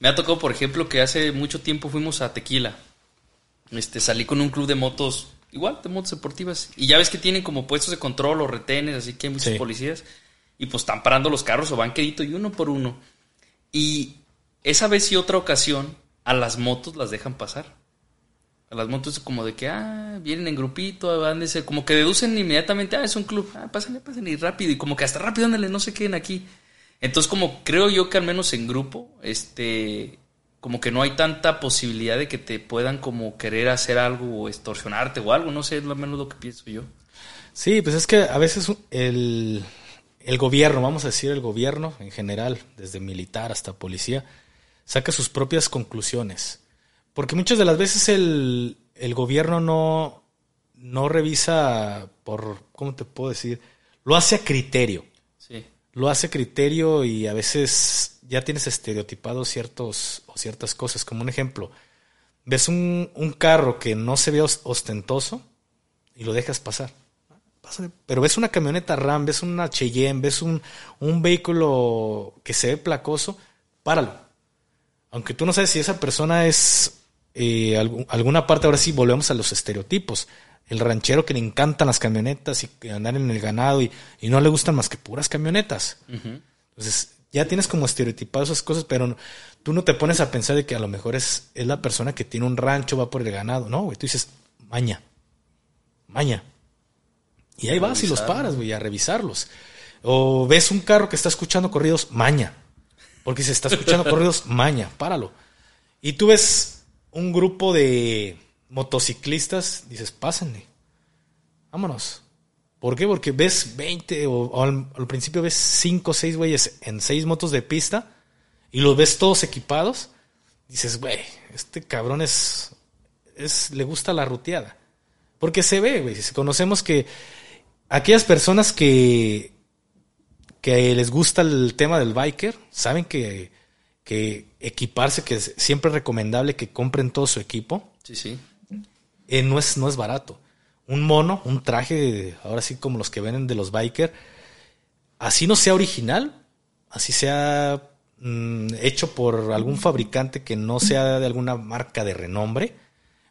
B: me ha tocado, por ejemplo, que hace mucho tiempo fuimos a Tequila. Este, salí con un club de motos, igual, de motos deportivas. Y ya ves que tienen como puestos de control o retenes, así que hay muchos
A: Sí.
B: policías. Y pues están parando los carros o van quedito y uno por uno. Y esa vez y otra ocasión, a las motos las dejan pasar. A las motos como de que, ah, vienen en grupito, van de ser, como que deducen inmediatamente, ah, es un club, ah, pásenle, pásenle, y rápido, y como que hasta rápido, ándale, no se queden aquí. Entonces, como creo yo que al menos en grupo, este, como que no hay tanta posibilidad de que te puedan como querer hacer algo o extorsionarte o algo, no sé, es lo menos lo que pienso yo.
A: Sí, pues es que a veces el, el gobierno, vamos a decir el gobierno en general, desde militar hasta policía, saca sus propias conclusiones. Porque muchas de las veces el, el gobierno no, no revisa por, ¿cómo te puedo decir? Lo hace a criterio.
B: Sí.
A: Lo hace a criterio y a veces ya tienes estereotipados ciertos o ciertas cosas. Como un ejemplo, ves un, un carro que no se ve os- ostentoso y lo dejas pasar. Pásale. Pero ves una camioneta RAM, ves una Cheyenne, ves un, un vehículo que se ve placoso, páralo. Aunque tú no sabes si esa persona es eh, algu- alguna parte, ahora sí volvemos a los estereotipos. El ranchero que le encantan las camionetas y andar en el ganado y, y no le gustan más que puras camionetas. Entonces, ya tienes como estereotipado esas cosas, pero no- tú no te pones a pensar de que a lo mejor es, es la persona que tiene un rancho, va por el ganado. No, güey, tú dices, maña, maña. Y ahí vas y los paras, güey, a revisarlos. O ves un carro que está escuchando corridos, maña. Porque se está escuchando corridos, maña, páralo. Y tú ves un grupo de motociclistas, dices, pásenle. Vámonos. ¿Por qué? Porque ves 20 o, al principio ves 5 o 6 güeyes en 6 motos de pista y los ves todos equipados. Dices, güey, este cabrón es, es. le gusta la ruteada. Porque se ve, güey. si Conocemos que aquellas personas que. que les gusta el tema del biker, saben que, que equiparse, que es siempre recomendable que compren todo su equipo
B: Sí, sí.
A: eh, no, es, no es barato. Un mono, un traje, ahora sí como los que venden de los biker, así no sea original, así sea mm, hecho por algún fabricante que no sea de alguna marca de renombre,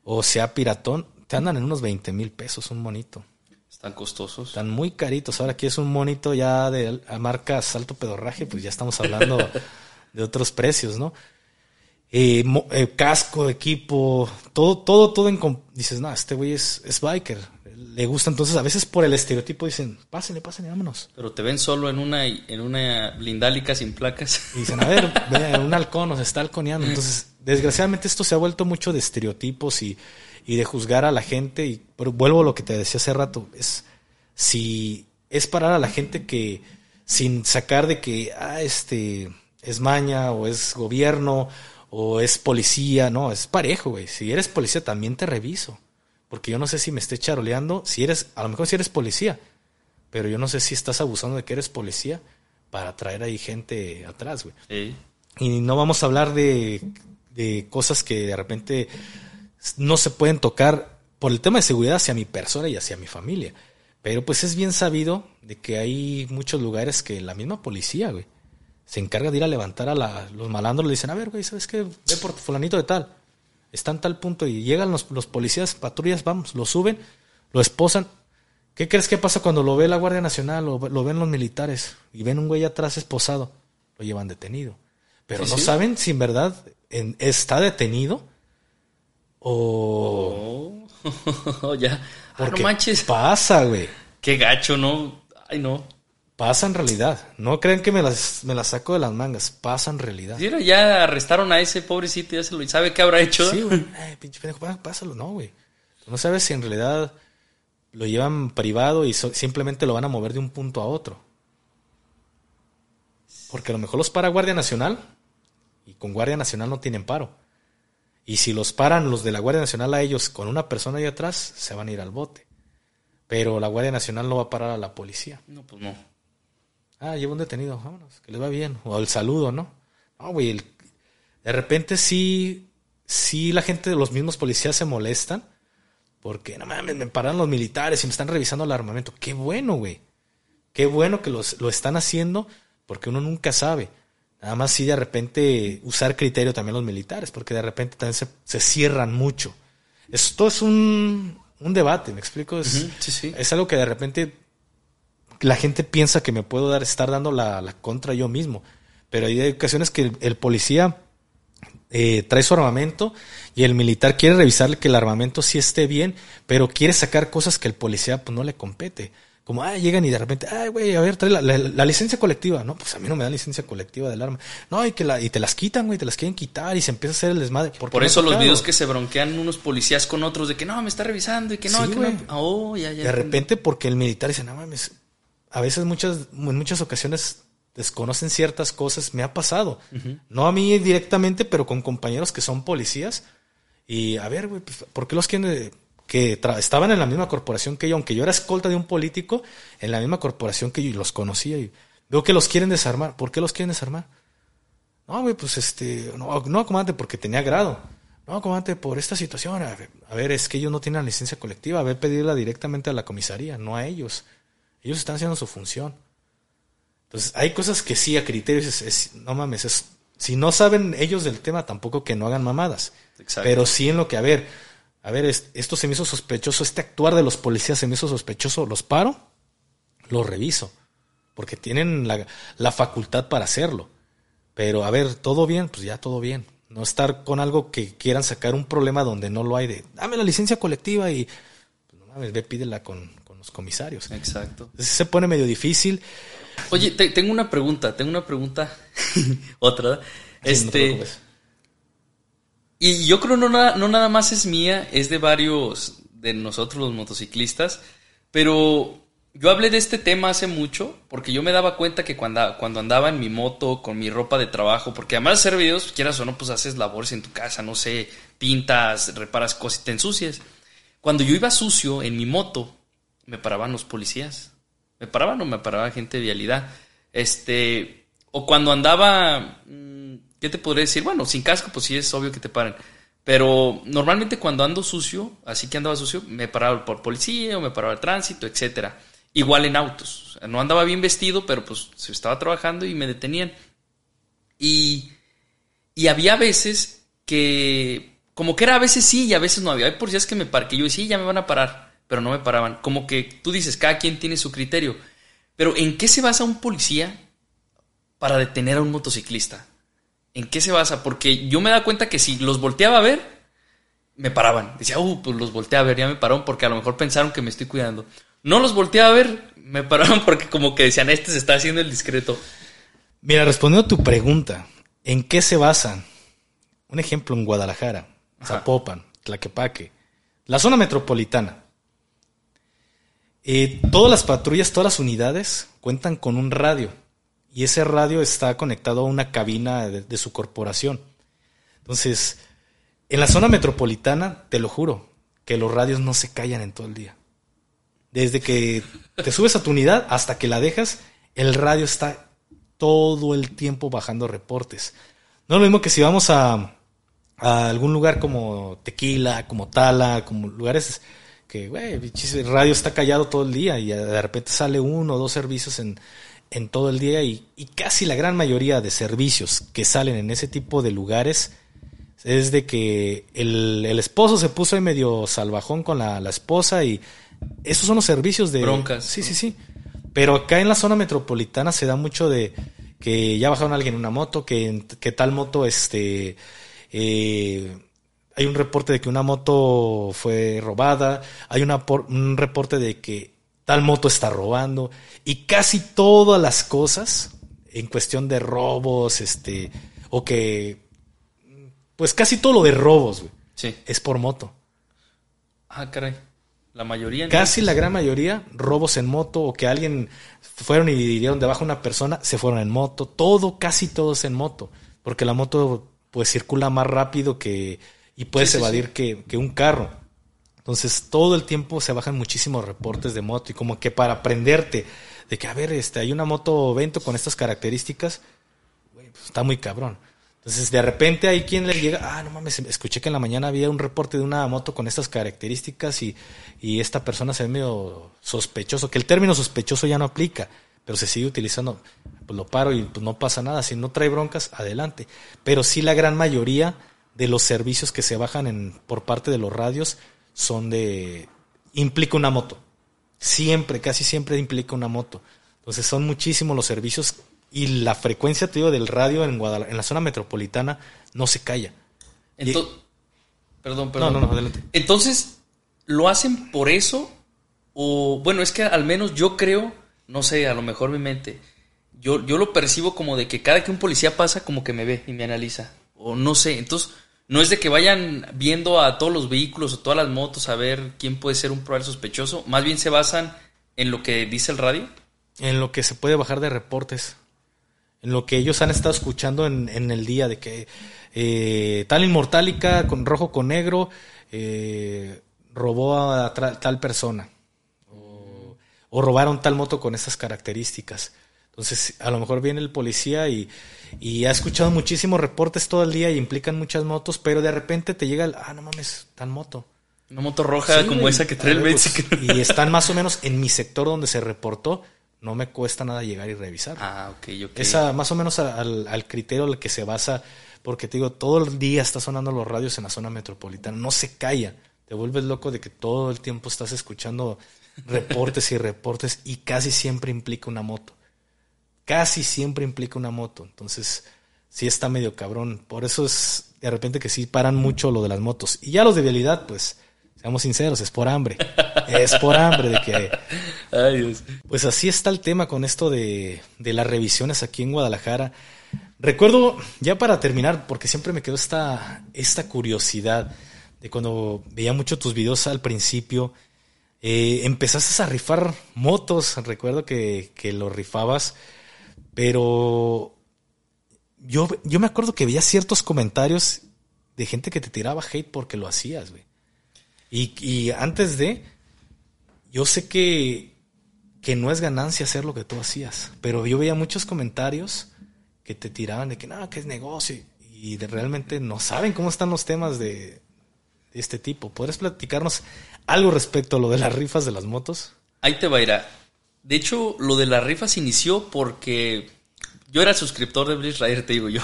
A: o sea piratón, te andan en unos 20 mil pesos un monito.
B: Están costosos.
A: Están muy caritos. Ahora aquí es un monito ya de a marca Salto Pedorraje, pues ya estamos hablando de otros precios, ¿no? Eh, eh, casco, equipo, todo, todo, todo en... Dices, no, este güey es, es biker. Le gusta, entonces a veces por el estereotipo dicen, pásenle, pásenle, vámonos.
B: Pero te ven solo en una, en una blindálica sin placas.
A: Y dicen, a ver, ve, un halcón nos está halconeando. Entonces, desgraciadamente esto se ha vuelto mucho de estereotipos y, y de juzgar a la gente. Y pero vuelvo a lo que te decía hace rato, es si es parar a la gente que sin sacar de que ah, este es maña o es gobierno o es policía, no, es parejo, güey. Si eres policía también te reviso. Porque yo no sé si me esté charoleando, si eres, a lo mejor si eres policía, pero yo no sé si estás abusando de que eres policía para traer ahí gente atrás, güey. Y no vamos a hablar de, de cosas que de repente no se pueden tocar por el tema de seguridad hacia mi persona y hacia mi familia. Pero pues es bien sabido de que hay muchos lugares que la misma policía, güey, se encarga de ir a levantar a la- los malandros. Le dicen, a ver, güey, ¿sabes qué? Ve por fulanito de tal. Está en tal punto y llegan los, los policías, patrullas, vamos, lo suben, lo esposan. ¿Qué crees que pasa cuando lo ve la Guardia Nacional o lo ven los militares y ven un güey atrás esposado? Lo llevan detenido. Pero
B: Sí,
A: no
B: sí.
A: saben si en verdad en- está detenido o...
B: Oh, ya. Ah, no
A: Porque
B: manches.
A: pasa, güey.
B: Qué gacho, ¿no? Ay, no.
A: Pasa en realidad. No crean que me las, me las saco de las mangas. Pasa en realidad.
B: Mira, ya arrestaron a ese pobrecito, ya se lo sabe qué habrá hecho.
A: Sí, güey. Ay, pinche pendejo, pá- pásalo. No, güey. Tú No sabes si en realidad lo llevan privado y so- simplemente lo van a mover de un punto a otro. Porque a lo mejor los para Guardia Nacional y con Guardia Nacional no tienen paro. Y si los paran los de la Guardia Nacional a ellos con una persona ahí atrás, se van a ir al bote. Pero la Guardia Nacional no va a parar a la policía.
B: No, pues no.
A: Ah, lleva un detenido, vámonos, que le va bien. O el saludo, ¿no? No, güey, el- de repente sí, sí la gente de los mismos policías se molestan porque, no mames, me paran los militares y me están revisando el armamento. Qué bueno, güey. Qué bueno que los, lo están haciendo porque uno nunca sabe. Nada más sí de repente usar criterio también los militares, porque de repente también se, se cierran mucho. Esto es un, un debate, ¿me explico? Es,
B: sí, sí.
A: es algo que de repente la gente piensa que me puedo dar, estar dando la, la contra yo mismo. Pero hay ocasiones que el, el policía eh, trae su armamento y el militar quiere revisarle que el armamento sí esté bien, pero quiere sacar cosas que el policía pues no le compete. Como, ah, llegan y de repente, ay, güey, a ver, trae la, la- la licencia colectiva. No, pues a mí no me dan licencia colectiva del arma. No, y que la, y te las quitan, güey, te las quieren quitar y se empieza a hacer el desmadre. ¿Por, no
B: eso los videos que se bronquean unos policías con otros de que no, me está revisando y que no,
A: Sí,
B: que no. Oh, ya, ya.
A: De repente porque el militar dice, no mames, a veces muchas, en muchas ocasiones desconocen ciertas cosas, me ha pasado. No a mí directamente, pero con compañeros que son policías. Y a ver, güey, pues, ¿por qué los quieren que estaban en la misma corporación que yo, aunque yo era escolta de un político, en la misma corporación que yo y los conocía y veo que los quieren desarmar. ¿Por qué los quieren desarmar? No, güey, pues este, no, no, comandante, porque tenía grado. No, comandante, por esta situación. A ver, a ver, es que ellos no tienen la licencia colectiva. A ver, pedirla directamente a la comisaría, no a ellos. Ellos están haciendo su función. Entonces, hay cosas que sí, a criterios, es, es- no mames, es, Si no saben ellos del tema, tampoco que no hagan mamadas.
B: Exacto.
A: Pero sí en lo que, a ver, a ver, es- esto se me hizo sospechoso, este actuar de los policías se me hizo sospechoso, los paro, los reviso, porque tienen la, la facultad para hacerlo. Pero, a ver, todo bien, pues ya todo bien. No estar con algo que quieran sacar un problema donde no lo hay de, dame la licencia colectiva y, pues, no mames, ve, pídela con los comisarios.
B: Exacto.
A: Se pone medio difícil.
B: Oye, te- tengo una pregunta, tengo una pregunta. Otra. Este. y yo creo no nada, no nada más es mía, es de varios de nosotros los motociclistas. Pero yo hablé de este tema hace mucho porque yo me daba cuenta que cuando, cuando andaba en mi moto con mi ropa de trabajo, porque además de hacer videos, quieras o no, pues haces labores en tu casa, no sé, pintas, reparas cosas y te ensucias. Cuando yo iba sucio en mi moto, me paraban los policías. Me paraban o me paraba gente de vialidad. Este, o cuando andaba, mm, ¿qué te podría decir? Bueno, sin casco, pues sí es obvio que te paren. Pero normalmente cuando ando sucio, así que andaba sucio, me paraba por policía o me paraba el tránsito, etcétera. Igual en autos. No andaba bien vestido, pero pues se estaba trabajando y me detenían. Y, y había veces que, como que era a veces sí y a veces no había. Hay policías que me par que yo decía, "Sí, ya me van a parar, pero no me paraban. Como que tú dices, cada quien tiene su criterio. Pero ¿en qué se basa un policía para detener a un motociclista? ¿En qué se basa? Porque yo me da cuenta que si los volteaba a ver, me paraban. Decía, uh, pues los volteé a ver, ya me pararon porque a lo mejor pensaron que me estoy cuidando. No los volteaba a ver, me paraban porque como que decían, este se está haciendo el discreto.
A: Mira, respondiendo a tu pregunta, ¿en qué se basan? Un ejemplo en Guadalajara,
B: Ajá.
A: Zapopan, Tlaquepaque, la zona metropolitana. Eh, todas las patrullas, todas las unidades cuentan con un radio y ese radio está conectado a una cabina de, su corporación. Entonces, en la zona metropolitana, te lo juro, que los radios no se callan en todo el día. Desde que te subes a tu unidad hasta que la dejas, el radio está todo el tiempo bajando reportes. No es lo mismo que si vamos a algún lugar como Tequila, como Tala, como lugares que, güey, el radio está callado todo el día y de repente sale uno o dos servicios en, en todo el día y, y casi la gran mayoría de servicios que salen en ese tipo de lugares es de que el, el esposo se puso ahí medio salvajón con la, la esposa y esos son los servicios de...
B: Broncas,
A: Sí,
B: ¿no?
A: sí, sí. Pero acá en la zona metropolitana se da mucho de que ya bajaron a alguien en una moto, que, que tal moto, este... eh, hay un reporte de que una moto fue robada, hay una por- un reporte de que tal moto está robando y casi todas las cosas en cuestión de robos, este, o que, pues casi todo lo de robos, güey,
B: Sí.
A: es por moto.
B: Ah, caray. La mayoría. ¿no?
A: Casi la gran mayoría, robos en moto o que alguien fueron y dieron debajo a una persona, se fueron en moto. Todo, casi todo es en moto. Porque la moto pues circula más rápido que y puedes
B: Sí, sí,
A: evadir Que, que un carro. Entonces todo el tiempo se bajan muchísimos reportes de moto y como que para aprenderte de que a ver, este hay una moto Vento con estas características, pues, está muy cabrón. Entonces, de repente hay quien le llega, ah, no mames, escuché que en la mañana había un reporte de una moto con estas características y, y esta persona se ve medio sospechoso, que el término sospechoso ya no aplica, pero se sigue utilizando. Pues lo paro y pues no pasa nada. Si no trae broncas, adelante. Pero sí la gran mayoría de los servicios que se bajan en, por parte de los radios son de... implica una moto. Siempre, casi siempre implica una moto. Entonces son muchísimos los servicios y la frecuencia, te digo, del radio en Guadalajara, en la zona metropolitana no se calla.
B: Ento- Perdón, perdón.
A: No, no, no, adelante.
B: Entonces, ¿lo hacen por eso? O, bueno, es que al menos yo creo, no sé, a lo mejor mi mente, yo, yo lo percibo como de que cada que un policía pasa, como que me ve y me analiza. O no sé, entonces, no es de que vayan viendo a todos los vehículos o todas las motos a ver quién puede ser un probable sospechoso, más bien se basan en lo que dice el radio.
A: En lo que se puede bajar de reportes. En lo que ellos han estado escuchando en, el día de que eh, tal inmortálica con rojo con negro eh, robó a tal persona. O, o robaron tal moto con esas características. Entonces, a lo mejor viene el policía y, y ha escuchado muchísimos reportes todo el día y implican muchas motos, pero de repente te llega el, ah, no mames, tal moto.
B: Una moto roja
A: Sí,
B: como
A: güey.
B: esa que trae el
A: ver, pues, Y están más o menos en mi sector donde se reportó, no me cuesta nada llegar y revisar.
B: Ah, ok, ok.
A: Esa, más o menos al, al criterio al que se basa, porque te digo, todo el día está sonando los radios en la zona metropolitana, no se calla. Te vuelves loco de que todo el tiempo estás escuchando reportes y reportes y casi siempre implica una moto. Casi siempre implica una moto. Entonces, sí está medio cabrón. Por eso es de repente que sí paran mucho lo de las motos. Y ya los de vialidad, pues, seamos sinceros, es por hambre. Es por hambre de que...
B: Ay, Dios.
A: Pues así está el tema con esto de, de las revisiones aquí en Guadalajara. Recuerdo, ya para terminar, porque siempre me quedó esta, esta curiosidad de cuando veía mucho tus videos al principio, eh, empezaste a rifar motos, recuerdo que, que lo rifabas, pero yo, yo me acuerdo que veía ciertos comentarios de gente que te tiraba hate porque lo hacías, güey. Y, y antes de, yo sé que, que no es ganancia hacer lo que tú hacías, pero yo veía muchos comentarios que te tiraban de que no, que es negocio y de, realmente no saben cómo están los temas de, de este tipo. ¿Podrías platicarnos algo respecto a lo de las rifas de las motos?
B: Ahí te va a ir. a- De hecho, lo de las rifas inició porque yo era suscriptor de Blitz Rider, te digo yo.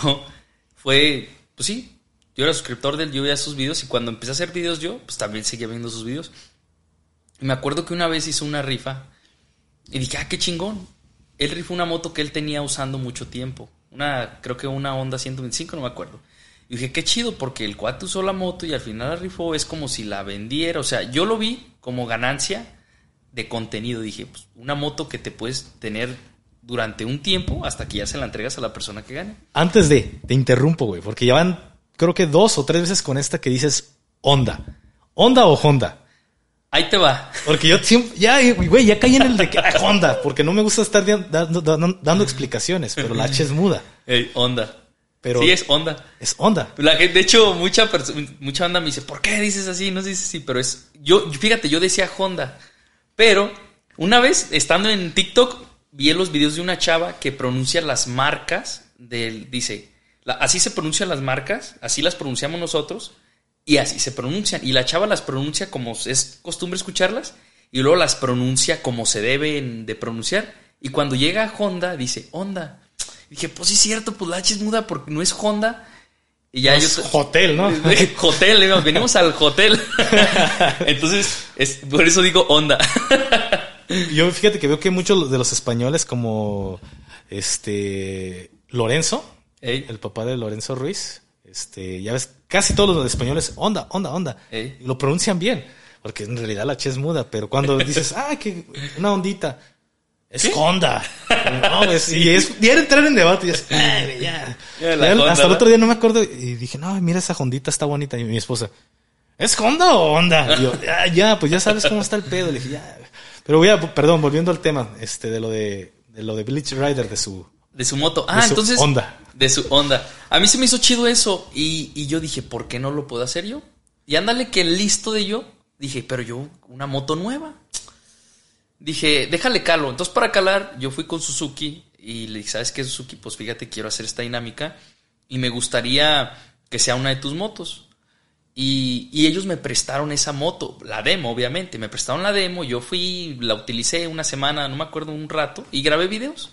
B: Fue, pues sí, yo era suscriptor de él, yo veía sus videos y cuando empecé a hacer videos yo, pues también seguía viendo sus videos. Y me acuerdo que una vez hizo una rifa y dije, ah, qué chingón. Él rifó una moto que él tenía usando mucho tiempo. Una, creo que una Honda 125, no me acuerdo. Y dije, qué chido, porque el cuate usó la moto y al final la rifó, es como si la vendiera. O sea, yo lo vi como ganancia de contenido. Dije, pues una moto que te puedes tener durante un tiempo hasta que ya se la entregas a la persona que gane.
A: Antes de, te interrumpo, güey, porque ya van, creo que dos o tres veces con esta que dices Honda. ¿Honda o Honda?
B: Ahí te va.
A: Porque yo siempre, ya, güey, ya caí en el de que Honda, porque no me gusta estar dando, dando, dando explicaciones, pero la H es muda.
B: Ey, Honda.
A: Pero
B: sí, es Honda.
A: es Honda.
B: La gente, de hecho, mucha mucha banda me dice, ¿por qué dices así? No dices así, pero es. Yo, fíjate, yo decía Honda. Pero, una vez, estando en TikTok, vi los videos de una chava que pronuncia las marcas del. Dice, así se pronuncian las marcas, así las pronunciamos nosotros, y así se pronuncian. Y la chava las pronuncia como es costumbre escucharlas, y luego las pronuncia como se deben de pronunciar. Y cuando llega a Honda, dice, Honda. Dije, pues sí es cierto, pues la H es muda porque no es Honda. Y ya
A: Es
B: yo...
A: hotel, ¿no?
B: hotel, venimos al hotel. Entonces, es, por eso digo Honda.
A: Yo fíjate que veo que muchos de los españoles como este Lorenzo,
B: Ey,
A: el papá de Lorenzo Ruiz, este, ya ves, casi todos los españoles, onda, onda, onda,
B: Ey.
A: lo pronuncian bien, porque en realidad la H es muda, pero cuando dices, ah, que una ondita, es Honda. No, pues, y es bien entrar en debate y es, "Ay, ya.
B: Ya, la
A: Ya,
B: Honda,
A: hasta el otro día no me acuerdo y dije, no, mira esa Hondita está bonita. Y mi esposa, ¿es Honda o Honda? Y yo, ya, ya, pues ya sabes cómo está el pedo. Le dije, ya. Pero voy a, perdón, volviendo al tema, este, de lo de, de lo de Bleach Rider, de su,
B: de su moto. Ah,
A: De su
B: entonces.
A: Honda.
B: De su Honda. A mí se me hizo chido eso. Y, y yo dije, ¿por qué no lo puedo hacer yo? Y ándale que listo de yo. Dije, pero yo, una moto nueva. Dije, déjale calo. Entonces, para calar, yo fui con Suzuki y le dije, ¿sabes qué, Suzuki? Pues fíjate, quiero hacer esta dinámica y me gustaría que sea una de tus motos. Y, y ellos me prestaron esa moto, la demo, obviamente. Me prestaron la demo, yo fui, la utilicé una semana, no me acuerdo, un rato, y grabé videos.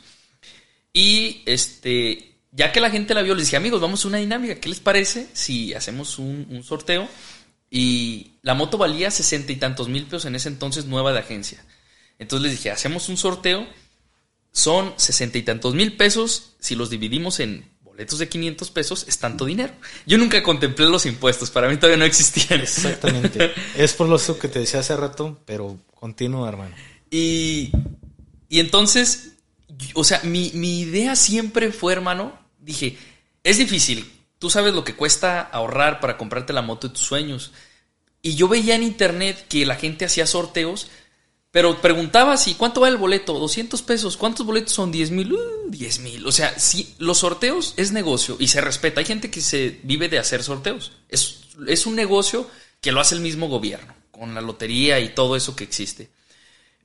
B: Y este, ya que la gente la vio, les dije, amigos, vamos a una dinámica. ¿Qué les parece si hacemos un, un sorteo? Y la moto valía sesenta y tantos mil pesos en ese entonces, nueva de agencia. Entonces les dije, hacemos un sorteo. Son sesenta y tantos mil pesos. Si los dividimos en boletos de 500 pesos, es tanto dinero. Yo nunca contemplé los impuestos. Para mí todavía no existían.
A: exactamente. es por lo que te decía hace rato, pero continúa, hermano.
B: Y, y entonces, o sea, mi, mi idea siempre fue, hermano, dije, es difícil. Tú sabes lo que cuesta ahorrar para comprarte la moto de tus sueños. Y yo veía en internet que la gente hacía sorteos, pero preguntaba si cuánto vale el boleto, 200 pesos, ¿cuántos boletos son? 10 mil, Uh, 10 mil. O sea, sí, los sorteos es negocio y se respeta. Hay gente que se vive de hacer sorteos. Es, es un negocio que lo hace el mismo gobierno, con la lotería y todo eso que existe.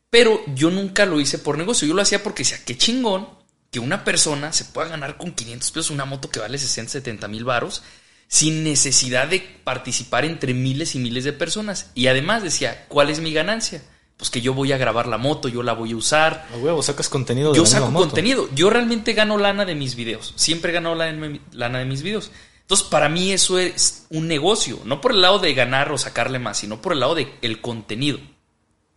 B: Pero yo nunca lo hice por negocio. Yo lo hacía porque decía, qué chingón que una persona se pueda ganar con 500 pesos una moto que vale 60, 70 mil varos sin necesidad de participar entre miles y miles de personas. Y además decía, ¿cuál es mi ganancia? Pues que yo voy a grabar la moto, yo la voy a usar.
A: A huevo, sacas contenido de
B: Yo
A: la misma
B: saco
A: moto.
B: contenido. Yo realmente gano lana de mis videos. Siempre gano lana de- lana de mis videos. Entonces, para mí eso es un negocio. No por el lado de ganar o sacarle más, sino por el lado del el contenido.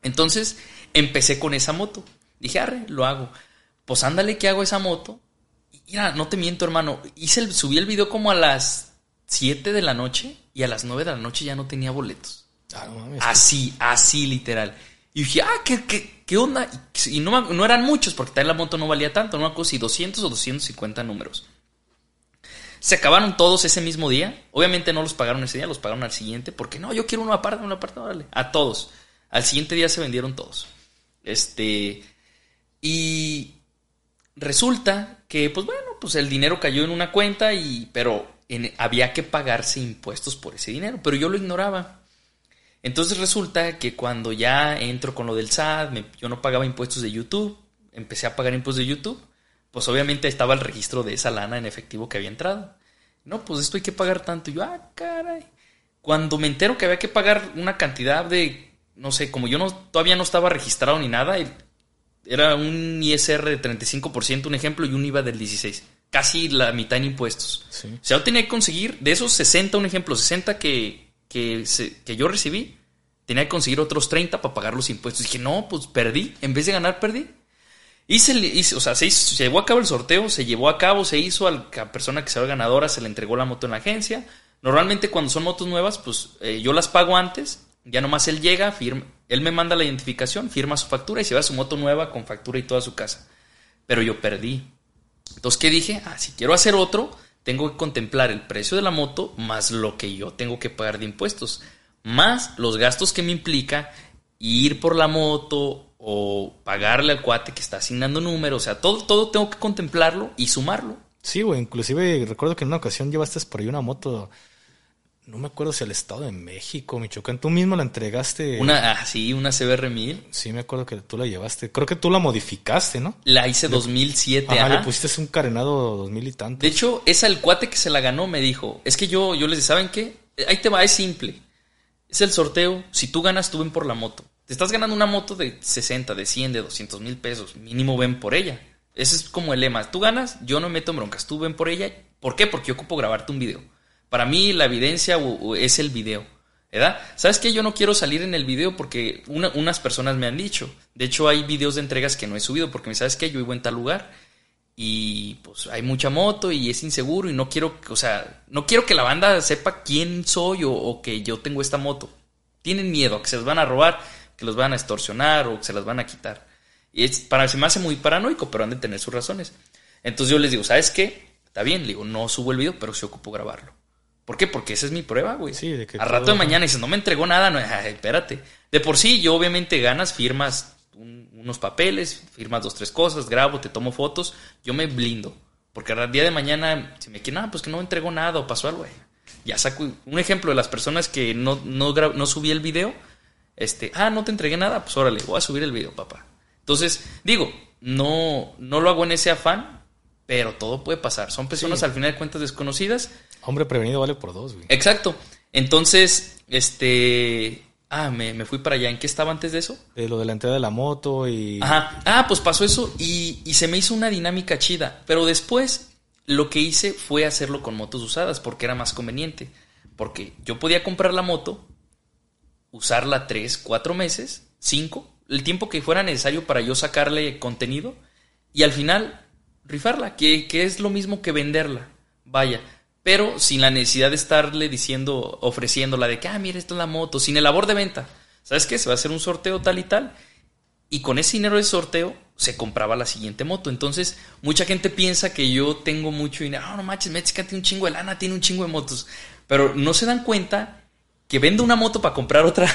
B: Entonces, empecé con esa moto. Dije, arre, lo hago. Pues ándale que hago esa moto. Y Mira, no te miento, hermano. Hice el- subí el video como a las 7 de la noche y a las 9 de la noche ya no tenía boletos.
A: Ah, no mames.
B: Así, así literal. Y dije, ah, ¿qué, qué, qué onda? Y no, no eran muchos, porque tal la moto no valía tanto, no me acuerdo si 200 o 250 números. Se acabaron todos ese mismo día. Obviamente no los pagaron ese día, los pagaron al siguiente, porque no, yo quiero uno aparte, uno aparte, órale. A todos. Al siguiente día se vendieron todos. Este. Y resulta que, pues bueno, pues el dinero cayó en una cuenta y. Pero había que pagarse impuestos por ese dinero. Pero yo lo ignoraba. Entonces resulta que cuando ya entro con lo del SAT, me- yo no pagaba impuestos de YouTube, empecé a pagar impuestos de YouTube, pues obviamente estaba el registro de esa lana en efectivo que había entrado. No, pues esto hay que pagar tanto. Y yo, ah, caray. Cuando me entero que había que pagar una cantidad de, no sé, como yo no todavía no estaba registrado ni nada, era un ISR de 35%, un ejemplo, y un IVA del 16%. Casi la mitad en impuestos.
A: Sí.
B: O sea, yo tenía que conseguir, de esos 60, un ejemplo, 60 que, que, se- que yo recibí, tenía que conseguir otros 30 para pagar los impuestos. dije, no, pues perdí. En vez de ganar, perdí. Hice, el- hice- o sea, se, hizo- se llevó a cabo el sorteo, se llevó a cabo, se hizo a la persona que salió ganadora, se le entregó la moto en la agencia. Normalmente cuando son motos nuevas, pues eh, yo las pago antes, ya nomás él llega, firma, él me manda la identificación, firma su factura y se va su moto nueva con factura y toda su casa. Pero yo perdí. Entonces, ¿qué dije? Ah, si quiero hacer otro, tengo que contemplar el precio de la moto más lo que yo tengo que pagar de impuestos, más los gastos que me implica ir por la moto o pagarle al cuate que está asignando números, o sea, todo, todo tengo que contemplarlo y sumarlo.
A: Sí, güey. Inclusive recuerdo que en una ocasión llevaste por ahí una moto. No me acuerdo si al Estado de México, Michoacán. Tú mismo la entregaste.
B: Una, ah, sí, una CBR 1000,
A: Sí, me acuerdo que tú la llevaste. Creo que tú la modificaste, ¿no?
B: la hice 2007,
A: Ajá,
B: ajá.
A: le pusiste un carenado dos mil y tanto.
B: De hecho, esa el cuate que se la ganó me dijo, es que yo, yo les dije, ¿saben qué? Ahí te va, es simple. Es el sorteo. Si tú ganas, tú ven por la moto. Te estás ganando una moto de 60, de 100, de 200 mil pesos. Mínimo ven por ella. Ese es como el lema. Tú ganas, yo no me meto en broncas. Tú ven por ella. ¿Por qué? Porque yo ocupo grabarte un video. Para mí la evidencia es el video. ¿Verdad? ¿Sabes qué? Yo no quiero salir en el video porque una- unas personas me han dicho. De hecho, hay videos de entregas que no he subido porque me sabes que yo vivo en tal lugar y pues hay mucha moto y es inseguro y no quiero, o sea, no quiero que la banda sepa quién soy o, o que yo tengo esta moto. Tienen miedo a que se las van a robar, que los van a extorsionar o que se las van a quitar. Y es, para, se me hace muy paranoico, pero han de tener sus razones. Entonces yo les digo, ¿sabes qué? Está bien, le digo, no subo el video, pero sí ocupo grabarlo. ¿Por qué? Porque esa es mi prueba, güey.
A: Sí, de que
B: A
A: todo-
B: rato de mañana dices, no me entregó nada, no, ay, espérate. De por sí, yo obviamente ganas, firmas un- unos papeles, firmas dos, tres cosas, grabo, te tomo fotos, yo me blindo. Porque al día de mañana, si me quieren, ah, pues que no me entregó nada o pasó algo, güey. Ya saco un ejemplo de las personas que no, no, no subí el video. Este, ah, no te entregué nada, pues órale, voy a subir el video, papá. Entonces, digo, no, no lo hago en ese afán, pero todo puede pasar. Son personas
A: Sí.
B: al final de cuentas desconocidas
A: Hombre prevenido vale por dos, güey.
B: Exacto. Entonces, este. Ah, me, me fui para allá. ¿En qué estaba antes de eso?
A: De lo de la entrada de la moto y.
B: Ajá. Ah, pues pasó eso y, y se me hizo una dinámica chida. Pero después lo que hice fue hacerlo con motos usadas porque era más conveniente. Porque yo podía comprar la moto, usarla tres, cuatro meses, cinco, el tiempo que fuera necesario para yo sacarle contenido y al final rifarla, que, que es lo mismo que venderla. Vaya. Pero sin la necesidad de estarle diciendo, ofreciéndola de que, ah, mira, esta es la moto, sin el labor de venta. ¿Sabes qué? Se va a hacer un sorteo tal y tal. Y con ese dinero de sorteo se compraba la siguiente moto. Entonces, mucha gente piensa que yo tengo mucho dinero. Ah, no manches, Mexica tiene un chingo de lana, tiene un chingo de motos. Pero no se dan cuenta que vendo una moto para comprar otra.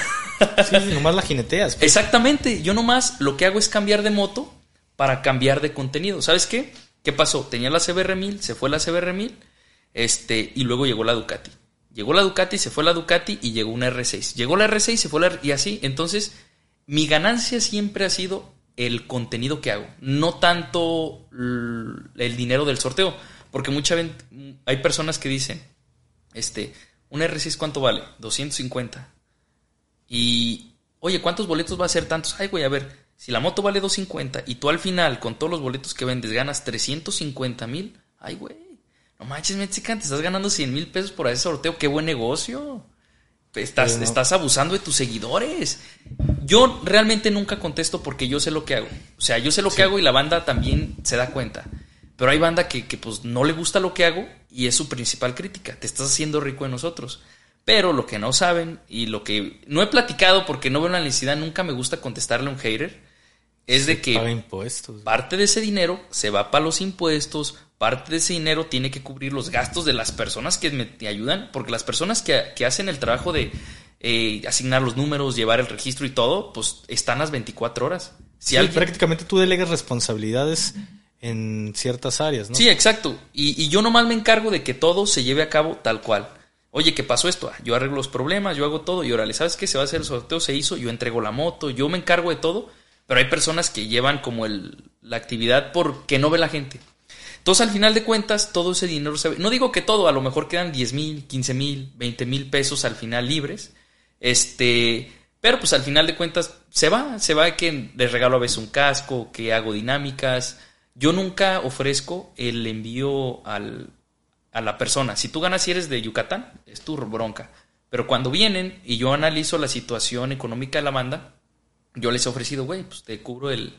A: Sí, nomás la jineteas. pues.
B: Exactamente. Yo nomás lo que hago es cambiar de moto para cambiar de contenido. ¿Sabes qué? ¿Qué pasó? Tenía la CBR 1000, se fue la CBR 1000, este, y luego llegó la Ducati. Llegó la Ducati, se fue la Ducati y llegó una R6. Llegó la R6, se fue la R- y así. Entonces, mi ganancia siempre ha sido el contenido que hago, no tanto el dinero del sorteo, porque mucha hay personas que dicen, este, una R6 cuánto vale? 250. Y Oye, ¿cuántos boletos va a ser tantos? Ay, güey, a ver, si la moto vale 250 y tú al final, con todos los boletos que vendes, ganas 350 mil, ay, güey, no manches, mexican, te estás ganando 100 mil pesos por ese sorteo, qué buen negocio. Estás, estás abusando de tus seguidores. Yo realmente nunca contesto porque yo sé lo que hago. O sea, yo sé lo que hago y la banda también se da cuenta. Pero hay banda que, que, pues no le gusta lo que hago y es su principal crítica. Te estás haciendo rico de nosotros. Pero lo que no saben y lo que no he platicado porque no veo la necesidad, nunca me gusta contestarle a un hater, es de que
A: impuestos.
B: parte de ese dinero se va para los impuestos, parte de ese dinero tiene que cubrir los gastos de las personas que me te ayudan, porque las personas que, que hacen el trabajo de eh, asignar los números, llevar el registro y todo, pues están las 24 horas.
A: Si sí, prácticamente tú delegas responsabilidades en ciertas áreas, ¿no?
B: Sí, exacto. Y, y yo nomás me encargo de que todo se lleve a cabo tal cual. Oye, ¿qué pasó esto? Ah, yo arreglo los problemas, yo hago todo y órale, ¿sabes qué? Se va a hacer el sorteo, se hizo, yo entrego la moto, yo me encargo de todo, pero hay personas que llevan como el, la actividad porque no ve la gente. Entonces, al final de cuentas, todo ese dinero se. No digo que todo, a lo mejor quedan 10 mil, 15 mil, 20 mil pesos al final libres. Este, pero pues al final de cuentas se va, se va que les regalo a veces un casco, que hago dinámicas. Yo nunca ofrezco el envío al, a la persona. Si tú ganas y eres de Yucatán, es tu bronca. Pero cuando vienen y yo analizo la situación económica de la banda, yo les he ofrecido, güey, pues te cubro el,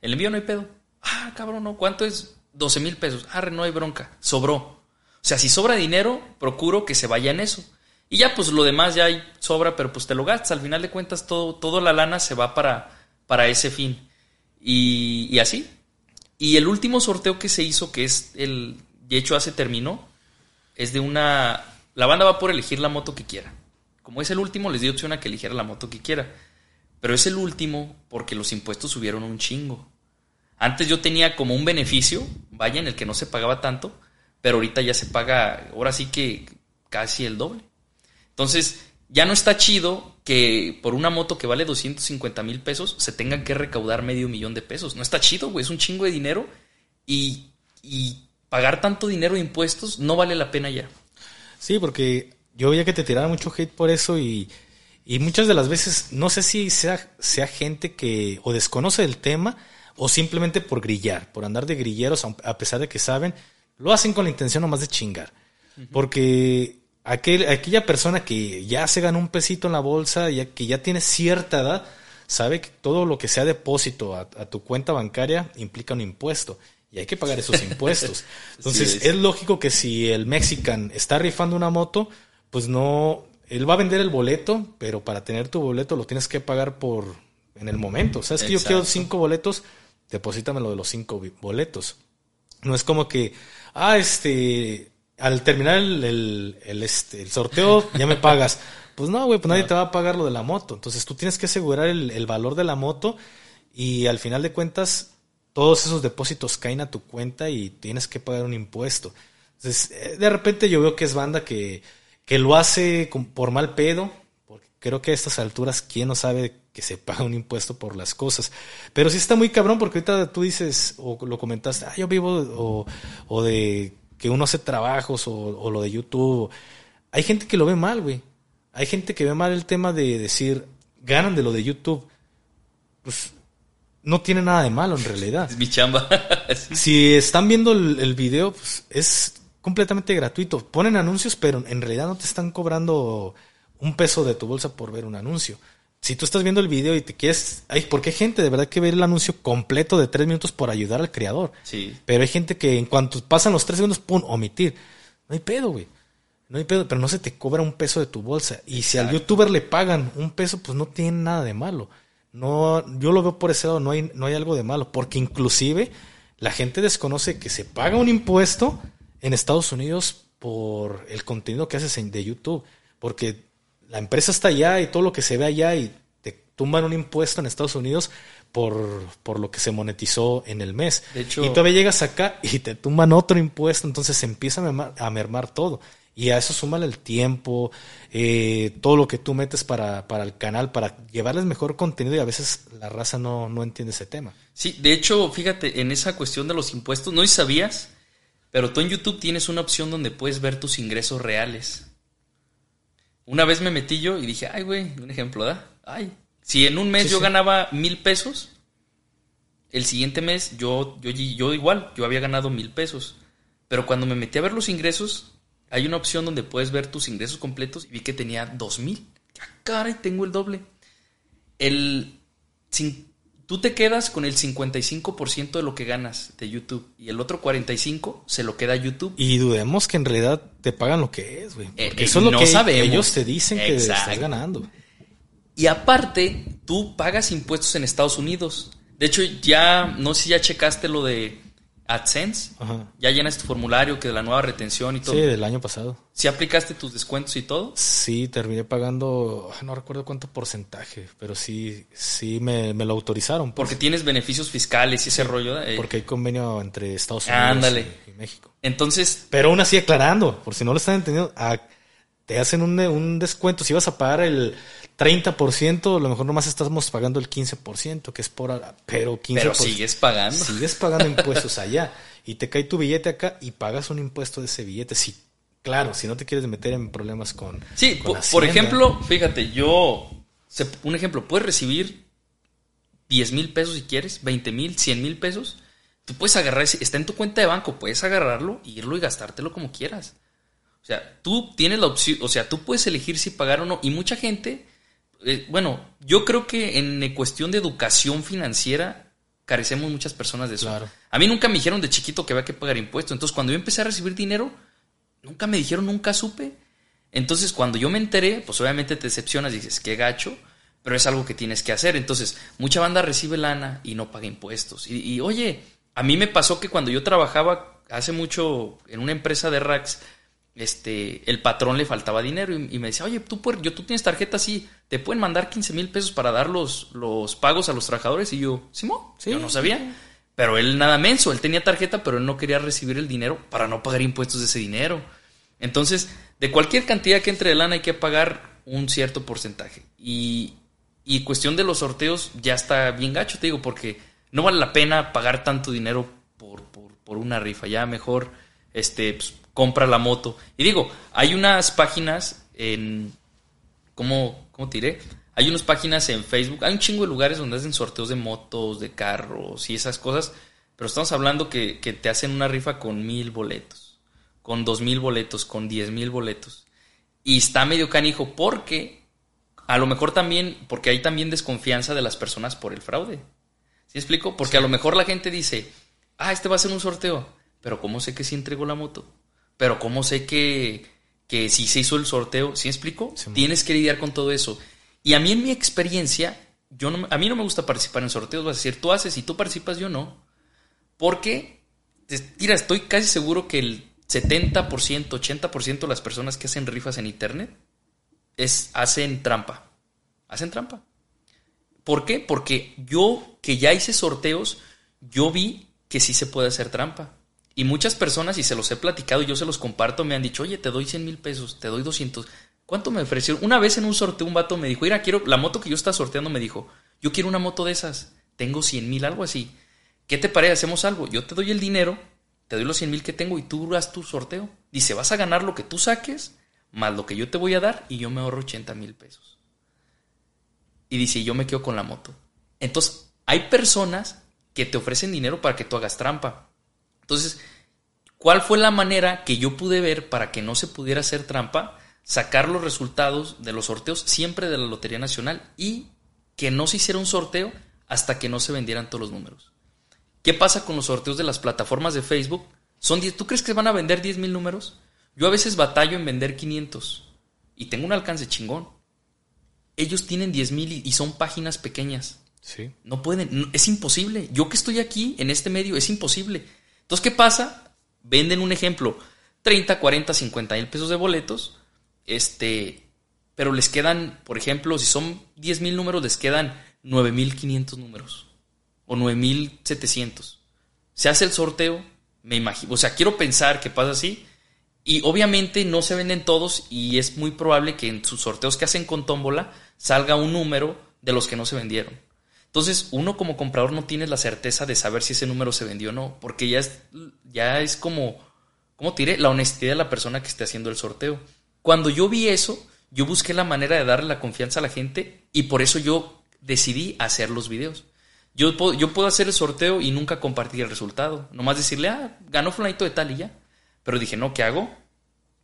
B: envío, no hay pedo. Ah, cabrón, no, ¿cuánto es? 12 mil pesos. Ah, no hay bronca. Sobró. O sea, si sobra dinero, procuro que se vaya en eso. Y ya, pues lo demás ya hay, sobra, pero pues te lo gastas. Al final de cuentas, todo, toda la lana se va para, para ese fin. Y, y así. Y el último sorteo que se hizo, que es el, de hecho, hace terminó, es de una... La banda va por elegir la moto que quiera. Como es el último, les di opción a que eligiera la moto que quiera. Pero es el último porque los impuestos subieron un chingo. Antes yo tenía como un beneficio, vaya, en el que no se pagaba tanto, pero ahorita ya se paga, ahora sí que casi el doble. Entonces, ya no está chido que por una moto que vale 250 mil pesos se tengan que recaudar medio millón de pesos. No está chido, güey, es un chingo de dinero y, y pagar tanto dinero de impuestos no vale la pena ya.
A: Sí, porque yo veía que te tiraba mucho hate por eso y, y muchas de las veces no sé si sea, sea gente que o desconoce el tema o simplemente por grillar, por andar de grilleros, a pesar de que saben, lo hacen con la intención nomás de chingar. Porque aquel, aquella persona que ya se ganó un pesito en la bolsa, ya, que ya tiene cierta edad, sabe que todo lo que sea depósito a tu cuenta bancaria implica un impuesto y hay que pagar esos impuestos. Entonces, es. lógico que si el mexican está rifando una moto, pues no, él va a vender el boleto, pero para tener tu boleto lo tienes que pagar por en el momento. ¿Sabes que yo quiero cinco boletos? Deposítame lo de los cinco boletos. No es como que, ah, este, al terminar el, el, este, el sorteo ya me pagas. Pues no, güey, pues nadie te va a pagar lo de la moto. Entonces tú tienes que asegurar el, el valor de la moto y al final de cuentas todos esos depósitos caen a tu cuenta y tienes que pagar un impuesto. Entonces, eh, de repente yo veo que es banda que, que lo hace por mal pedo, porque creo que a estas alturas, ¿quién no sabe que se paga un impuesto por las cosas? Pero sí está muy cabrón, porque ahorita tú dices, o lo comentaste, ah, yo vivo, o, o de que uno hace trabajos, o, o lo de YouTube. Hay gente que lo ve mal, güey. Hay gente que ve mal el tema de decir, ganan de lo de YouTube. Pues no tiene nada de malo en realidad.
B: Es mi chamba.
A: Si están viendo el, video, pues es completamente gratuito. Ponen anuncios, pero en realidad no te están cobrando un peso de tu bolsa por ver un anuncio. Si tú estás viendo el video y te quieres... Ay, porque hay gente de verdad que ve el anuncio completo de tres minutos por ayudar al creador.
B: Sí.
A: Pero hay gente que en cuanto pasan los tres segundos, ¡pum! omitir. No hay pedo, güey. No hay pedo, pero no se te cobra un peso de tu bolsa. Y si al youtuber le pagan un peso, pues no tiene nada de malo. No, yo lo veo por ese lado, no hay, no hay algo de malo, porque inclusive la gente desconoce que se paga un impuesto en Estados Unidos por el contenido que haces de YouTube, porque la empresa está allá y todo lo que se ve allá y te tumban un impuesto en Estados Unidos por, por lo que se monetizó en el mes. y todavía llegas acá y te tumban otro impuesto, entonces se empieza a mermar todo. Y a eso súmale el tiempo, eh, todo lo que tú metes para, para, el canal, para llevarles mejor contenido y a veces la raza no, no entiende ese tema.
B: Sí, de hecho, fíjate, en esa cuestión de los impuestos, no sabías, pero tú en YouTube tienes una opción donde puedes ver tus ingresos reales. Una vez me metí yo y dije, ay, güey, un ejemplo, ¿da? Ay, Si en un mes
A: Sí,
B: yo
A: sí.
B: ganaba mil pesos, el siguiente mes yo, yo, yo igual, yo había ganado mil pesos. Pero cuando me metí a ver los ingresos, hay una opción donde puedes ver tus ingresos completos y vi que tenía dos mil. Ah, caray, tengo el doble. El, cin- tú te quedas con el 55% de lo que ganas de YouTube y el otro 45% se lo queda YouTube.
A: Y dudemos que en realidad te pagan lo que es, güey.
B: Eh,
A: Porque
B: eh,
A: eso es lo
B: no
A: que
B: sabemos.
A: ellos te dicen que estás ganando.
B: Y aparte, tú pagas impuestos en Estados Unidos. De hecho, ya, no sé si ya checaste lo de AdSense.
A: Ajá.
B: Ya llenas tu formulario que de la nueva retención y todo.
A: Sí, del año pasado.
B: ¿Sí aplicaste tus descuentos y todo?
A: Sí, terminé pagando, no recuerdo cuánto porcentaje, pero sí, sí me, me lo autorizaron. pues,
B: Porque tienes beneficios fiscales y ese rollo. eh.
A: porque hay convenio entre Estados Unidos
B: Ándale.
A: y, y México.
B: Entonces,
A: Pero aún así aclarando, por si no lo están entendiendo, a- te hacen un, un descuento. Si vas a pagar el 30%, a lo mejor nomás estamos pagando el 15%, que es por... Pero 15%.
B: pero sigues pagando.
A: Sigues pagando impuestos allá y te cae tu billete acá y pagas un impuesto de ese billete. Sí, claro, si no te quieres meter en problemas con.
B: Sí,
A: con
B: por, ejemplo, fíjate, yo, un ejemplo, puedes recibir 10 mil pesos si quieres, 20 mil, 100 mil pesos. Tú puedes agarrar, ese- está en tu cuenta de banco, puedes agarrarlo, irlo y gastártelo como quieras. O sea, tú tienes la opción, o sea, tú puedes elegir si pagar o no. Y mucha gente, eh, bueno, yo creo que en cuestión de educación financiera carecemos muchas personas de eso.
A: Claro.
B: A mí nunca me dijeron de chiquito que había que pagar impuestos. Entonces, cuando yo empecé a recibir dinero, nunca me dijeron, nunca supe. Entonces, cuando yo me enteré, pues obviamente te decepcionas y dices, qué gacho, pero es algo que tienes que hacer. Entonces, mucha banda recibe lana y no paga impuesos. Y, y, oye, a mí me pasó que cuando yo trabajaba hace mucho en una empresa de racks, este, el patrón le faltaba dinero y, y me decía, oye, tú, yo, tú tienes tarjeta así, te pueden mandar 15 mil pesos para dar los, los pagos a los trabajadores. Y yo, Simón,
A: Sí.
B: yo no sabía. Pero él nada menso, él tenía tarjeta, pero él no quería recibir el dinero para no pagar impuestos de ese dinero. Entonces, de cualquier cantidad que entre de lana hay que pagar un cierto porcentaje. Y, y cuestión de los sorteos ya está bien gacho, te digo, porque no vale la pena pagar tanto dinero por, por, por una rifa. Ya mejor este, pues, compra la moto. Y digo, hay unas páginas en... ¿Cómo, cómo te diré? Hay unas páginas en Facebook, hay un chingo de lugares donde hacen sorteos de motos, de carros y esas cosas, pero estamos hablando que, que te hacen una rifa con mil boletos, con dos mil boletos, con diez mil boletos. Y está medio canijo porque a lo mejor también, porque hay también desconfianza de las personas por el fraude. ¿Sí explico? Porque a lo mejor la gente dice, ah, este va a ser un sorteo, pero ¿cómo sé que sí entregó la moto? Pero ¿cómo sé que, que sí se hizo el sorteo? ¿Sí explico?
A: Sí,
B: Tienes que lidiar con todo eso. Y a mí en mi experiencia, yo no, a mí no me gusta participar en sorteos, vas a decir, tú haces y tú participas, yo no. Porque, mira, estoy casi seguro que el 70%, 80% de las personas que hacen rifas en internet es, hacen trampa. Hacen trampa. ¿Por qué? Porque yo que ya hice sorteos, yo vi que sí se puede hacer trampa. Y muchas personas, y se los he platicado, y yo se los comparto, me han dicho, oye, te doy 100 mil pesos, te doy 200. ¿Cuánto me ofrecieron? Una vez en un sorteo un vato me dijo, mira, quiero, la moto que yo estaba sorteando me dijo, yo quiero una moto de esas, tengo 100 mil, algo así. ¿Qué te parece? Hacemos algo. Yo te doy el dinero, te doy los 100 mil que tengo y tú haz tu sorteo. Dice, vas a ganar lo que tú saques, más lo que yo te voy a dar, y yo me ahorro 80 mil pesos. Y dice, yo me quedo con la moto. Entonces, hay personas que te ofrecen dinero para que tú hagas trampa. Entonces, ¿cuál fue la manera que yo pude ver para que no se pudiera hacer trampa? Sacar los resultados de los sorteos siempre de la Lotería Nacional y que no se hiciera un sorteo hasta que no se vendieran todos los números. ¿Qué pasa con los sorteos de las plataformas de Facebook? Son 10, ¿Tú crees que van a vender 10 mil números? Yo a veces batallo en vender 500 y tengo un alcance chingón. Ellos tienen 10 mil y, son páginas pequeñas.
A: Sí.
B: No pueden, no- es imposible. Yo que estoy aquí en este medio, es imposible. Entonces, ¿qué pasa? Venden un ejemplo, 30, 40, 50 mil pesos de boletos, este, pero les quedan, por ejemplo, si son 10 mil números, les quedan 9 mil 500 números o 9 mil 700. Se hace el sorteo, me imagino, o sea, quiero pensar que pasa así. Y obviamente no se venden todos y es muy probable que en sus sorteos que hacen con tómbola salga un número de los que no se vendieron. Entonces, uno como comprador no tiene la certeza de saber si ese número se vendió o no, porque ya es, ya es como, ¿cómo te diré? La honestidad de la persona que esté haciendo el sorteo. Cuando yo vi eso, yo busqué la manera de darle la confianza a la gente y por eso yo decidí hacer los videos. Yo puedo, yo puedo hacer el sorteo y nunca compartir el resultado. Nomás decirle, ah, ganó fulanito de tal y ya. Pero dije, no, ¿qué hago?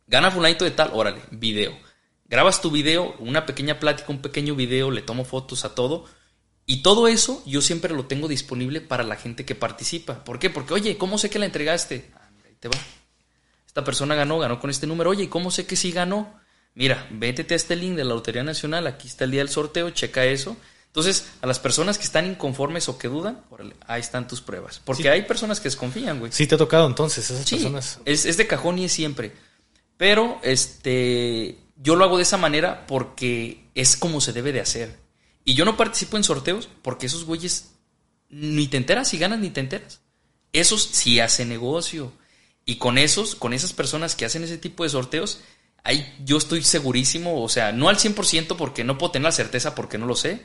B: Gana fulanito de tal, órale, video. Grabas tu video, una pequeña plática, un pequeño video, le tomo fotos a todo. Y todo eso yo siempre lo tengo disponible para la gente que participa. ¿Por qué? Porque, oye, ¿cómo sé que la entregaste? Ah, mira, ahí te va. Esta persona ganó, ganó con este número. Oye, ¿cómo sé que sí ganó? Mira, vétete a este link de la Lotería Nacional, aquí está el día del sorteo, checa eso. Entonces, a las personas que están inconformes o que dudan, órale, ahí están tus pruebas. Porque hay personas que desconfían, güey.
A: Sí, te ha tocado entonces, esas
B: Sí,
A: personas.
B: es, es de cajón y es siempre. Pero, este, yo lo hago de esa manera porque es como se debe de hacer. Y yo no participo en sorteos porque esos güeyes ni te enteras si ganas ni te enteras. Esos sí hacen negocio. Y con esos, con esas personas que hacen ese tipo de sorteos, ahí yo estoy segurísimo, o sea, no al 100% porque no puedo tener la certeza porque no lo sé,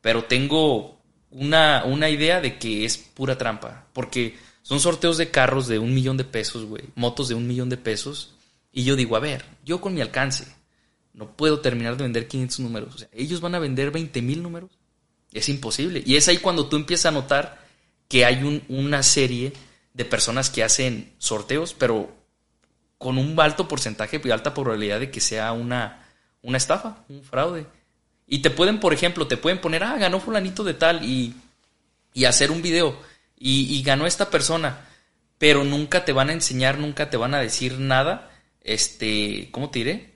B: pero tengo una, una idea de que es pura trampa. Porque son sorteos de carros de un millón de pesos, güey, motos de un millón de pesos. Y yo digo, a ver, yo con mi alcance, no puedo terminar de vender 500 números. O sea, ellos van a vender 20 mil números. Es imposible. Y es ahí cuando tú empiezas a notar que hay un- una serie de personas que hacen sorteos, pero con un alto porcentaje y alta probabilidad de que sea una, una estafa, un fraude. Y te pueden, por ejemplo, te pueden poner, ah, ganó fulanito de tal y, y hacer un video. Y, y ganó esta persona. Pero nunca te van a enseñar, nunca te van a decir nada. Este, ¿cómo te diré?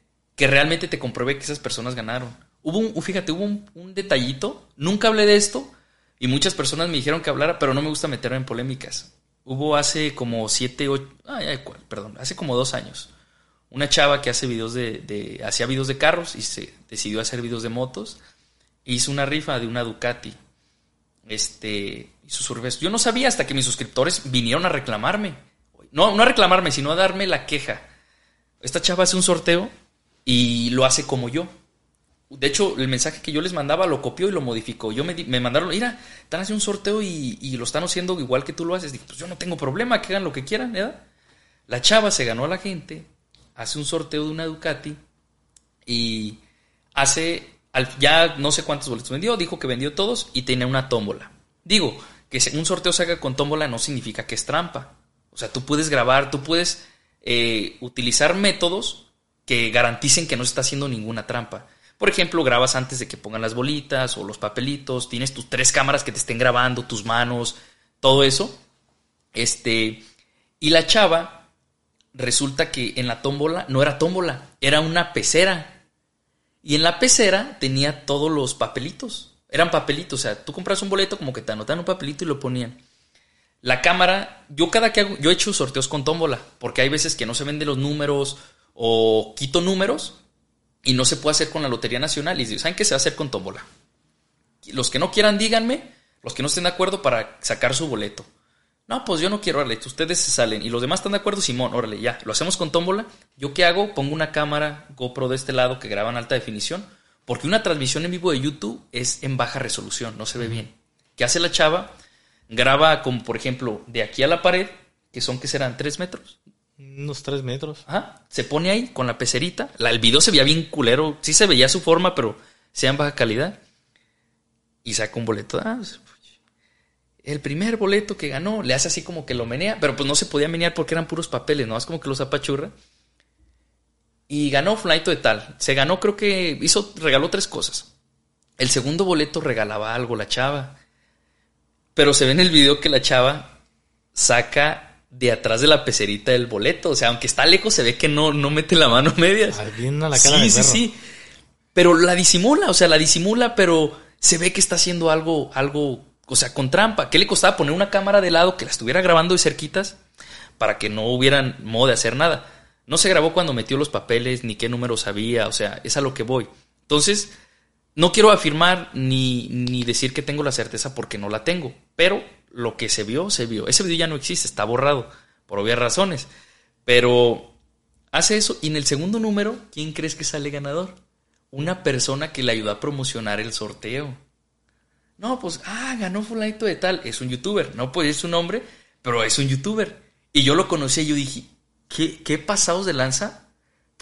B: Que realmente te compruebe que esas personas ganaron. Hubo un, fíjate, hubo un, detallito. Nunca hablé de esto. Y muchas personas me dijeron que hablara, pero no me gusta meterme en polémicas. Hubo hace como siete, ocho, ay, ay, cuál, perdón, hace como dos años. Una chava que hace videos de, hacía videos de carros y se decidió hacer videos de motos. Hizo una rifa de una Ducati. Este, hizo su. Yo no sabía hasta que mis suscriptores vinieron a reclamarme. No, no a reclamarme, sino a darme la queja. Esta chava hace un sorteo y lo hace como yo. De hecho, el mensaje que yo les mandaba lo copió y lo modificó. Yo me, me mandaron, mira, están haciendo un sorteo y, y lo están haciendo igual que tú lo haces. Dije, pues yo no tengo problema, que hagan lo que quieran, ¿verdad? La chava se ganó a la gente, hace un sorteo de una Ducati y hace, ya no sé cuántos boletos vendió, dijo que vendió todos y tenía una tómbola. Digo, que un sorteo se haga con tómbola no significa que es trampa. O sea, tú puedes grabar, tú puedes eh, utilizar métodos que garanticen que no se está haciendo ninguna trampa. Por ejemplo, grabas antes de que pongan las bolitas o los papelitos, tienes tus tres cámaras que te estén grabando, tus manos, todo eso. Este, y la chava resulta que en la tómbola no era tómbola, era una pecera. Y en la pecera tenía todos los papelitos. Eran papelitos, o sea, tú compras un boleto como que te anotan un papelito y lo ponían. La cámara, yo cada que hago, yo he hecho sorteos con tómbola, porque hay veces que no se venden los números o quito números y no se puede hacer con la Lotería Nacional. Y ¿saben qué se va a hacer con tómbola? Los que no quieran, díganme, los que no estén de acuerdo para sacar su boleto. No, pues yo no quiero, órale, ustedes se salen. Y los demás están de acuerdo, Simón, órale, ya, lo hacemos con tómbola. ¿Yo qué hago? Pongo una cámara GoPro de este lado que graba en alta definición, porque una transmisión en vivo de YouTube es en baja resolución, no se ve bien. ¿Qué hace la chava? Graba como, por ejemplo, de aquí a la pared, que son, que serán? ¿Tres metros?
A: Unos tres metros.
B: Se pone ahí con la pecerita. La, el video se veía bien culero. Sí se veía su forma, pero sea en baja calidad. Y saca un boleto. Ah, pues, el primer boleto que ganó, le hace así como que lo menea, pero pues no se podía menear porque eran puros papeles, ¿no? Es como que los apachurra. Y ganó Flight de tal. Se ganó, creo que hizo, regaló tres cosas. El segundo boleto regalaba algo la chava. Pero se ve en el video que la chava saca de atrás de la pecerita del boleto. O sea, aunque está lejos, se ve que no, no mete la mano a medias.
A: Ah, bien a la cara
B: sí,
A: del
B: sí,
A: perro.
B: sí. Pero la disimula, o sea, la disimula, pero se ve que está haciendo algo, algo, o sea, con trampa. ¿Qué le costaba poner una cámara de lado que la estuviera grabando de cerquitas para que no hubieran modo de hacer nada? No se grabó cuando metió los papeles, ni qué números había, o sea, es a lo que voy. Entonces, no quiero afirmar ni, ni decir que tengo la certeza porque no la tengo, pero lo que se vio, se vio. Ese video ya no existe, está borrado, por obvias razones. Pero hace eso y en el segundo número, ¿quién crees que sale ganador? Una persona que le ayudó a promocionar el sorteo. No, pues, ah, ganó fulanito de tal. Es un youtuber. No puede decir su nombre, pero es un youtuber. Y yo lo conocí y yo dije, ¿qué, qué pasados de lanza?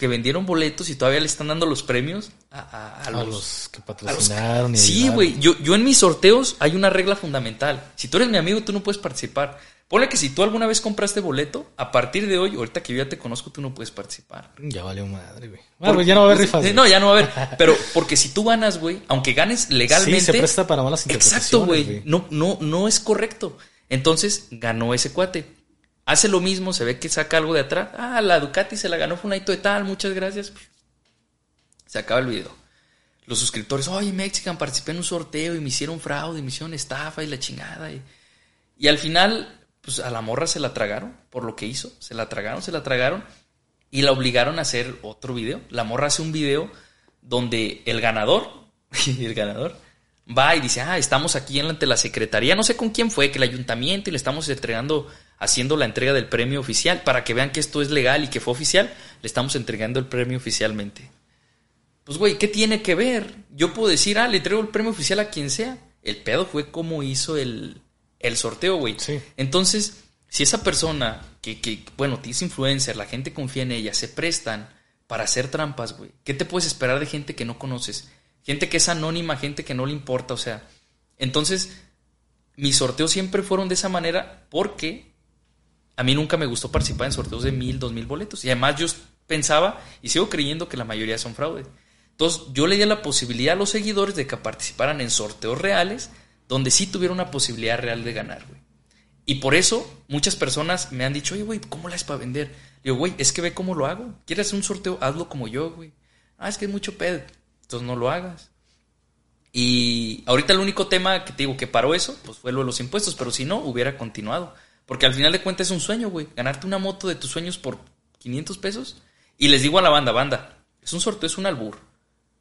B: Que vendieron boletos y todavía le están dando los premios a, a- a
A: A
B: los,
A: que
B: a los-
A: patrocinaron
B: Sí, güey. Yo, yo en mis sorteos hay una regla fundamental. Si tú eres mi amigo, tú no puedes participar. Ponle que si tú alguna vez compraste boleto, a partir de hoy, ahorita que yo ya te conozco, tú no puedes participar.
A: Ya valió madre, güey. Bueno, pues ya no va a haber rifas.
B: Eh. No, ya no va a haber. Pero porque si tú ganas, güey, aunque ganes legalmente.
A: Sí, se presta para malas interpretaciones.
B: Exacto, güey. No, no, no es correcto. Entonces ganó ese cuate. Hace lo mismo, se ve que saca algo de atrás. Ah, la Ducati se la ganó Funaito de tal, muchas gracias. Se acaba el video. Los suscriptores, oye, Mexican, participé en un sorteo y me hicieron fraude, y me hicieron estafa y la chingada. Y, y al final, pues a la morra se la tragaron por lo que hizo. Se la tragaron, se la tragaron y la obligaron a hacer otro video. La morra hace un video donde el ganador, el ganador, va y dice, ah, estamos aquí ante la secretaría, no sé con quién fue, que el ayuntamiento y le estamos entregando, haciendo la entrega del premio oficial, para que vean que esto es legal y que fue oficial, le estamos entregando el premio oficialmente. Pues, güey, ¿qué tiene que ver? Yo puedo decir, ah, le entrego el premio oficial a quien sea. El pedo fue cómo hizo el, el sorteo, güey.
A: Sí.
B: Entonces, si esa persona que, que, bueno, te es influencer, la gente confía en ella, se prestan para hacer trampas, güey. ¿Qué te puedes esperar de gente que no conoces? Gente que es anónima, gente que no le importa, o sea. Entonces, mis sorteos siempre fueron de esa manera porque a mí nunca me gustó participar en sorteos de mil, dos mil boletos. Y además yo pensaba y sigo creyendo que la mayoría son fraude. Entonces yo le di la posibilidad a los seguidores de que participaran en sorteos reales donde sí tuviera una posibilidad real de ganar, güey. Y por eso muchas personas me han dicho, oye, güey, ¿cómo la es para vender? Digo, güey, es que ve cómo lo hago. ¿Quieres hacer un sorteo? Hazlo como yo, güey. Ah, es que es mucho pedo. Entonces no lo hagas. Y ahorita el único tema que te digo que paró eso, pues fue lo de los impuestos, pero si no, hubiera continuado. Porque al final de cuentas es un sueño, güey. Ganarte una moto de tus sueños por 500 pesos. Y les digo a la banda, banda, es un sorteo, es un albur.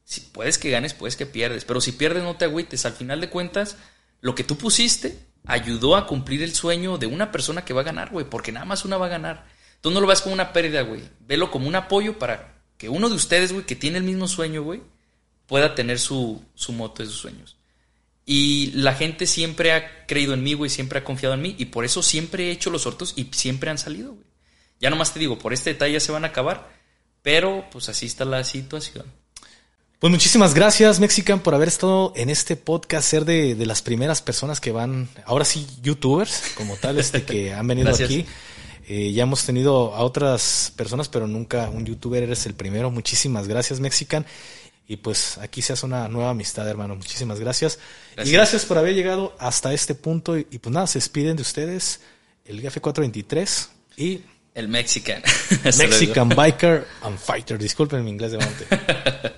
B: Si puedes que ganes, puedes que pierdes. Pero si pierdes, no te agüites. Al final de cuentas, lo que tú pusiste ayudó a cumplir el sueño de una persona que va a ganar, güey. Porque nada más una va a ganar. Tú no lo ves como una pérdida, güey. Velo como un apoyo para que uno de ustedes, güey, que tiene el mismo sueño, güey, pueda tener su, su moto de sus sueños. Y la gente siempre ha creído en mí, güey, siempre ha confiado en mí. Y por eso siempre he hecho los sorteos y siempre han salido, güey. Ya nomás te digo, por este detalle ya se van a acabar. Pero pues así está la situación.
A: Pues muchísimas gracias, Mexican, por haber estado en este podcast, ser de, de las primeras personas que van, ahora sí, youtubers, como tal, este, que han venido
B: Gracias.
A: aquí. Eh, ya hemos tenido a otras personas, pero nunca un youtuber, eres el primero. Muchísimas gracias, Mexican. Y pues aquí se hace una nueva amistad, hermano. Muchísimas gracias. Y
B: Gracias.
A: por haber llegado hasta este punto. Y, y pues nada, se despiden de ustedes el GF423 y
B: El Mexican.
A: Mexican Biker and Fighter. Disculpen mi inglés de monte.